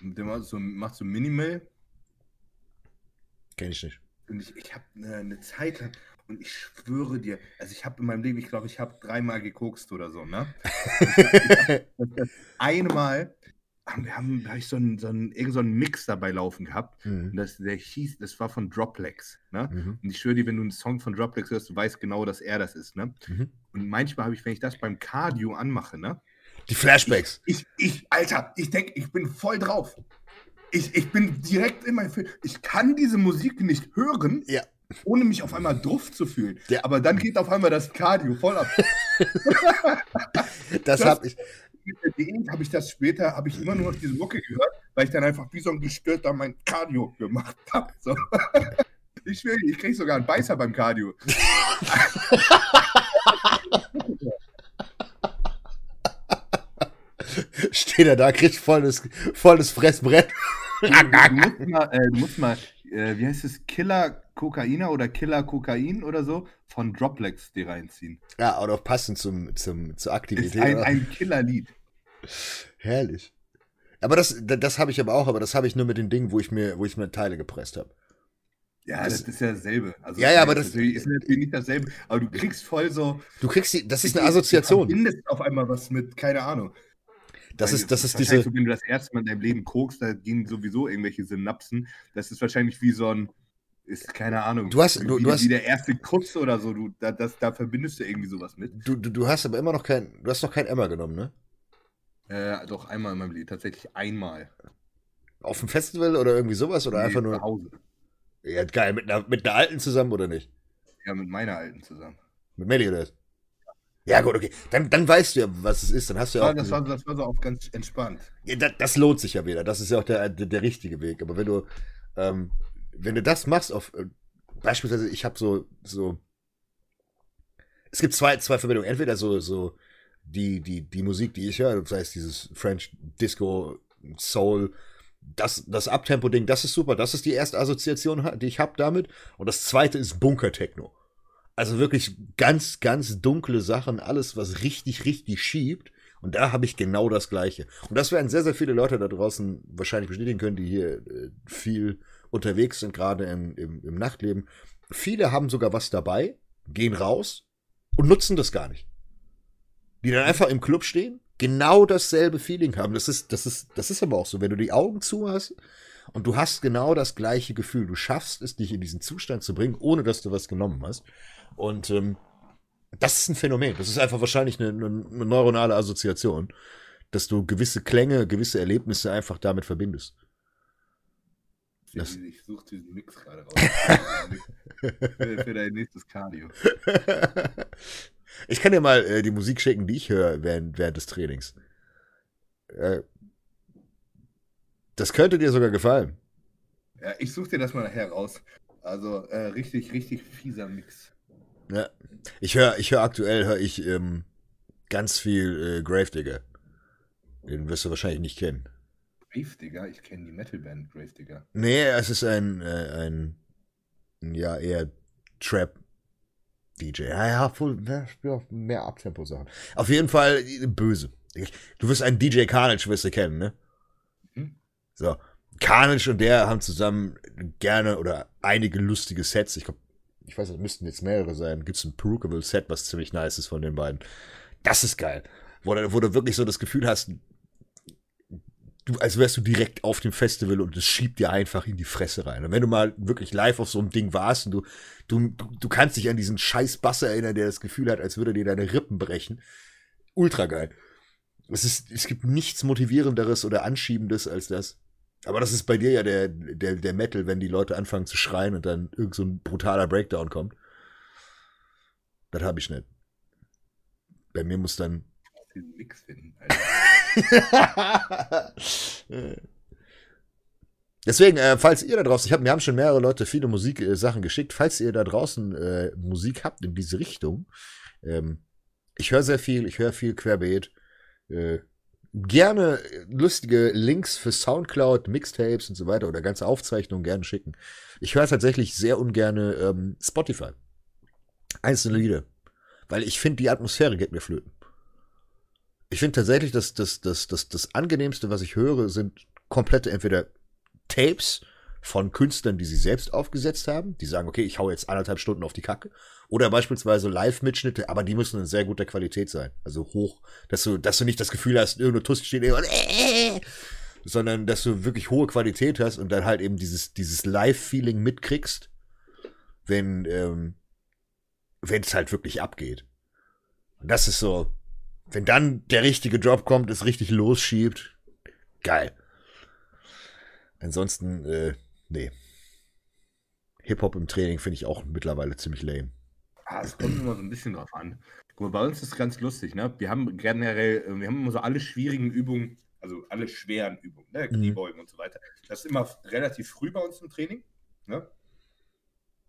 B: Der macht so, macht so Minimal.
A: Kenn ich nicht.
B: Und ich, ich habe eine, eine Zeit lang, und ich schwöre dir, also ich habe in meinem Leben, ich glaube, ich habe dreimal gekokst oder so, ne? einmal wir haben, da ich so einen, so einen, irgend so einen Mix dabei laufen gehabt. Mhm. Und das, der hieß, das war von Droplex. Ne? Mhm. Und ich schwöre dir, wenn du einen Song von Droplex hörst, du weißt genau, dass er das ist. Ne? Mhm. Und manchmal habe ich, wenn ich das beim Cardio anmache, ne?
A: Die Flashbacks.
B: Ich, ich, ich Alter, ich denke, ich bin voll drauf. Ich, ich bin direkt in meinem Film. Ich kann diese Musik nicht hören.
A: Ja
B: ohne mich auf einmal druff zu fühlen. Ja. Aber dann geht auf einmal das Cardio voll ab.
A: das, das habe ich
B: habe ich das später, habe ich immer nur noch diese Mucke gehört, weil ich dann einfach wie so ein Gestörter mein Cardio gemacht habe. So. Ich schwöre, ich kriege sogar einen Beißer beim Cardio.
A: Steht er da, kriegt volles, volles Fressbrett.
B: Du, musst mal, äh, du musst mal äh, wie heißt es, Killer Kokaina oder Killer Kokain oder so von Droplex die reinziehen.
A: Ja, oder passend zum, zum, zur Aktivität. Ist
B: ein, ein Killerlied.
A: Herrlich. Aber das, das habe ich aber auch, aber das habe ich nur mit den Dingen, wo ich mir, wo ich mir Teile gepresst habe.
B: Ja, das, das, ist ja dasselbe.
A: Also ja, ja, aber das
B: ist natürlich nicht dasselbe. Aber du kriegst voll so.
A: Du kriegst die, das ist eine Assoziation.
B: Du verbindest auf einmal was mit, keine Ahnung.
A: Das ist, das ist diese.
B: So, wenn du das erste Mal in deinem Leben kokst, da gehen sowieso irgendwelche Synapsen. Das ist wahrscheinlich wie so ein, ist keine Ahnung.
A: Du hast, du,
B: wie,
A: du hast,
B: wie der erste Kuss oder so. Du, da, das, da verbindest du irgendwie sowas mit.
A: Du, du, du hast aber immer noch kein, du hast noch kein Emma genommen, ne?
B: Äh, doch einmal in meinem Leben, tatsächlich einmal.
A: Auf dem Festival oder irgendwie sowas oder nee, einfach nur?
B: Zu Hause.
A: Ja, geil. Mit einer, mit einer alten zusammen oder nicht?
B: Ja, mit meiner alten zusammen.
A: Mit Melly oder? Ja, gut, okay. Dann, dann weißt du ja, was es ist. Dann hast du ja,
B: ja auch. Das war, das war so auch ganz entspannt.
A: Ja, das, das, lohnt sich ja wieder. Das ist ja auch der, der, der richtige Weg. Aber wenn du, ähm, wenn du das machst, auf äh, beispielsweise, ich habe so, so. Es gibt zwei, zwei Verbindungen. Entweder so, so die, die, die Musik, die ich höre, das heißt dieses French Disco, Soul, das, das Abtempo-Ding, das ist super. Das ist die erste Assoziation, die ich habe damit. Und das zweite ist Bunker-Techno. Also wirklich ganz, ganz dunkle Sachen, alles, was richtig, richtig schiebt. Und da habe ich genau das Gleiche. Und das werden sehr, sehr viele Leute da draußen wahrscheinlich bestätigen können, die hier äh, viel unterwegs sind, gerade im, im, im Nachtleben. Viele haben sogar was dabei, gehen raus und nutzen das gar nicht die dann einfach im Club stehen, genau dasselbe Feeling haben. Das ist, das ist, das ist aber auch so, wenn du die Augen zu hast und du hast genau das gleiche Gefühl. Du schaffst es, dich in diesen Zustand zu bringen, ohne dass du was genommen hast. Und ähm, das ist ein Phänomen. Das ist einfach wahrscheinlich eine, eine, eine neuronale Assoziation, dass du gewisse Klänge, gewisse Erlebnisse einfach damit verbindest.
B: Das ich suche diesen Mix gerade raus. für, für dein nächstes Cardio.
A: Ich kann dir mal äh, die Musik schicken, die ich höre während, während des Trainings. Äh, das könnte dir sogar gefallen.
B: Ja, ich suche dir das mal nachher raus. Also äh, richtig, richtig fieser Mix.
A: Ja. Ich höre ich hör aktuell höre ich ähm, ganz viel äh, Gravedigger. Den wirst du wahrscheinlich nicht kennen.
B: Gravedigger? Ich kenne die Metalband Gravedigger.
A: Nee, es ist ein, äh, ein ja, eher Trap DJ. Ja, ja, voll, mehr, mehr Abtempo-Sachen. Auf jeden Fall böse. Du wirst einen DJ Carnage wirst du kennen, ne? So. Carnage und der haben zusammen gerne oder einige lustige Sets. Ich glaube, ich weiß, es müssten jetzt mehrere sein. Gibt es ein Perukable Set, was ziemlich nice ist von den beiden. Das ist geil. Wo wo du wirklich so das Gefühl hast, du, als wärst du direkt auf dem Festival und es schiebt dir einfach in die Fresse rein. Und wenn du mal wirklich live auf so einem Ding warst und du, du, du kannst dich an diesen scheiß Bass erinnern, der das Gefühl hat, als würde dir deine Rippen brechen. Ultra geil. Es, ist, es gibt nichts Motivierenderes oder Anschiebendes als das. Aber das ist bei dir ja der, der, der Metal, wenn die Leute anfangen zu schreien und dann irgend so ein brutaler Breakdown kommt. Das habe ich nicht. Bei mir muss dann. Nix finden, Deswegen, äh, falls ihr da draußen, ich hab, mir haben schon mehrere Leute viele Musiksachen äh, geschickt, falls ihr da draußen äh, Musik habt in diese Richtung, ähm, ich höre sehr viel, ich höre viel querbeet, äh, gerne lustige Links für Soundcloud, Mixtapes und so weiter oder ganze Aufzeichnungen gerne schicken. Ich höre tatsächlich sehr ungerne ähm, Spotify. Einzelne Lieder. Weil ich finde, die Atmosphäre geht mir flöten. Ich finde tatsächlich, dass das, das, das, das angenehmste, was ich höre, sind komplette entweder Tapes von Künstlern, die sie selbst aufgesetzt haben, die sagen, okay, ich hau jetzt anderthalb Stunden auf die Kacke. Oder beispielsweise Live-Mitschnitte, aber die müssen in sehr guter Qualität sein. Also hoch, dass du, dass du nicht das Gefühl hast, irgendeine Tussi steht und äh, sondern dass du wirklich hohe Qualität hast und dann halt eben dieses, dieses Live-Feeling mitkriegst, wenn, ähm, wenn es halt wirklich abgeht. Und das ist so, wenn dann der richtige Job kommt, es richtig losschiebt, geil. Ansonsten, äh, nee. Hip-Hop im Training finde ich auch mittlerweile ziemlich lame.
B: Ah, es kommt immer so ein bisschen drauf an. Guck mal, bei uns ist es ganz lustig, ne? Wir haben generell, äh, wir haben immer so alle schwierigen Übungen, also alle schweren Übungen, ne? Mhm. Kniebeugen und so weiter. Das ist immer relativ früh bei uns im Training, ne?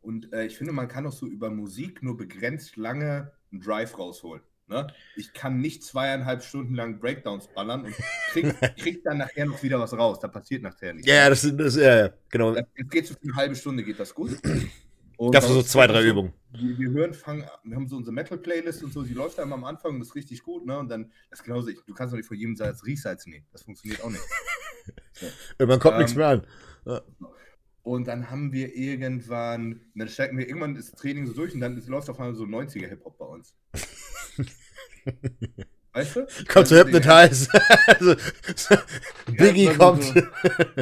B: Und äh, ich finde, man kann auch so über Musik nur begrenzt lange einen Drive rausholen. Ne? Ich kann nicht zweieinhalb Stunden lang Breakdowns ballern und krieg, krieg dann nachher noch wieder was raus. Da passiert nachher nichts.
A: Ja, das, ist, ja, genau.
B: Jetzt geht so eine halbe Stunde, geht das gut.
A: Und Dafür so zwei, drei so, Übungen.
B: Wir, wir, hören, fangen, wir haben so unsere Metal-Playlist und so, die läuft einmal am Anfang und ist richtig gut, ne? Und dann, das ist genauso, du kannst doch nicht vor jedem Satz Resides nehmen. Das funktioniert auch nicht.
A: So. Irgendwann kommt ähm, nichts mehr an. Ja.
B: Und dann haben wir irgendwann, dann steigen wir irgendwann das Training so durch und dann läuft auf einmal so 90er Hip-Hop bei uns.
A: Weißt du? Kommt zu Hypnotize. also, Biggie ja, kommt. So,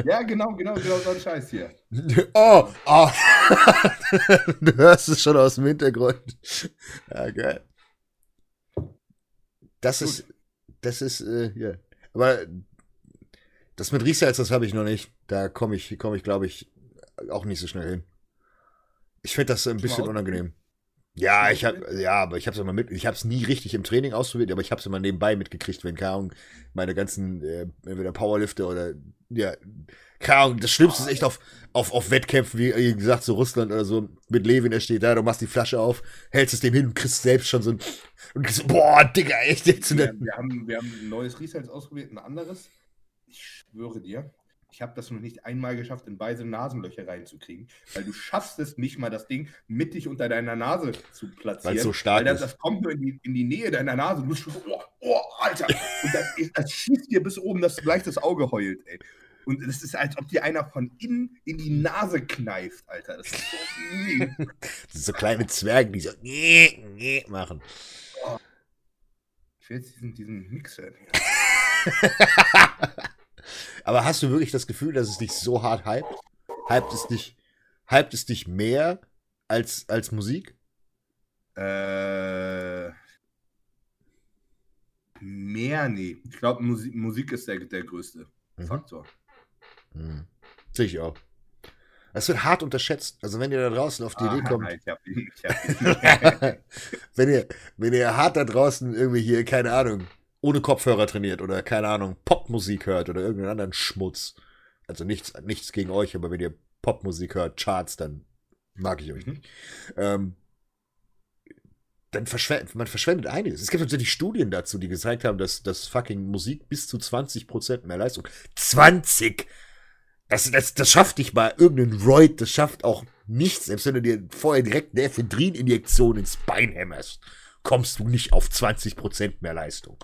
B: ja, genau, genau, genau so ein Scheiß hier.
A: Oh, oh. du hörst es schon aus dem Hintergrund. Ja, geil. Das Gut. ist, das ist, äh, ja. Aber das mit Resets, das habe ich noch nicht. Da komme ich, komme ich, glaube ich, auch nicht so schnell hin. Ich finde das ein bisschen unangenehm. Ja, ich habe ja, aber ich habe es immer mit. Ich habe es nie richtig im Training ausprobiert, aber ich habe es immer nebenbei mitgekriegt, wenn Ahnung, meine ganzen äh, entweder Powerlifter oder ja, Ahnung, das Schlimmste ist echt auf, auf, auf Wettkämpfen, wie gesagt, so Russland oder so, mit Levin, der steht da, du machst die Flasche auf, hältst es dem hin und kriegst selbst schon so ein, und kriegst, boah, Digga, echt jetzt.
B: Wir, wir, haben, wir haben ein neues Resets ausprobiert, ein anderes. Ich schwöre dir, ich habe das noch nicht einmal geschafft, in beide Nasenlöcher reinzukriegen, weil du schaffst es nicht mal, das Ding mittig unter deiner Nase zu platzieren. Weil
A: so stark
B: weil das, das kommt nur in die, in die Nähe deiner Nase. Du schon oh, oh, Alter. Und das, das schießt dir bis oben, dass gleich das Auge heult, ey. Und es ist, als ob dir einer von innen in die Nase kneift, Alter. Das ist so.
A: das sind so kleine Zwerge, die so machen. Oh.
B: Ich will jetzt diesen, diesen Mixer.
A: Aber hast du wirklich das Gefühl, dass es dich so hart hypt? Hypt es dich, hypt es dich mehr als, als Musik?
B: Äh, mehr, nee. Ich glaube, Musik, Musik ist der, der größte mhm. Faktor.
A: Mhm. Sehe ich auch. Es wird hart unterschätzt. Also wenn ihr da draußen auf die ah, Idee kommt. Ich hab ihn, ich hab ihn. wenn, ihr, wenn ihr hart da draußen irgendwie hier, keine Ahnung, ohne Kopfhörer trainiert oder keine Ahnung, Popmusik hört oder irgendeinen anderen Schmutz. Also nichts, nichts gegen euch, aber wenn ihr Popmusik hört, Charts, dann mag ich euch mhm. nicht. Ähm, dann verschwendet man verschwendet einiges. Es gibt tatsächlich Studien dazu, die gezeigt haben, dass, dass fucking Musik bis zu 20% mehr Leistung. 20! Das, das, das schafft nicht mal irgendein Roid, das schafft auch nichts, selbst wenn du dir vorher direkt eine Ephedrin-Injektion ins Bein hämmerst, kommst du nicht auf 20% mehr Leistung.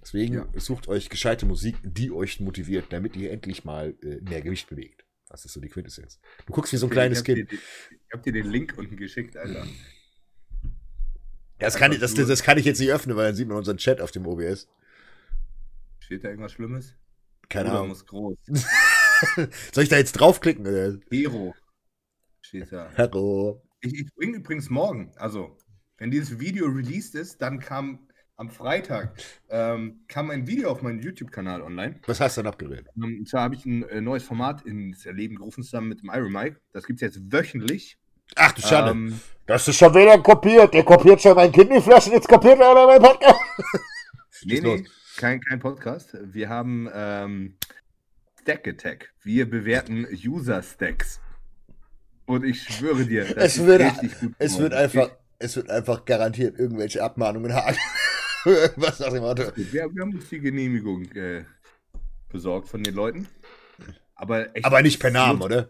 A: Deswegen ja. sucht euch gescheite Musik, die euch motiviert, damit ihr endlich mal äh, mehr Gewicht bewegt. Das ist so die Quintessenz. Du guckst wie so ein kleines ich Kind.
B: Dir, ich hab dir den Link unten geschickt, Alter.
A: Das kann, ich, das, das kann ich jetzt nicht öffnen, weil dann sieht man unseren Chat auf dem OBS.
B: Steht da irgendwas Schlimmes?
A: Keine Ahnung. muss groß. Soll ich da jetzt draufklicken? Oder?
B: Hero. Steht da.
A: Hero.
B: Ich, ich bringe übrigens morgen, also wenn dieses Video released ist, dann kam am Freitag ähm, kam ein Video auf meinen YouTube-Kanal online.
A: Was hast du dann abgewählt?
B: Ähm, und zwar habe ich ein äh, neues Format ins Leben gerufen zusammen mit dem Iron Mike. Das gibt es jetzt wöchentlich.
A: Ach du Schande. Ähm, das ist schon wieder kopiert. Der kopiert schon mein Kidneyflaschen, jetzt kopiert er aber mein Podcast.
B: nee, nee, kein, kein Podcast. Wir haben ähm, Stack Attack. Wir bewerten User-Stacks. Und ich schwöre dir,
A: das es ist wird, richtig gut. Es wird, einfach, es wird einfach garantiert irgendwelche Abmahnungen haben.
B: Irgendwas nach dem Motto. Wir, wir, haben uns die Genehmigung äh, besorgt von den Leuten. Aber,
A: echt, Aber nicht per Namen, oder?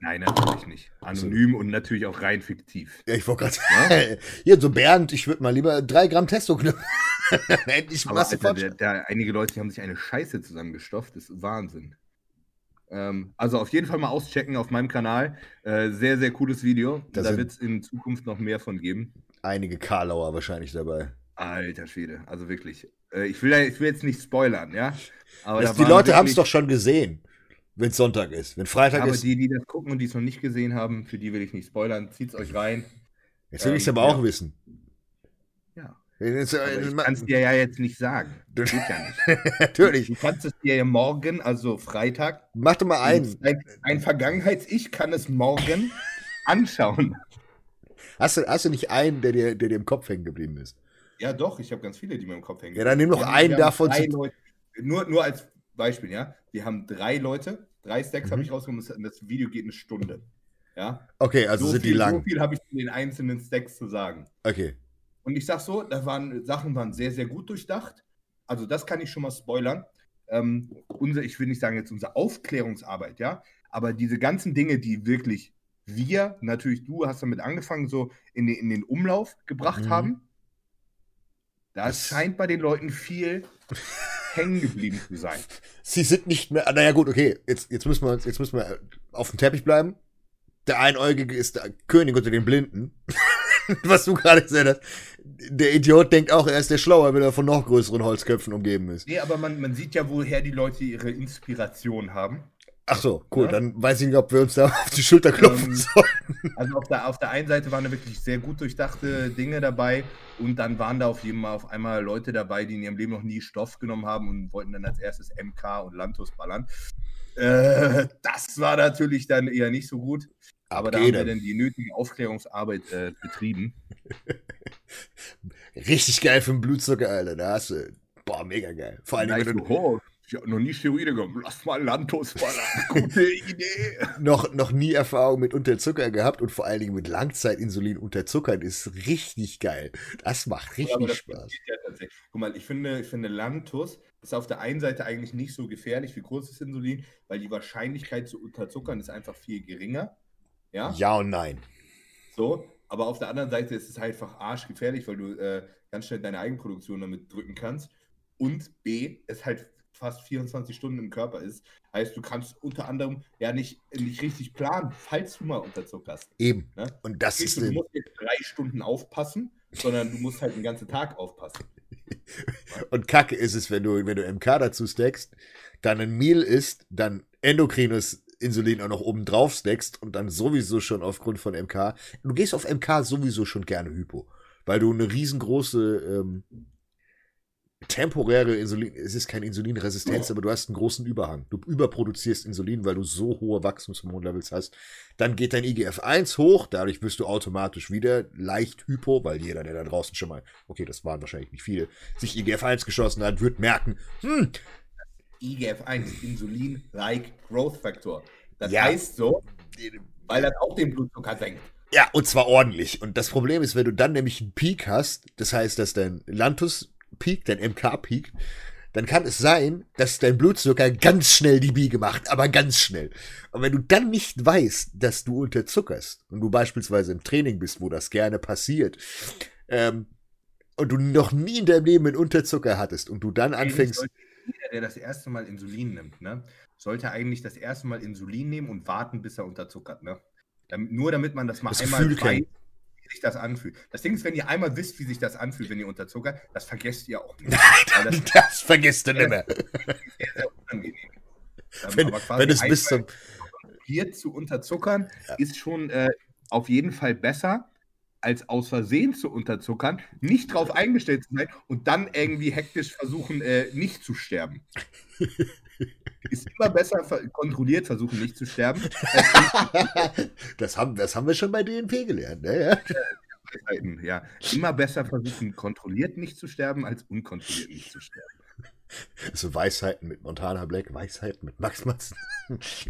B: Nein, natürlich nicht. Anonym so. und natürlich auch rein fiktiv.
A: Ja, ich wollte gerade sagen. Hier, so Bernd, ich würde mal lieber drei Gramm Testo knüpfen.
B: Endlich Aber Alter, der, der, einige Leute haben sich eine Scheiße zusammengestofft. Das ist Wahnsinn. Ähm, also auf jeden Fall mal auschecken auf meinem Kanal. Äh, sehr, sehr cooles Video. Da, da wird es in Zukunft noch mehr von geben.
A: Einige Karlauer wahrscheinlich dabei.
B: Alter Schwede, also wirklich. Äh, ich, will, ich will jetzt nicht spoilern, ja.
A: Aber das, die Leute haben es doch schon gesehen, wenn es Sonntag ist. Wenn Freitag
B: aber
A: ist.
B: Aber die, die das gucken und die es noch nicht gesehen haben, für die will ich nicht spoilern. Zieht es euch rein.
A: Jetzt will ähm, ich es aber ja. auch wissen.
B: Ja. Jetzt, äh, ich kann es dir ja jetzt nicht sagen.
A: Das geht ja nicht. Natürlich.
B: Du kannst es dir ja morgen, also Freitag.
A: Mach doch mal ein.
B: Ein, ein Vergangenheits-Ich kann es morgen anschauen.
A: Hast du, hast du nicht einen, der dir, der dir im Kopf hängen geblieben ist?
B: Ja, doch, ich habe ganz viele, die mir im Kopf hängen.
A: Ja, dann nimm noch einen davon.
B: Leute, nur, nur als Beispiel, ja. Wir haben drei Leute, drei Stacks mhm. habe ich rausgenommen das Video geht eine Stunde. Ja.
A: Okay, also so sind
B: viel,
A: die lang.
B: So viel habe ich zu den einzelnen Stacks zu sagen.
A: Okay.
B: Und ich sag so, da waren Sachen waren sehr, sehr gut durchdacht. Also das kann ich schon mal spoilern. Ähm, unser, ich will nicht sagen jetzt unsere Aufklärungsarbeit, ja, aber diese ganzen Dinge, die wirklich wir, natürlich du hast damit angefangen, so in den, in den Umlauf gebracht mhm. haben, da scheint bei den Leuten viel hängen geblieben zu sein.
A: Sie sind nicht mehr. Naja, gut, okay. Jetzt, jetzt, müssen wir, jetzt müssen wir auf dem Teppich bleiben. Der Einäugige ist der König unter den Blinden. Was du gerade gesagt hast. Der Idiot denkt auch, er ist der Schlauer, wenn er von noch größeren Holzköpfen umgeben ist.
B: Nee, aber man, man sieht ja, woher die Leute ihre Inspiration haben.
A: Ach so, cool. Ja? Dann weiß ich nicht, ob wir uns da auf die Schulter klopfen ähm, sollen.
B: Also auf der, auf der einen Seite waren da wirklich sehr gut durchdachte Dinge dabei und dann waren da auf jeden Fall auf einmal Leute dabei, die in ihrem Leben noch nie Stoff genommen haben und wollten dann als erstes MK und Lantus ballern. Äh, das war natürlich dann eher nicht so gut. Aber da haben wir dann die nötige Aufklärungsarbeit äh, betrieben.
A: Richtig geil für den Blutzucker, Alter. Da hast du. Boah, mega geil.
B: Vor allem, wenn du. Ich habe noch nie Steroide genommen. Lass mal Lantos ballern. Gute Idee.
A: noch, noch nie Erfahrung mit Unterzucker gehabt und vor allen Dingen mit Langzeitinsulin unterzuckern ist richtig geil. Das macht richtig ja, das Spaß.
B: Ja Guck mal, ich finde, ich finde Lantus ist auf der einen Seite eigentlich nicht so gefährlich wie kurzes Insulin, weil die Wahrscheinlichkeit zu unterzuckern ist einfach viel geringer. Ja,
A: ja und nein.
B: So, aber auf der anderen Seite ist es halt einfach arschgefährlich, weil du äh, ganz schnell deine Eigenproduktion damit drücken kannst. Und B, es halt fast 24 Stunden im Körper ist. Heißt, du kannst unter anderem ja nicht, nicht richtig planen, falls du mal Unterzucker hast.
A: Eben. Ne? Und das ist.
B: Du musst jetzt drei Stunden aufpassen, sondern du musst halt den ganzen Tag aufpassen.
A: Und kacke ist es, wenn du, wenn du MK dazu stackst, dann ein Meal isst, dann endokrines Insulin auch noch oben drauf stackst und dann sowieso schon aufgrund von MK. Du gehst auf MK sowieso schon gerne Hypo, weil du eine riesengroße ähm, temporäre Insulin, es ist keine Insulinresistenz, aber du hast einen großen Überhang. Du überproduzierst Insulin, weil du so hohe Wachstumshormonlevels hast. Dann geht dein IGF-1 hoch, dadurch wirst du automatisch wieder leicht hypo, weil jeder, der da draußen schon mal, okay, das waren wahrscheinlich nicht viele, sich IGF-1 geschossen hat, wird merken, hm.
B: IGF-1, Insulin-like Growth Factor. Das ja. heißt so, weil das auch den Blutzucker senkt.
A: Ja, und zwar ordentlich. Und das Problem ist, wenn du dann nämlich einen Peak hast, das heißt, dass dein Lantus Peak, dein MK Peak, dann kann es sein, dass dein Blutzucker ganz schnell die Biege macht, aber ganz schnell. Und wenn du dann nicht weißt, dass du unterzuckerst und du beispielsweise im Training bist, wo das gerne passiert, ähm, und du noch nie in deinem Leben einen Unterzucker hattest und du dann anfängst.
B: Jeder, der das erste Mal Insulin nimmt, ne, sollte eigentlich das erste Mal Insulin nehmen und warten, bis er unterzuckert. Ne? nur damit man das mal das einmal weiß, wie sich das anfühlt. Das Ding ist, wenn ihr einmal wisst, wie sich das anfühlt, wenn ihr unterzuckert, das vergesst ihr auch nicht.
A: Nein, das, das, vergisst du nicht mehr. Sehr, sehr unangenehm. wenn, wenn es bis zum.
B: Bier zu unterzuckern, ja. ist schon äh, auf jeden Fall besser, als aus Versehen zu unterzuckern, nicht drauf eingestellt zu sein und dann irgendwie hektisch versuchen, äh, nicht zu sterben. Ist immer besser kontrolliert versuchen, nicht zu sterben.
A: das, haben, das haben wir schon bei DNP gelernt. Ne?
B: Ja. ja, immer besser versuchen, kontrolliert nicht zu sterben, als unkontrolliert nicht zu sterben.
A: So Weisheiten mit Montana Black, Weisheiten mit Max Matzen.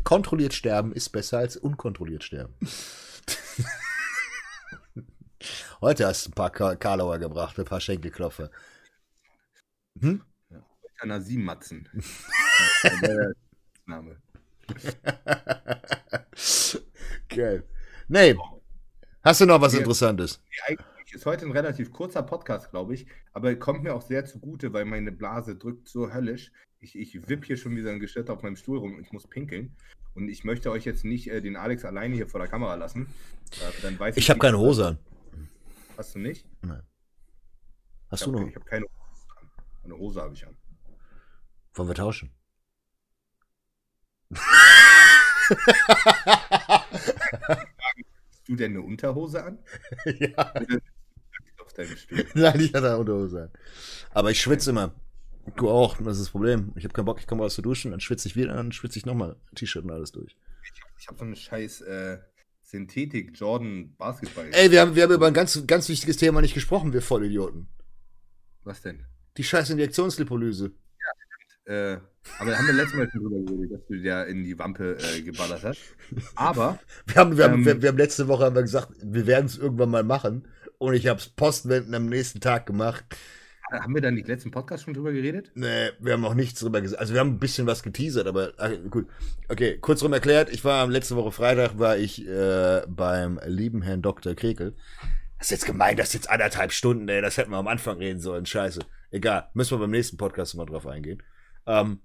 A: Kontrolliert sterben ist besser als unkontrolliert sterben. Heute hast du ein paar Karlauer gebracht, ein paar Schenkelklopfer.
B: Hm? Ja, Matzen.
A: Name. Geil. Nee. Hast du noch was Interessantes?
B: Ja, ist heute ein relativ kurzer Podcast, glaube ich, aber kommt mir auch sehr zugute, weil meine Blase drückt so höllisch. Ich, ich wipp hier schon wie so ein Geschirr auf meinem Stuhl rum und ich muss pinkeln. Und ich möchte euch jetzt nicht äh, den Alex alleine hier vor der Kamera lassen.
A: Äh, dann weiß ich ich habe keine Hose an.
B: Hast du nicht?
A: Nein. Hast
B: ich
A: du
B: hab,
A: noch?
B: Ich habe keine Hose an. Eine Hose habe ich an.
A: Wollen wir tauschen?
B: Hast du denn eine Unterhose an?
A: ja deinem Stuhl. Nein, ich hatte eine Unterhose an. Aber ich schwitze immer. Du auch, das ist das Problem. Ich habe keinen Bock, ich komme raus zu duschen, dann schwitze ich wieder, dann schwitze ich nochmal T-Shirt und alles durch.
B: Ich, habe so eine scheiß äh, Synthetik Jordan Basketball.
A: Ey, wir haben, wir haben über ein ganz, ganz wichtiges Thema nicht gesprochen, wir Vollidioten.
B: Was denn?
A: Die scheiß Injektionslipolyse.
B: Äh, aber da haben wir letztes Mal schon drüber geredet, dass du ja in die Wampe äh, geballert hast. Aber.
A: wir, haben, wir, ähm, haben, wir, wir, haben letzte Woche haben gesagt, wir werden es irgendwann mal machen und ich habe es postwendend am nächsten Tag gemacht.
B: Haben wir da nicht letzten Podcast schon drüber geredet?
A: Nee, wir haben auch nichts drüber gesagt. Also wir haben ein bisschen was geteasert, aber ach, gut. Okay, kurzum erklärt, ich war letzte Woche Freitag war ich äh, beim lieben Herrn Dr. Krekel. Das ist jetzt gemein, das ist jetzt anderthalb Stunden, ey, das hätten wir am Anfang reden sollen. Scheiße. Egal, müssen wir beim nächsten Podcast mal drauf eingehen. Ähm,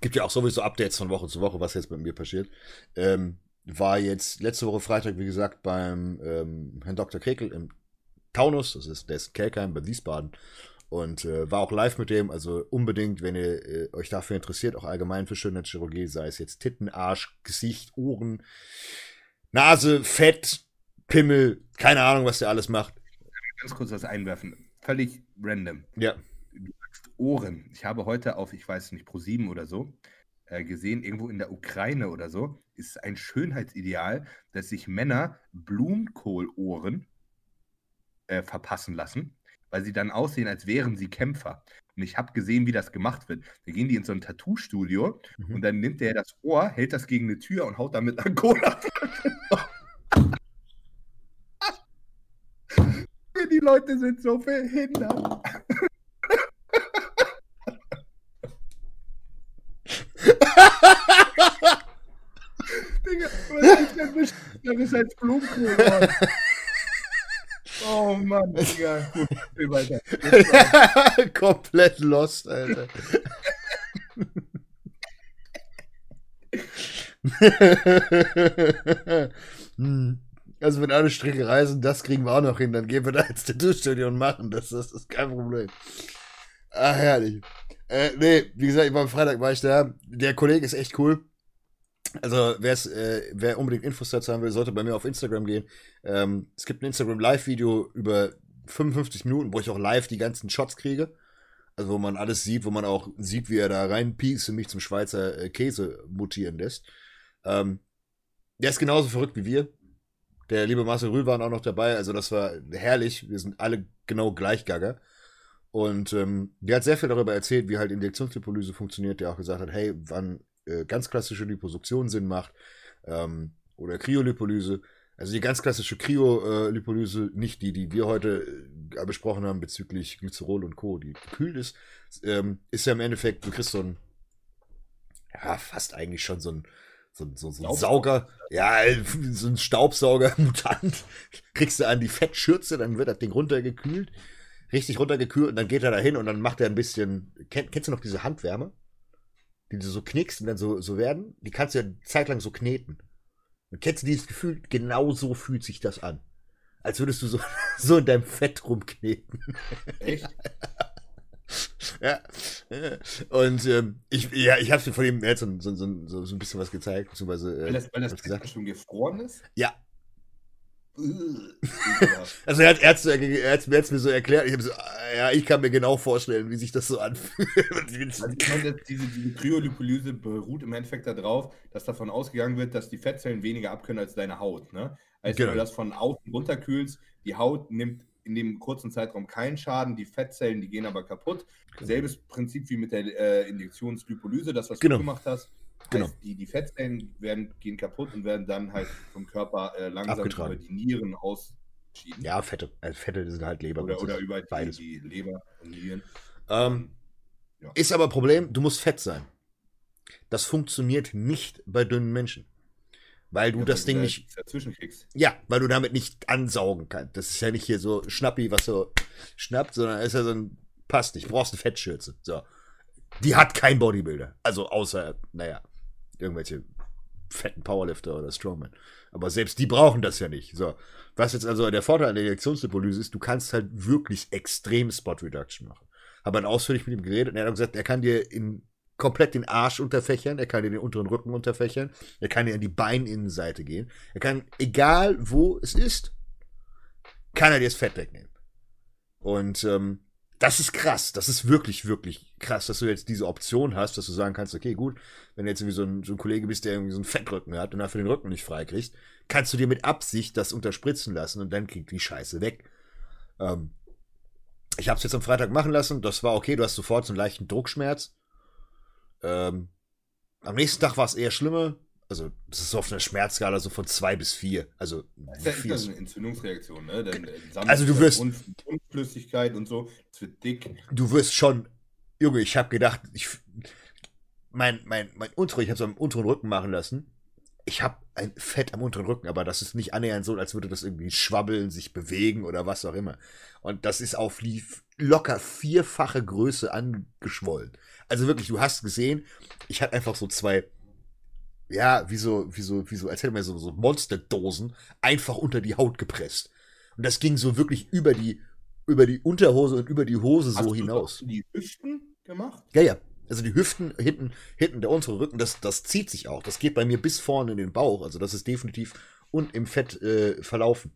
A: gibt ja auch sowieso Updates von Woche zu Woche, was jetzt mit mir passiert. Ähm, war jetzt letzte Woche Freitag, wie gesagt, beim ähm, Herrn Dr. Kekel im Taunus, das ist, der ist Kelkheim bei Wiesbaden. Und äh, war auch live mit dem, also unbedingt, wenn ihr äh, euch dafür interessiert, auch allgemein für Schönheitschirurgie, sei es jetzt Titten, Arsch, Gesicht, Ohren, Nase, Fett, Pimmel, keine Ahnung, was der alles macht.
B: Ganz kurz was einwerfen, völlig random.
A: Ja.
B: Ohren. Ich habe heute auf, ich weiß nicht, Pro 7 oder so, äh, gesehen, irgendwo in der Ukraine oder so, ist ein Schönheitsideal, dass sich Männer Blumenkohlohren äh, verpassen lassen, weil sie dann aussehen, als wären sie Kämpfer. Und ich habe gesehen, wie das gemacht wird. Da gehen die in so ein Tattoo-Studio mhm. und dann nimmt er das Ohr, hält das gegen eine Tür und haut damit an Cola. die Leute sind so verhindert. Digga, denn beschisseneres als Blumenkohl? Oh Mann, Digga. Gut, will weiter.
A: Komplett lost, Alter. Also wenn alle Strecke reisen, das kriegen wir auch noch hin, dann gehen wir da ins Tattoo-Studio und machen das. Das ist kein Problem. Ah, herrlich. Äh, nee, wie gesagt, ich war am Freitag war ich da. Der Kollege ist echt cool. Also, äh, wer unbedingt Infos dazu haben will, sollte bei mir auf Instagram gehen. Ähm, es gibt ein Instagram-Live-Video über 55 Minuten, wo ich auch live die ganzen Shots kriege. Also, wo man alles sieht, wo man auch sieht, wie er da reinpiekst und mich zum Schweizer äh, Käse mutieren lässt. Ähm, der ist genauso verrückt wie wir. Der liebe Marcel Rühl war auch noch dabei. Also, das war herrlich. Wir sind alle genau gleich Gagger. Und ähm, der hat sehr viel darüber erzählt, wie halt Injektionslipolyse funktioniert. Der auch gesagt hat, hey, wann äh, ganz klassische Liposuktion Sinn macht ähm, oder Kryolipolyse. Also die ganz klassische Kryolipolyse, nicht die, die wir heute äh, besprochen haben bezüglich Glycerol und Co., die gekühlt ist, ähm, ist ja im Endeffekt, du kriegst so ein, ja, fast eigentlich schon so ein, so, so, so ein Sauger, ja, so ein Staubsauger-Mutant, kriegst du an die Fettschürze, dann wird das Ding runtergekühlt, richtig runtergekühlt und dann geht er da hin und dann macht er ein bisschen, kenn, kennst du noch diese Handwärme? Die du so knickst und dann so, so werden, die kannst du ja zeitlang so kneten. Und kennst du dieses Gefühl? Genau so fühlt sich das an. Als würdest du so, so in deinem Fett rumkneten.
B: Echt?
A: ja. Und ähm, ich, ja, ich habe von ihm jetzt so, so, so, so, ein bisschen was gezeigt, beziehungsweise.
B: Äh, weil das, weil das gesagt. schon gefroren ist?
A: Ja, also er hat, er, hat, er hat mir so erklärt, ich so, ja, ich kann mir genau vorstellen, wie sich das so anfühlt.
B: also ich meine, diese, diese Kryolipolyse beruht im Endeffekt darauf, dass davon ausgegangen wird, dass die Fettzellen weniger abkönnen als deine Haut. Ne? Also genau. wenn du das von außen runterkühlst, die Haut nimmt in dem kurzen Zeitraum keinen Schaden, die Fettzellen, die gehen aber kaputt. Genau. Selbes Prinzip wie mit der äh, Injektionslipolyse, das, was genau. du gemacht hast. Genau. Heißt, die, die Fettzellen werden, gehen kaputt und werden dann halt vom Körper äh, langsam Abgetragen. über die Nieren ausschieden.
A: Ja, Fette. Äh, Fette sind halt Leber.
B: Oder, oder über die, die, Leber und
A: Nieren. Ähm, ja. Ist aber Problem, du musst fett sein. Das funktioniert nicht bei dünnen Menschen. Weil du ja, das Ding nicht. Ja, weil du damit nicht ansaugen kannst. Das ist ja nicht hier so Schnappi, was so schnappt, sondern ist ja so ein. Passt nicht. Du brauchst eine Fettschürze. So. Die hat kein Bodybuilder. Also außer, naja, irgendwelche fetten Powerlifter oder Strongman. Aber selbst die brauchen das ja nicht. So. Was jetzt also der Vorteil an der Injektionslipolyse ist, du kannst halt wirklich extrem Spot Reduction machen. Habe dann ausführlich mit ihm geredet und er hat gesagt, er kann dir in komplett den Arsch unterfächern, er kann dir den unteren Rücken unterfächern, er kann dir an die Beininnenseite gehen, er kann, egal wo es ist, kann er dir das Fett wegnehmen. Und ähm, das ist krass. Das ist wirklich, wirklich krass, dass du jetzt diese Option hast, dass du sagen kannst, okay, gut, wenn du jetzt irgendwie so ein, so ein Kollege bist, der irgendwie so einen Fettrücken hat und dafür den Rücken nicht freikriegst, kannst du dir mit Absicht das unterspritzen lassen und dann kriegt die Scheiße weg. Ähm, ich habe es jetzt am Freitag machen lassen, das war okay, du hast sofort so einen leichten Druckschmerz. Ähm, am nächsten Tag war es eher schlimmer also das ist auf einer Schmerzskala so von zwei bis vier. Also
B: das ist ja eine Entzündungsreaktion, ne? Dann,
A: äh, also du wirst
B: Flüssigkeit und so, es wird dick.
A: Du wirst schon, Junge, ich habe gedacht, ich mein mein mein unteren, ich habe es am unteren Rücken machen lassen. Ich habe ein Fett am unteren Rücken, aber das ist nicht annähernd so, als würde das irgendwie schwabbeln, sich bewegen oder was auch immer. Und das ist auf locker vierfache Größe angeschwollen. Also wirklich, du hast gesehen, ich hatte einfach so zwei ja, wie so, wie so, wie so, als hätte man so, so Monsterdosen einfach unter die Haut gepresst. Und das ging so wirklich über die, über die Unterhose und über die Hose Hast so hinaus.
B: Hast du die Hüften gemacht?
A: Ja, ja. Also die Hüften hinten, hinten der untere Rücken, das, das zieht sich auch. Das geht bei mir bis vorne in den Bauch. Also das ist definitiv und im Fett äh, verlaufen.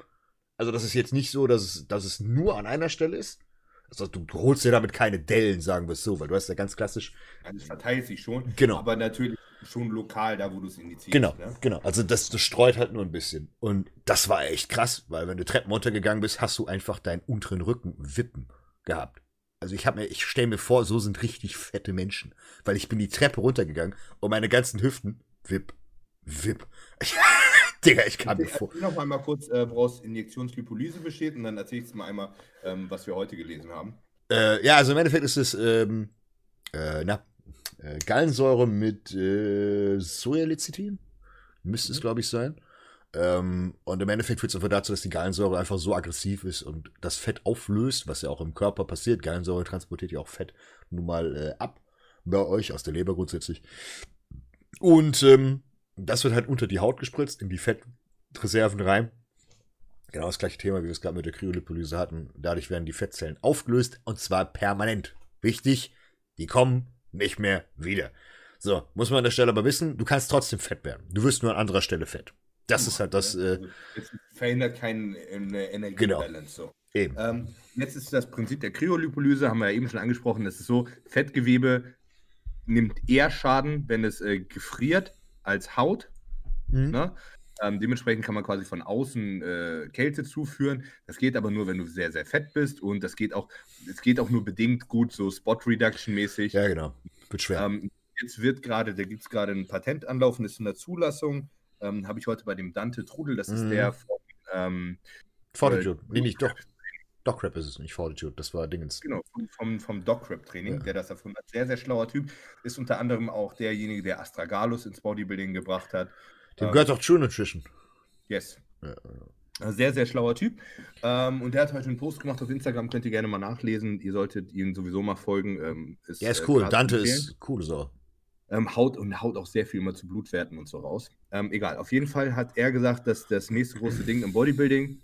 A: Also das ist jetzt nicht so, dass es, dass es nur an einer Stelle ist. Also du, du holst dir damit keine Dellen, sagen wir es so, weil du hast ja ganz klassisch.
B: Also es verteilt sich schon.
A: Genau.
B: Aber natürlich schon lokal da, wo du es indizierst.
A: Genau, ne? genau. Also das, das streut halt nur ein bisschen. Und das war echt krass, weil wenn du Treppen runtergegangen bist, hast du einfach deinen unteren Rücken wippen gehabt. Also ich habe mir, ich stelle mir vor, so sind richtig fette Menschen, weil ich bin die Treppe runtergegangen und meine ganzen Hüften wipp, wipp. Digga, ich kann mir vor.
B: noch einmal kurz, äh, woraus Injektionslipolyse besteht und dann erzähle ich es mal einmal, ähm, was wir heute gelesen haben.
A: Äh, ja, also im Endeffekt ist es, ähm, äh, na, äh, Gallensäure mit äh, Sojalecithin. Müsste mhm. es, glaube ich, sein. Ähm, und im Endeffekt führt es einfach dazu, dass die Gallensäure einfach so aggressiv ist und das Fett auflöst, was ja auch im Körper passiert. Gallensäure transportiert ja auch Fett nun mal äh, ab bei euch aus der Leber grundsätzlich. Und ähm, das wird halt unter die Haut gespritzt, in die Fettreserven rein. Genau das gleiche Thema, wie wir es gerade mit der Kryolipolyse hatten. Dadurch werden die Fettzellen aufgelöst und zwar permanent. Wichtig, die kommen nicht mehr wieder. So, muss man an der Stelle aber wissen, du kannst trotzdem fett werden. Du wirst nur an anderer Stelle fett. Das ist halt das. Äh,
B: es verhindert keine Energiebalance.
A: Genau. So. Eben.
B: Ähm, jetzt ist das Prinzip der Kryolipolyse, haben wir ja eben schon angesprochen. Das ist so: Fettgewebe nimmt eher Schaden, wenn es äh, gefriert, als Haut. Mhm. Ne? Ähm, dementsprechend kann man quasi von außen äh, Kälte zuführen. Das geht aber nur, wenn du sehr, sehr fett bist und das geht auch, es geht auch nur bedingt gut, so Spot Reduction mäßig.
A: Ja, genau.
B: Wird schwer. Ähm, jetzt wird gerade, da gibt es gerade ein Patent anlaufen, ist in der Zulassung. Ähm, Habe ich heute bei dem Dante Trudel, das ist mhm. der von ähm,
A: Fortitude. Äh, nee, nicht doch. DocRap ist es nicht, Fortitude, das war Dingens.
B: Genau, vom, vom DocRap-Training, ja. der das erfunden hat. Sehr, sehr schlauer Typ. Ist unter anderem auch derjenige, der Astragalus ins Bodybuilding gebracht hat.
A: Dem ähm, gehört auch True Nutrition.
B: Yes. Ja, ja. Sehr, sehr schlauer Typ. Ähm, und der hat heute einen Post gemacht auf Instagram, könnt ihr gerne mal nachlesen. Ihr solltet ihm sowieso mal folgen. Ähm,
A: ist, der ist äh, cool. Dante ist cool so.
B: Ähm, haut und haut auch sehr viel immer zu Blutwerten und so raus. Egal, auf jeden Fall hat er gesagt, dass das nächste große Ding im Bodybuilding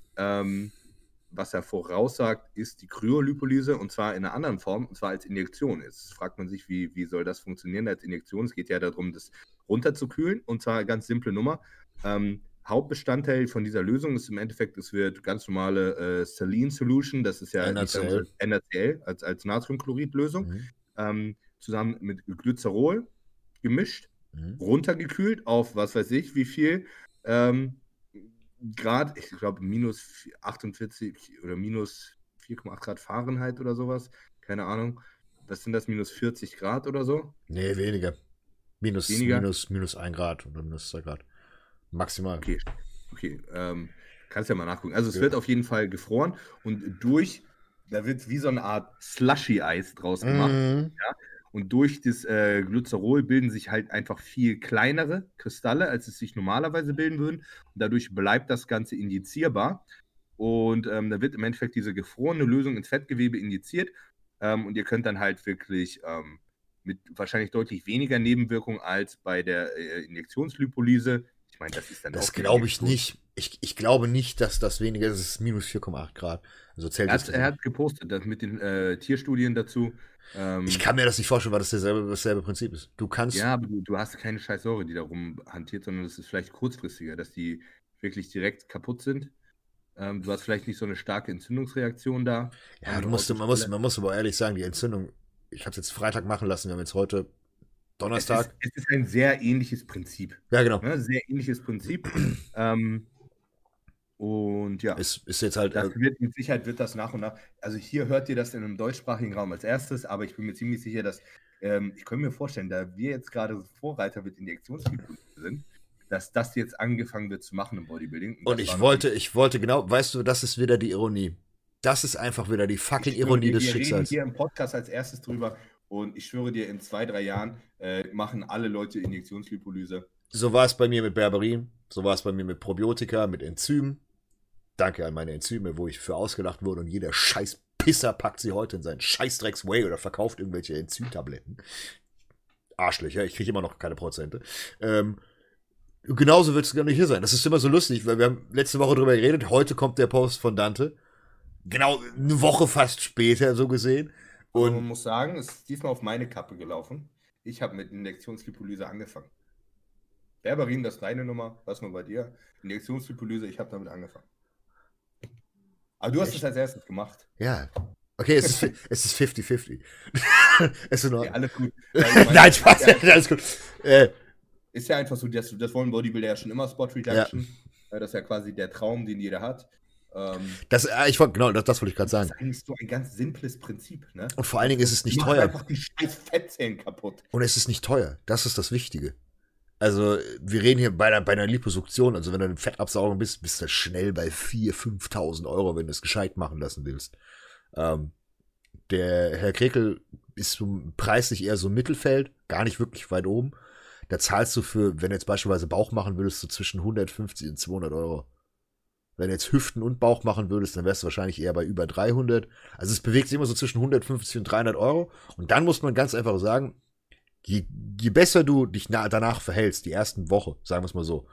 B: was er voraussagt, ist die Kryolipolyse und zwar in einer anderen Form, und zwar als Injektion. Jetzt fragt man sich, wie, wie soll das funktionieren als Injektion? Es geht ja darum, das runterzukühlen und zwar eine ganz simple Nummer. Ähm, Hauptbestandteil von dieser Lösung ist im Endeffekt, es wird ganz normale äh, Saline Solution, das ist ja NaCl, NaCl als, als Natriumchlorid-Lösung, mhm. ähm, zusammen mit Glycerol gemischt, mhm. runtergekühlt auf was weiß ich wie viel ähm, Grad, ich glaube minus 48 oder minus 4,8 Grad Fahrenheit oder sowas, keine Ahnung. Was sind das, minus 40 Grad oder so?
A: Nee, weniger. Minus, weniger? minus, minus 1 Grad oder minus 2 Grad. Maximal.
B: Okay, okay. Ähm, kannst ja mal nachgucken. Also es ja. wird auf jeden Fall gefroren und durch, da wird wie so eine Art Slushy-Eis draus gemacht. Mhm. Ja? Und durch das äh, Glycerol bilden sich halt einfach viel kleinere Kristalle, als es sich normalerweise bilden würden. Und dadurch bleibt das Ganze injizierbar. Und ähm, da wird im Endeffekt diese gefrorene Lösung ins Fettgewebe injiziert. Ähm, und ihr könnt dann halt wirklich ähm, mit wahrscheinlich deutlich weniger Nebenwirkungen als bei der äh, Injektionslipolyse meine, das ist dann
A: Das glaube ich nicht. Ich, ich glaube nicht, dass das weniger ist. Es ist minus 4,8 Grad. Also
B: er, hat, er hat gepostet, das mit den äh, Tierstudien dazu.
A: Ähm, ich kann mir das nicht vorstellen, weil das dasselbe, dasselbe Prinzip ist. Du kannst.
B: Ja, aber du, du hast keine scheiß Säure, die darum hantiert, sondern es ist vielleicht kurzfristiger, dass die wirklich direkt kaputt sind. Ähm, du hast vielleicht nicht so eine starke Entzündungsreaktion da.
A: Ja, du musst, man, muss, man muss aber ehrlich sagen, die Entzündung, ich habe es jetzt Freitag machen lassen, wir haben jetzt heute Donnerstag.
B: Es ist, es ist, ein sehr ähnliches Prinzip.
A: Ja, genau.
B: Ne? Sehr ähnliches Prinzip. ähm, und ja,
A: ist, ist jetzt halt.
B: Das äh, wird, mit Sicherheit wird das nach und nach. Also hier hört ihr das in einem deutschsprachigen Raum als erstes, aber ich bin mir ziemlich sicher, dass ähm, ich könnte mir vorstellen, da wir jetzt gerade Vorreiter mit Injektionshypnose sind, dass das jetzt angefangen wird zu machen im Bodybuilding.
A: Und, und ich wollte, ich wollte genau, weißt du, das ist wieder die Ironie. Das ist einfach wieder die fucking Ironie des Schicksals. Wir reden
B: hier im Podcast als erstes drüber und ich schwöre dir, in zwei, drei Jahren äh, machen alle Leute Injektionslipolyse.
A: So war es bei mir mit Berberin, so war es bei mir mit Probiotika, mit Enzymen. Danke an meine Enzyme, wo ich für ausgelacht wurde und jeder scheiß Pisser packt sie heute in seinen Scheißdrecks Way oder verkauft irgendwelche Enzymtabletten. Arschlöcher, ich kriege immer noch keine Prozente. Ähm, genauso wird es gar nicht hier sein. Das ist immer so lustig, weil wir haben letzte Woche drüber geredet. Heute kommt der Post von Dante. Genau eine Woche fast später, so gesehen.
B: Und man muss sagen, es ist diesmal auf meine Kappe gelaufen. Ich habe mit Injektionslipolyse angefangen. Berberin, das ist deine Nummer, was nur bei dir. Injektionslipolyse, ich habe damit angefangen. Aber du hast es als erstes gemacht.
A: Ja. Okay, es ist, es ist 50-50.
B: es ist ja, alles gut.
A: Nein, Spaß, ja, alles gut.
B: Äh, ist ja einfach so, das, das wollen Bodybuilder ja schon immer, Spot Reduction. Ja. Das ist ja quasi der Traum, den jeder hat.
A: Ähm, das, äh, ich wollte, genau, das, das wollte ich gerade sagen. Das ist
B: eigentlich so ein ganz simples Prinzip, ne?
A: Und vor allen Dingen ist es nicht teuer.
B: einfach die scheiß Fettzellen kaputt.
A: Und es ist nicht teuer. Das ist das Wichtige. Also, wir reden hier bei einer, bei einer Liposuktion. Also, wenn du eine Fettabsaugung bist, bist du schnell bei 4.000, 5.000 Euro, wenn du es gescheit machen lassen willst. Ähm, der Herr Krekel ist preislich eher so im Mittelfeld, gar nicht wirklich weit oben. Da zahlst du für, wenn du jetzt beispielsweise Bauch machen würdest, so zwischen 150 und 200 Euro. Wenn du jetzt Hüften und Bauch machen würdest, dann wärst du wahrscheinlich eher bei über 300. Also es bewegt sich immer so zwischen 150 und 300 Euro. Und dann muss man ganz einfach sagen, je, je besser du dich danach verhältst, die ersten Woche, sagen wir es mal so.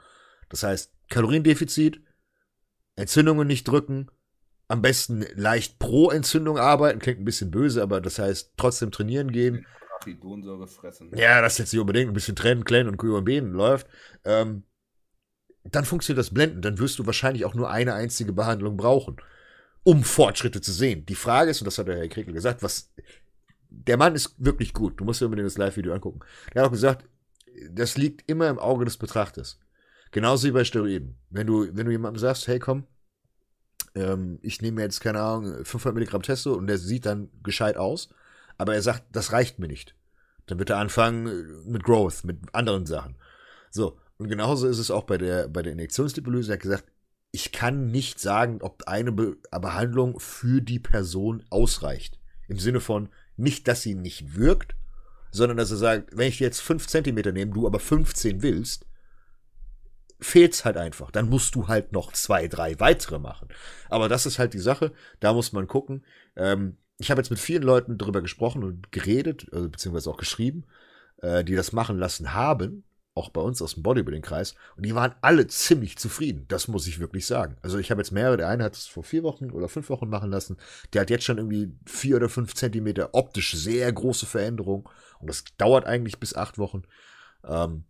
A: Das heißt, Kaloriendefizit, Entzündungen nicht drücken, am besten leicht pro Entzündung arbeiten, klingt ein bisschen böse, aber das heißt trotzdem trainieren gehen.
B: fressen.
A: Ja, das jetzt nicht unbedingt, ein bisschen trennen, klennen und QMB läuft. Ähm, dann funktioniert das Blenden. Dann wirst du wahrscheinlich auch nur eine einzige Behandlung brauchen, um Fortschritte zu sehen. Die Frage ist, und das hat der Herr Kriegel gesagt, was, der Mann ist wirklich gut. Du musst dir unbedingt das Live-Video angucken. Er hat auch gesagt, das liegt immer im Auge des Betrachters. Genauso wie bei Steroiden. Wenn du, wenn du jemandem sagst, hey, komm, ähm, ich nehme jetzt, keine Ahnung, 500 Milligramm Testo und der sieht dann gescheit aus, aber er sagt, das reicht mir nicht. Dann wird er anfangen mit Growth, mit anderen Sachen. So, und genauso ist es auch bei der, bei der Injektionslipolyse. Er hat gesagt, ich kann nicht sagen, ob eine Be Behandlung für die Person ausreicht. Im Sinne von nicht, dass sie nicht wirkt, sondern dass er sagt, wenn ich jetzt 5 cm nehme, du aber 15 willst, fehlt's halt einfach. Dann musst du halt noch zwei, drei weitere machen. Aber das ist halt die Sache. Da muss man gucken. Ähm, ich habe jetzt mit vielen Leuten darüber gesprochen und geredet, also, beziehungsweise auch geschrieben, äh, die das machen lassen haben auch bei uns aus dem Bodybuilding-Kreis, und die waren alle ziemlich zufrieden. Das muss ich wirklich sagen. Also ich habe jetzt mehrere, der eine hat es vor vier Wochen oder fünf Wochen machen lassen. Der hat jetzt schon irgendwie vier oder fünf Zentimeter optisch sehr große Veränderung. Und das dauert eigentlich bis acht Wochen. Ähm,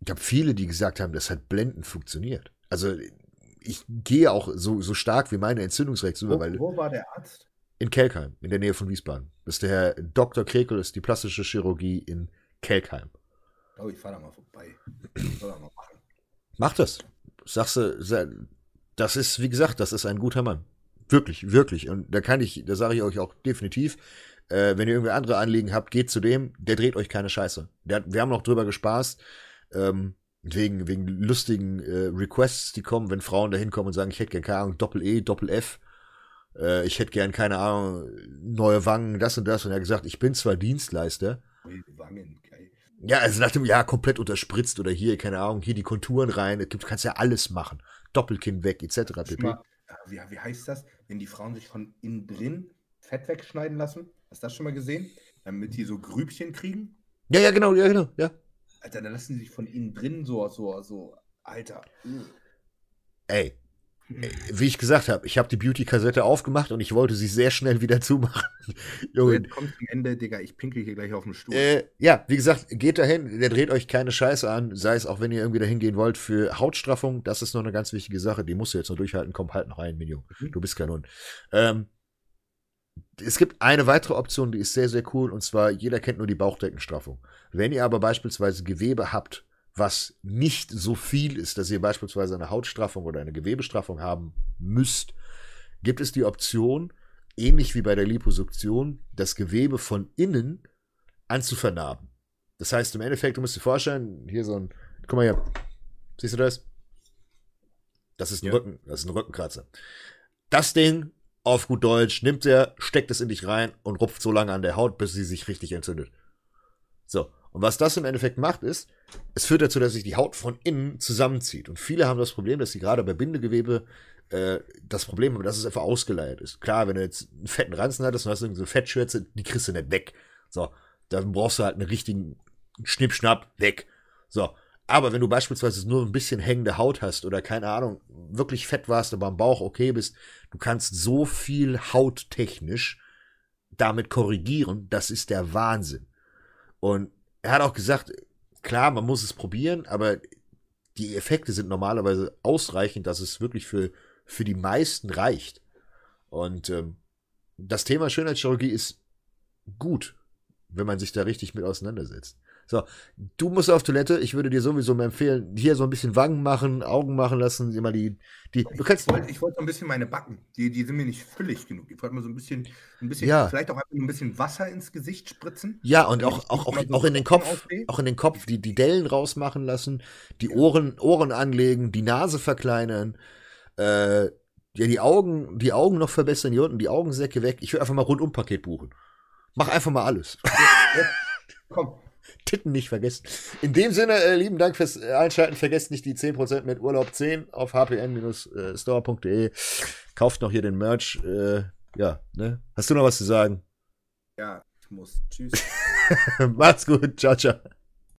A: ich habe viele, die gesagt haben, das hat blendend funktioniert. Also ich gehe auch so, so stark wie meine Entzündungsreaktion
B: wo,
A: weil.
B: Wo war der Arzt?
A: In Kelkheim, in der Nähe von Wiesbaden. Das ist der Herr Dr. Krekel, ist die plastische Chirurgie in Kelkheim.
B: Oh, ich fahre da mal vorbei. Soll er mal machen.
A: Mach das. Sagst du, das ist, wie gesagt, das ist ein guter Mann. Wirklich, wirklich. Und da kann ich, da sage ich euch auch definitiv, äh, wenn ihr irgendwie andere Anliegen habt, geht zu dem, der dreht euch keine Scheiße. Der, wir haben noch drüber gespaßt, ähm, wegen, wegen lustigen äh, Requests, die kommen, wenn Frauen da hinkommen und sagen, ich hätte gerne keine Ahnung, Doppel-E, Doppel-F, äh, ich hätte gern, keine Ahnung, neue Wangen, das und das. Und er hat gesagt, ich bin zwar Dienstleister. Wangen. Ja, also nach dem, ja, komplett unterspritzt oder hier, keine Ahnung, hier die Konturen rein. Du kannst ja alles machen. Doppelkinn weg, etc.
B: Mal, wie, wie heißt das, wenn die Frauen sich von innen drin Fett wegschneiden lassen? Hast du das schon mal gesehen? Damit die so Grübchen kriegen?
A: Ja, ja, genau, ja, genau, ja.
B: Alter, dann lassen sie sich von innen drin so, so, so, Alter.
A: Ey, wie ich gesagt habe, ich habe die Beauty-Kassette aufgemacht und ich wollte sie sehr schnell wieder zumachen.
B: Junge. Jetzt kommt zum Ende, Digga, ich pinkel hier gleich auf den Stuhl.
A: Äh, ja, wie gesagt, geht dahin, der dreht euch keine Scheiße an, sei es auch, wenn ihr irgendwie dahin gehen wollt für Hautstraffung, das ist noch eine ganz wichtige Sache, die musst du jetzt noch durchhalten, komm halt noch ein, Million. Mhm. Du bist kein Hund. Ähm, es gibt eine weitere Option, die ist sehr, sehr cool, und zwar, jeder kennt nur die Bauchdeckenstraffung. Wenn ihr aber beispielsweise Gewebe habt, was nicht so viel ist, dass ihr beispielsweise eine Hautstraffung oder eine Gewebestraffung haben müsst, gibt es die Option, ähnlich wie bei der Liposuktion, das Gewebe von innen anzuvernarben. Das heißt, im Endeffekt, du musst dir vorstellen, hier so ein, guck mal hier, siehst du das? Das ist ein ja. Rücken, das ist ein Rückenkratzer. Das Ding, auf gut Deutsch, nimmt er, steckt es in dich rein und rupft so lange an der Haut, bis sie sich richtig entzündet. So. Und was das im Endeffekt macht, ist, es führt dazu, dass sich die Haut von innen zusammenzieht. Und viele haben das Problem, dass sie gerade bei Bindegewebe äh, das Problem haben, dass es einfach ausgeleiert ist. Klar, wenn du jetzt einen fetten Ranzen hattest und hast irgendwie so Fettschürze, die kriegst du nicht weg. So, dann brauchst du halt einen richtigen Schnippschnapp weg. So, aber wenn du beispielsweise nur ein bisschen hängende Haut hast oder keine Ahnung, wirklich fett warst, aber am Bauch okay bist, du kannst so viel hauttechnisch damit korrigieren, das ist der Wahnsinn. Und er hat auch gesagt, klar, man muss es probieren, aber die Effekte sind normalerweise ausreichend, dass es wirklich für, für die meisten reicht. Und ähm, das Thema Schönheitschirurgie ist gut, wenn man sich da richtig mit auseinandersetzt. So, du musst auf Toilette. Ich würde dir sowieso mal empfehlen, hier so ein bisschen Wangen machen, Augen machen lassen, immer die, die.
B: Du kannst. Ich wollte, ich wollte ein bisschen meine Backen. Die, die sind mir nicht füllig genug. Ich wollte mal so ein bisschen, ein bisschen, ja. vielleicht auch einfach ein bisschen Wasser ins Gesicht spritzen.
A: Ja, und auch, auch, auch, so auch in den Kopf, aufstehen. auch in den Kopf, die, die Dellen rausmachen lassen, die Ohren, Ohren anlegen, die Nase verkleinern, äh, ja, die Augen, die Augen noch verbessern, hier unten die Augensäcke weg. Ich will einfach mal Rundum-Paket buchen. Mach einfach mal alles. Ja, komm, Titten nicht vergessen. In dem Sinne, äh, lieben Dank fürs äh, Einschalten. Vergesst nicht die 10% mit Urlaub 10 auf hpn-store.de. Kauft noch hier den Merch. Äh, ja, ne? Hast du noch was zu sagen?
B: Ja, ich muss. Tschüss.
A: Macht's gut. Ciao, ciao.